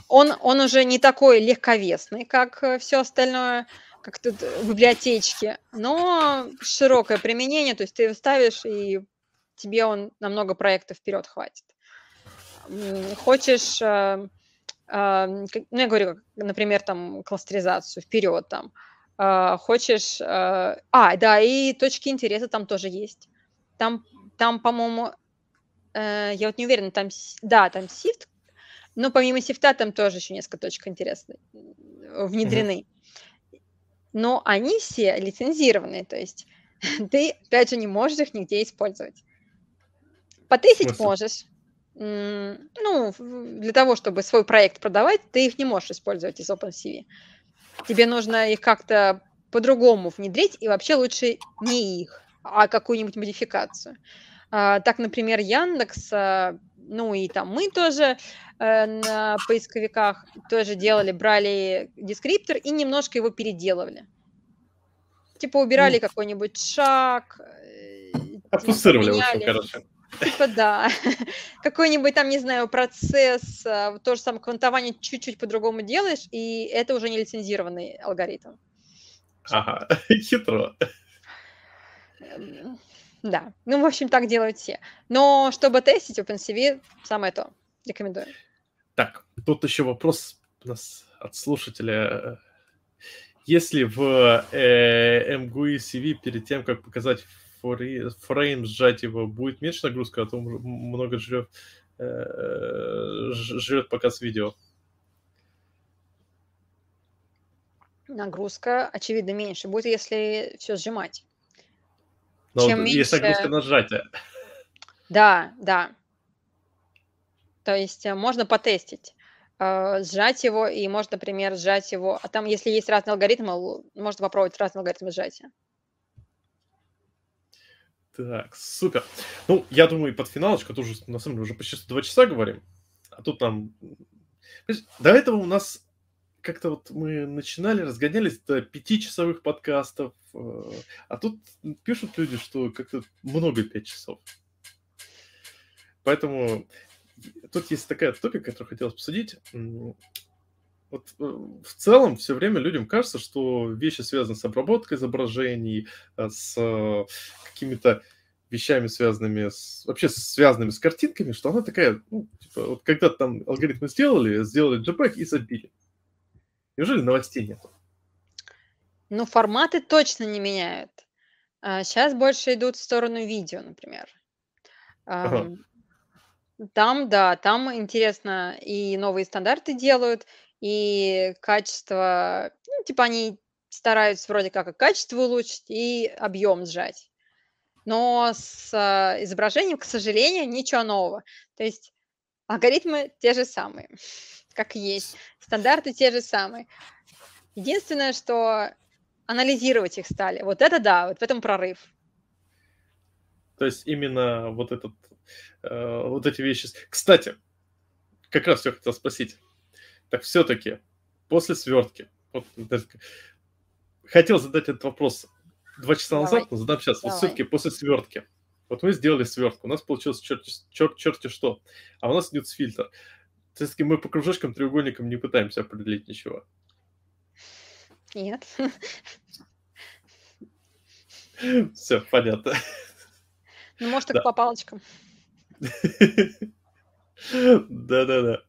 он, он уже не такой легковесный, как э, все остальное как тут в библиотечке, но широкое применение, то есть ты его ставишь, и тебе он на много проектов вперед хватит. Хочешь, э, ну, я говорю, например, там, кластеризацию вперед там, э, хочешь, а, да, и точки интереса там тоже есть. Там, там по-моему, я вот не уверена, там, да, там сифт, но помимо сифта там тоже еще несколько точек интересных внедрены. Mm-hmm но они все лицензированные, то есть <laughs> ты, опять же, не можешь их нигде использовать. Потестить можешь. Ну, для того, чтобы свой проект продавать, ты их не можешь использовать из OpenCV. Тебе нужно их как-то по-другому внедрить, и вообще лучше не их, а какую-нибудь модификацию. А, так, например, Яндекс, а, ну и там мы тоже э, на поисковиках тоже делали, брали дескриптор и немножко его переделывали. Типа убирали ну, какой-нибудь шаг. Э, Отпустировали, в общем, короче. Типа да. <laughs> Какой-нибудь там, не знаю, процесс, а, то же самое квантование чуть-чуть по-другому делаешь, и это уже не лицензированный алгоритм. Ага, <laughs> хитро. Эм, да, ну, в общем, так делают все. Но чтобы тестить OpenCV, самое то. Рекомендую. Так, тут еще вопрос у нас от слушателя. Если в э, MGUI CV перед тем, как показать фрейм, сжать его, будет меньше нагрузка, а то много жрет, э, жрет показ видео. Нагрузка, очевидно, меньше будет, если все сжимать. Но Чем меньше... Есть нагрузка на сжатие. Да, да. То есть э, можно потестить, э, сжать его, и можно, например, сжать его. А там, если есть разные алгоритмы, можно попробовать разные алгоритмы сжатия. Так, супер. Ну, я думаю, под финалочку, тоже, на самом деле, уже почти два часа говорим. А тут там... До этого у нас как-то вот мы начинали, разгонялись до пятичасовых подкастов, э, а тут пишут люди, что как-то много пять часов. Поэтому тут есть такая топик, которую хотелось обсудить. Вот э, в целом все время людям кажется, что вещи связаны с обработкой изображений, э, с какими-то вещами, связанными с, вообще связанными с картинками, что она такая, ну, типа, вот когда там алгоритмы сделали, сделали JPEG и забили. Неужели новостей нет? Ну, форматы точно не меняют. А сейчас больше идут в сторону видео, например. Ага. там, да, там интересно, и новые стандарты делают, и качество, ну, типа они стараются вроде как и качество улучшить, и объем сжать. Но с а, изображением, к сожалению, ничего нового. То есть алгоритмы те же самые, <laughs> как есть. Стандарты те же самые. Единственное, что анализировать их стали. Вот это да, вот в этом прорыв. То есть именно вот этот, э, вот эти вещи. Кстати, как раз все хотел спросить. Так все-таки после свертки, вот, хотел задать этот вопрос два часа Давай. назад, но задам сейчас. Давай. Вот все-таки после свертки. Вот мы сделали свертку, у нас получилось черти, черт, черти что, а у нас идет фильтр. Все-таки мы по кружочкам, треугольникам не пытаемся определить ничего. Нет. Все, понятно. Ну, может, только по палочкам. <laughs> Да-да-да.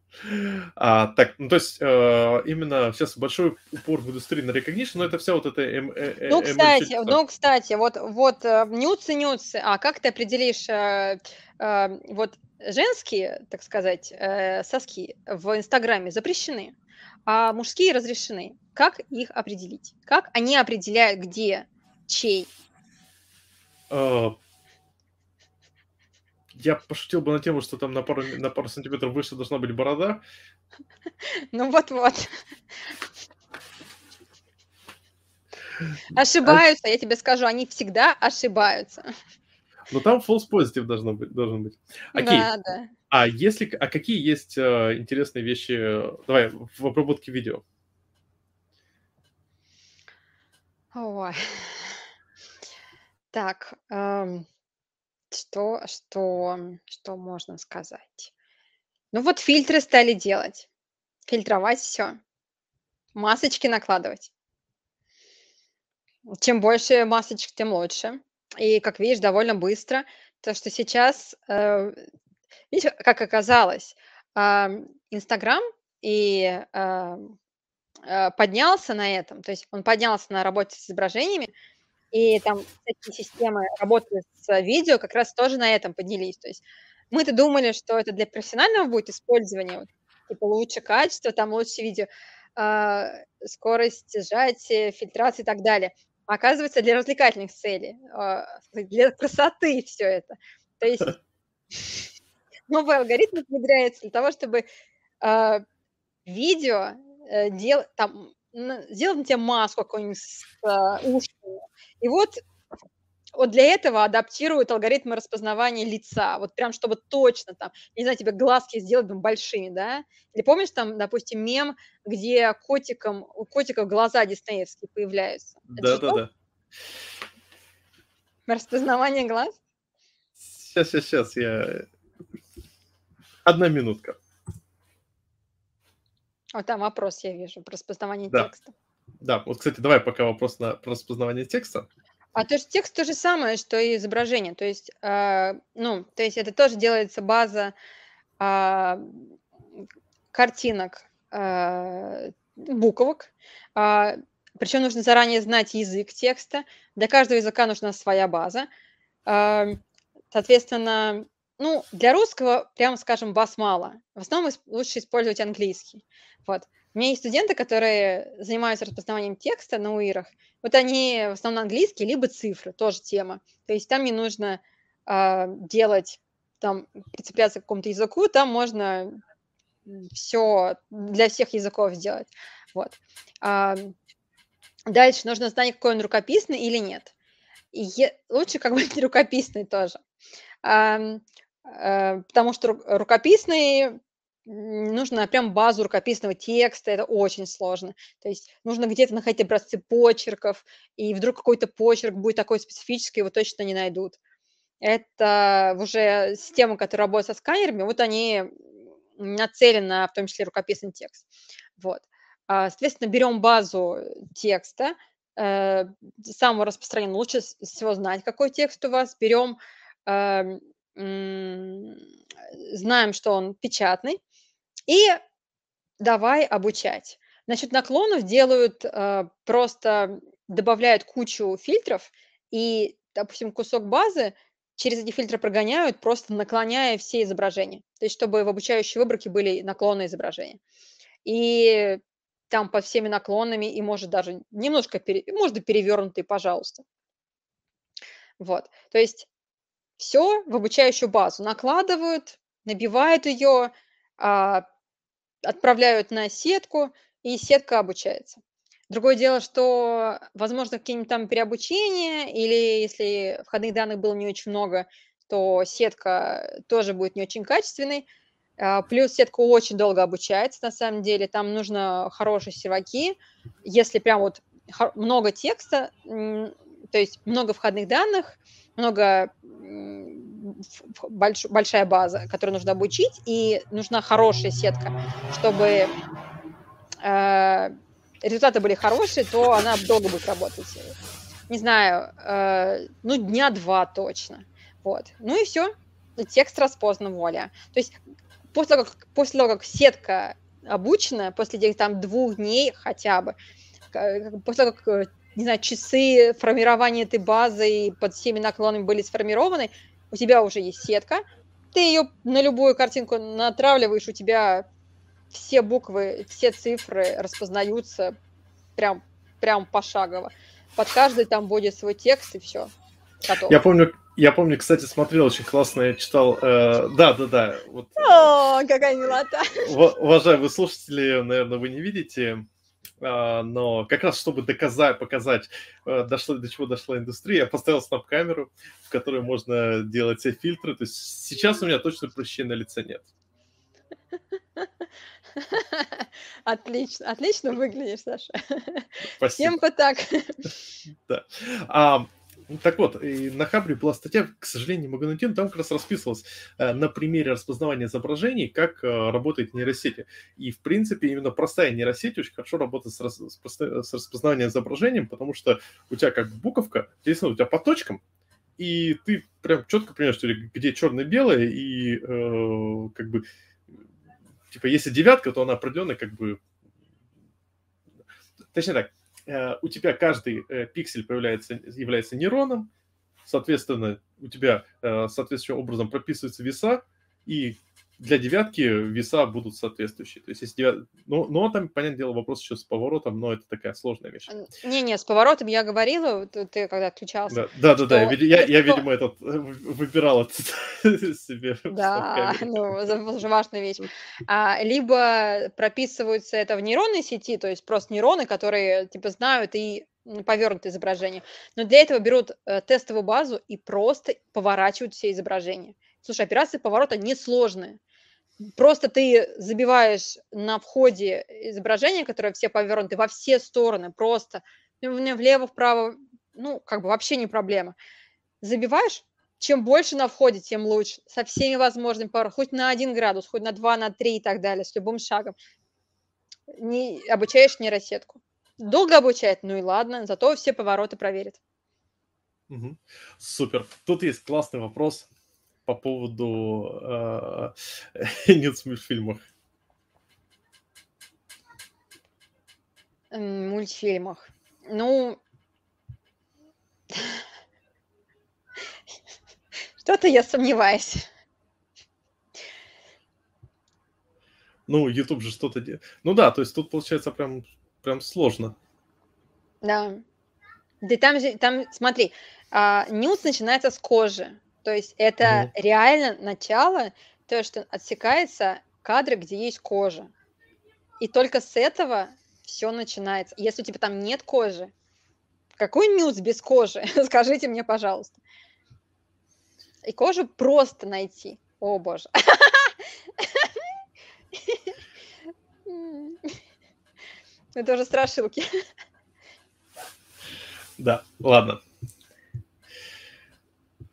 А, так, ну то есть э, именно сейчас большой упор в индустрии на recognition, но это вся вот эта M, э, э, Ну, кстати, ML ну, кстати, вот, вот э, нюцы, нюцы, а как ты определишь э, э, вот женские, так сказать, э, соски в Инстаграме запрещены, а мужские разрешены. Как их определить? Как они определяют, где, чей? Я пошутил бы на тему, что там на пару, на пару сантиметров выше должна быть борода. Ну вот-вот. Ошибаются, я тебе скажу, они всегда ошибаются. Но там false positive должно быть, должен быть. Окей. Да, да. А если, а какие есть э, интересные вещи, давай, в обработке видео? Ой. Так, эм, что что что можно сказать? Ну, вот фильтры стали делать, фильтровать все, масочки накладывать. Чем больше масочек, тем лучше. И, как видишь, довольно быстро. То, что сейчас, э, видишь, как оказалось, Инстаграм и, ам, э, поднялся на этом, то есть он поднялся на работе с изображениями, и там всякие системы работы с видео как раз тоже на этом поднялись. То есть мы-то думали, что это для профессионального будет использования, вот, типа лучше качество, там лучше видео, а, скорость сжатия, фильтрации и так далее. А оказывается, для развлекательных целей, а, для красоты все это. То есть <laughs> новый алгоритм внедряется для того, чтобы а, видео э, дел, там, сделать тебе маску какую-нибудь с ушками, и вот вот для этого адаптируют алгоритмы распознавания лица, вот прям чтобы точно там, не знаю, тебе глазки сделать там большими, да? Или помнишь там, допустим, мем, где котиком, у котиков глаза диснеевские появляются? Да-да-да. Распознавание глаз? Сейчас, сейчас, сейчас, я... Одна минутка. Вот там вопрос я вижу про распознавание да. текста. Да, вот, кстати, давай пока вопрос на про распознавание текста. А то есть текст то же самое, что и изображение. То есть, э, ну, то есть это тоже делается база э, картинок, э, буквок. Э, а, причем нужно заранее знать язык текста. Для каждого языка нужна своя база. Э, соответственно, ну, для русского, прямо скажем, баз мало. В основном лучше использовать английский. Вот. У меня есть студенты, которые занимаются распознаванием текста на УИРах. Вот они в основном английский, либо цифры, тоже тема. То есть там не нужно э, делать, там, прицепляться к какому-то языку, там можно все для всех языков сделать. Вот. А, дальше нужно знать, какой он рукописный или нет. И лучше как бы <laughs> не рукописный тоже. А, потому что рукописный нужно прям базу рукописного текста, это очень сложно. То есть нужно где-то находить образцы почерков, и вдруг какой-то почерк будет такой специфический, его точно не найдут. Это уже система, которая работает со сканерами, вот они нацелены на в том числе рукописный текст. Вот. А, соответственно, берем базу текста, э, самого распространенного, лучше всего знать, какой текст у вас, берем э, знаем, что он печатный, и давай обучать. Насчет наклонов делают э, просто добавляют кучу фильтров и, допустим, кусок базы через эти фильтры прогоняют, просто наклоняя все изображения. То есть, чтобы в обучающей выборке были наклонные изображения. И там под всеми наклонами, и может даже немножко, пере, может и перевернутые, пожалуйста. Вот, то есть все в обучающую базу накладывают, набивают ее, а, отправляют на сетку, и сетка обучается. Другое дело, что, возможно, какие-нибудь там переобучения, или если входных данных было не очень много, то сетка тоже будет не очень качественной. А, плюс сетка очень долго обучается, на самом деле. Там нужно хорошие серваки. Если прям вот много текста, то есть много входных данных, много больш, большая база, которую нужно обучить, и нужна хорошая сетка, чтобы э, результаты были хорошие, то она долго будет работать. Не знаю, э, ну, дня два точно. Вот. Ну и все. Текст распознан, воля. То есть после того, как, после того, как сетка обучена, после там двух дней хотя бы, после того, как, э, не знаю, часы формирования этой базы и под всеми наклонами были сформированы, у тебя уже есть сетка, ты ее на любую картинку натравливаешь, у тебя все буквы, все цифры распознаются прям, прям пошагово. Под каждый там будет свой текст и все. Готово. Я помню, я помню, кстати, смотрел очень классно, я читал. Э, да, да, да. Вот, О, какая милота. Уважаемые слушатели, наверное, вы не видите, но как раз чтобы доказать, показать, э, дошло, до чего дошла индустрия, я поставил снап-камеру, в которой можно делать все фильтры. То есть сейчас у меня точно прыщей на лице нет. <laughs> Отлично, отлично выглядишь, Саша. Спасибо. Всем бы так. Да. А, так вот, на Хабре была статья, к сожалению, но там как раз расписывалось э, на примере распознавания изображений, как э, работает нейросети. И, в принципе, именно простая нейросеть очень хорошо работает с, рас, с распознаванием изображением, потому что у тебя как буковка, здесь у тебя по точкам, и ты прям четко понимаешь, где черное-белое, и э, как бы, типа, если девятка, то она определенно как бы... Точнее так, у тебя каждый э, пиксель появляется, является нейроном, соответственно, у тебя э, соответствующим образом прописываются веса, и для девятки веса будут соответствующие. То есть, если девят... ну, ну, там, понятное дело, вопрос еще с поворотом, но это такая сложная вещь. Не-не, с поворотом я говорила, ты когда отключался. Да, да, да, что... я, я, я, видимо, этот выбирал этот <laughs> себе. Да, ну, это уже важная вещь. А, либо прописываются это в нейронной сети, то есть просто нейроны, которые, типа, знают и повернутое изображение. Но для этого берут э, тестовую базу и просто поворачивают все изображения. Слушай, операции поворота несложные. Просто ты забиваешь на входе изображение, которое все повернуты во все стороны, просто влево, вправо, ну, как бы вообще не проблема. Забиваешь, чем больше на входе, тем лучше. Со всеми возможными поворотами, хоть на один градус, хоть на два, на три и так далее, с любым шагом. Не, обучаешь нейросетку. Долго обучает, ну и ладно, зато все повороты проверит. Угу. Супер. Тут есть классный вопрос по поводу э, <laughs> нет в мультфильмах. Мультфильмах. Ну, <laughs> что-то я сомневаюсь. Ну, YouTube же что-то делает. Ну да, то есть тут получается прям, прям сложно. Да. Да там же, там, смотри, а, нюц начинается с кожи. То есть это mm реально начало, то, что отсекается кадры, где есть кожа. И только с этого все начинается. Если у тебя там нет кожи, какой нюц без кожи? <laughs> Скажите мне, пожалуйста. И кожу просто найти. О, боже. <laughs> Это уже страшилки. Да, ладно.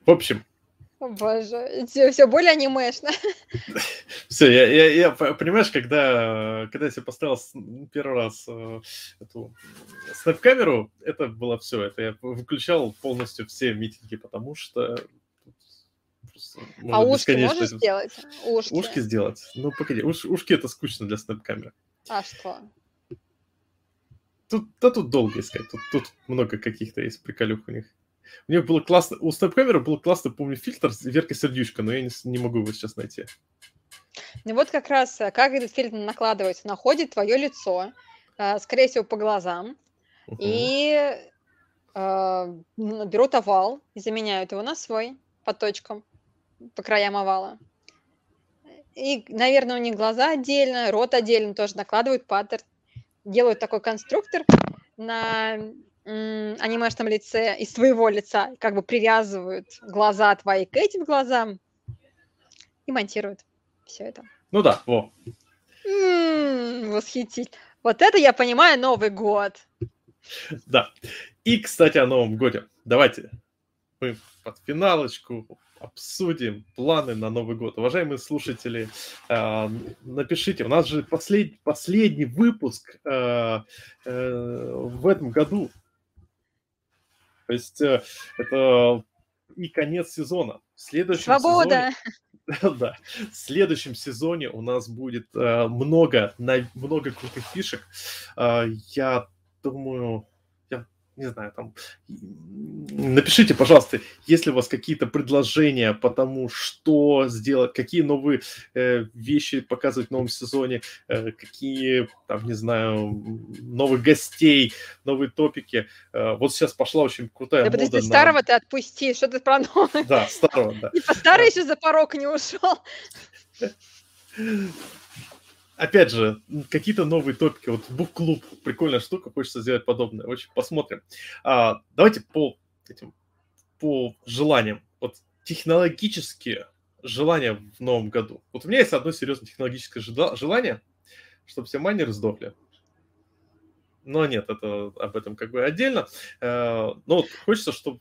В общем, о, боже, все, все более анимешно. <laughs> Все, я, я, я, понимаешь, когда, когда я себе поставил первый раз э, эту снэп-камеру, это было все, это я выключал полностью все митинги, потому что А ушки можешь этим- сделать? Ушки. Ушки сделать? Ну, погоди, уш- ушки это скучно для снэп-камеры. А что? Тут, да тут долго искать, тут, тут много каких-то есть приколюх у них. У них было классно, у снэп-камеры был классно, помню, фильтр Верка Сердючка, но я не, не могу его сейчас найти. Ну вот как раз, э, как этот фильтр накладывается, находит твое лицо, э, скорее всего, по глазам, Мгм. и э, берут овал и заменяют его на свой по точкам, по краям овала. И, наверное, у них глаза отдельно, рот отдельно тоже накладывают паттерн, делают такой конструктор на анимешном лице из твоего лица, как бы привязывают глаза твои к этим глазам и монтируют все это. Ну да, во. М, Восхитительно. Вот это я понимаю Новый год. Да. И, кстати, о Новом годе. Давайте мы под финалочку обсудим планы на Новый год. Уважаемые слушатели, э, напишите, у нас же послед- последний выпуск э, э, в этом году. То есть э, это и конец сезона. В следующем Свобода. сезоне- <laughs> да, в следующем сезоне у нас будет э, много, много крутых фишек. Э, я думаю, не знаю, там напишите, пожалуйста, если у вас какие-то предложения по тому, что сделать, какие новые э, вещи показывать в новом сезоне, э, какие, там, не знаю, новых гостей, новые топики. Э, вот сейчас пошла очень крутая Да мода подожди, на- старого ты отпусти, что ты про новый? Да, старого, да. <laughs> Типа старый еще за порог не ушел. <laughs> Опять же, какие-то новые топики. Вот бук-клуб, прикольная штука, хочется сделать подобное. Очень посмотрим. А, давайте по этим, по желаниям. Вот технологические желания в новом году. Вот у меня есть одно серьезное технологическое жела- желание, чтобы все майнеры сдохли. Но нет, это об этом как бы отдельно. Э, Но вот хочется, чтобы...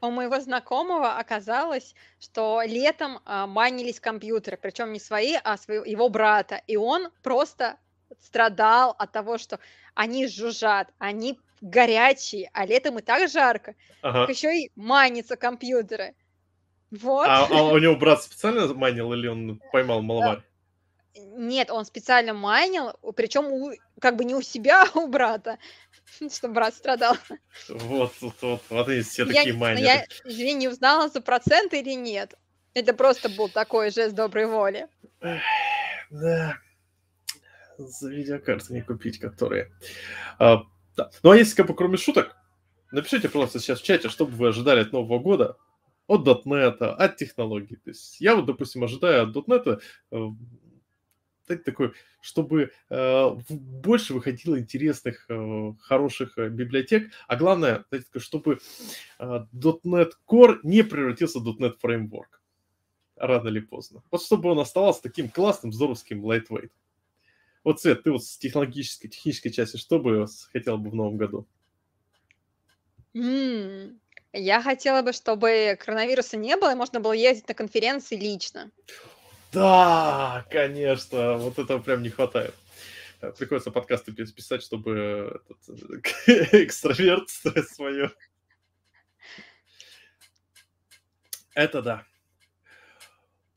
У моего знакомого оказалось, что летом а, майнились компьютеры, причем не свои, а своего, его брата. И он просто страдал от того, что они жужжат, они горячие, а летом и так жарко. Ага. Так еще и майнятся компьютеры. Вот. А, а у <laughs> него брат специально майнил или он поймал маловарь? Нет, он специально майнил, причем как бы не у себя, а у брата, <laughs> чтобы брат страдал. Вот, вот, вот, вот они все Я, такие но майнеры. я, извини, не узнала, за проценты или нет. Это просто был такой жест доброй воли. Да. За видеокарты не купить, которые. А, да. Ну а если как бы кроме шуток, напишите, пожалуйста, сейчас в чате, что бы вы ожидали от Нового года, от .NET, от технологий. То есть я вот, допустим, ожидаю от .NET так- такой, чтобы э, больше выходило интересных, э, хороших э, библиотек, а главное, чтобы .NET Core не превратился в .NET Framework рано или поздно. Вот чтобы он оставался таким классным, здоровским lightweight. Вот, Свет, ты вот с технологической, технической части что бы хотел бы в новом году? М, Я хотела бы, чтобы коронавируса не было, и можно было ездить на конференции лично. Да, конечно, вот этого прям не хватает. Приходится подкасты пис- писать, чтобы этот, <laughs> экстраверт <laughs> свое. Это да.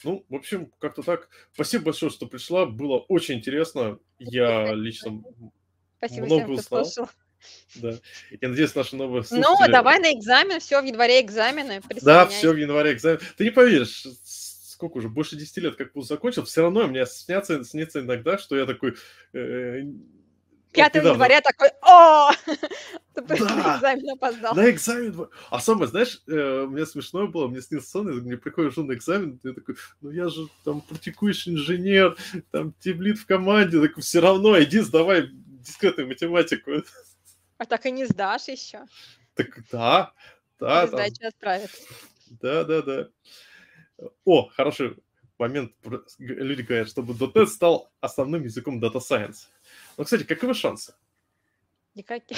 Ну, в общем, как-то так. Спасибо большое, что пришла. Было очень интересно. Я лично Спасибо много всем, узнал. слушал. Да. Я надеюсь, наши новые Ну, слушатели... давай на экзамен, все, в январе экзамены. Да, все в январе экзамен. Ты не поверишь, сколько уже, больше 10 лет как вуз закончил, все равно меня снятся, снится иногда, что я такой... э, вот 5 недавно января такой, о, <laughs> ты на экзамен опоздал. На экзамен... А самое, знаешь, э, меня смешное было, мне снился сон, я мне приходишь на экзамен, я такой, ну я же там практикующий инженер, там тимлит в команде, такой, все равно, иди сдавай дискретную математику. <laughs> А так и не сдашь еще. Так да, да, там, Сдачу отправят. Да, да, да. О, хороший момент. Люди говорят, чтобы .NET стал основным языком Data Science. Ну, кстати, каковы шансы? Никаких.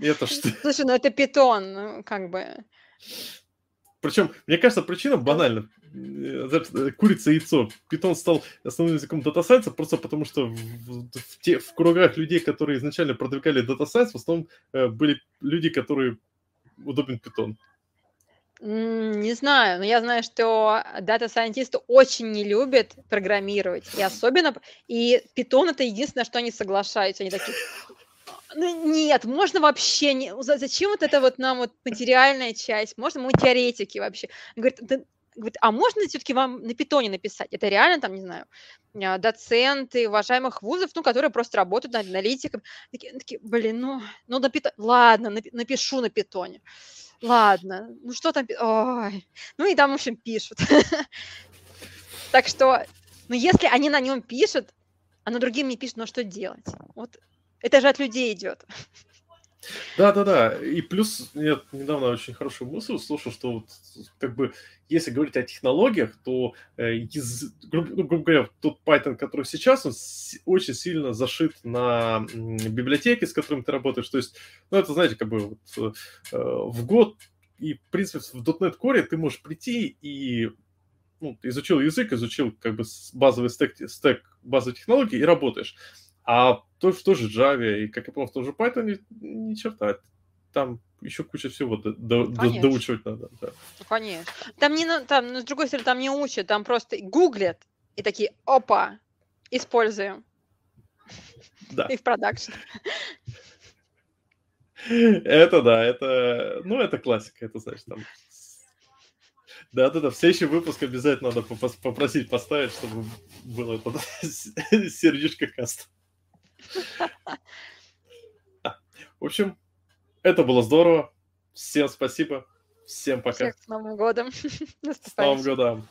Это что? <laughs> Слушай, ну это питон, ну, как бы. Причем, мне кажется, причина банальна. Э, э, Курица и яйцо. Python стал основным языком Data Science просто потому, что в, в- те, в кругах людей, которые изначально продвигали Data Science, в основном э, были люди, которые удобен Python. Не знаю, но я знаю, что дата-сайентисты очень не любят программировать, и особенно и Python- это единственное, что они соглашаются. Они такие: "Ну нет, можно вообще не зачем вот это вот нам вот материальная часть? Можно мы теоретики вообще?" Говорит: "Да говорит, а можно все-таки вам на питоне написать? Это реально там, не знаю, а, доценты уважаемых вузов, ну, которые просто работают над аналитиком. Такие, такие блин, ну, ну на питоне, ладно, напишу на питоне. Ладно, ну что там, ой. Ну и там, в общем, пишут. <laughs> Так что, ну если они на нем пишут, а на другим не пишут, ну что делать? Вот это же от людей идет. Да-да-да, и плюс я недавно очень хорошую мысль услышал, что вот как бы если говорить о технологиях, то э, из, грубо, ну, грубо говоря, тот Python, который сейчас, он с, очень сильно зашит на библиотеки, с которыми ты работаешь. То есть, ну это, знаете, как бы вот, э, в год и, в принципе, в .NET Core ты можешь прийти и ну, изучил язык, изучил как бы базовый стек, стек базовой технологии и работаешь. А то, в той же Java и, как я понял, в том же Python ни, черта. Там еще куча всего до, до, до, доучивать надо. Да. Ну, конечно. Там, не, там, ну, с другой стороны, там не учат, там просто гуглят и такие, опа, используем. Да. И в продакшн. Это да, это, ну, это классика, это значит там да, да, да. В следующий выпуск обязательно надо попросить поставить, чтобы было это <laughs> сердечко каст. В общем, это было здорово. Всем спасибо. Всем пока. Всех с Новым годом. <laughs> С Новым годом.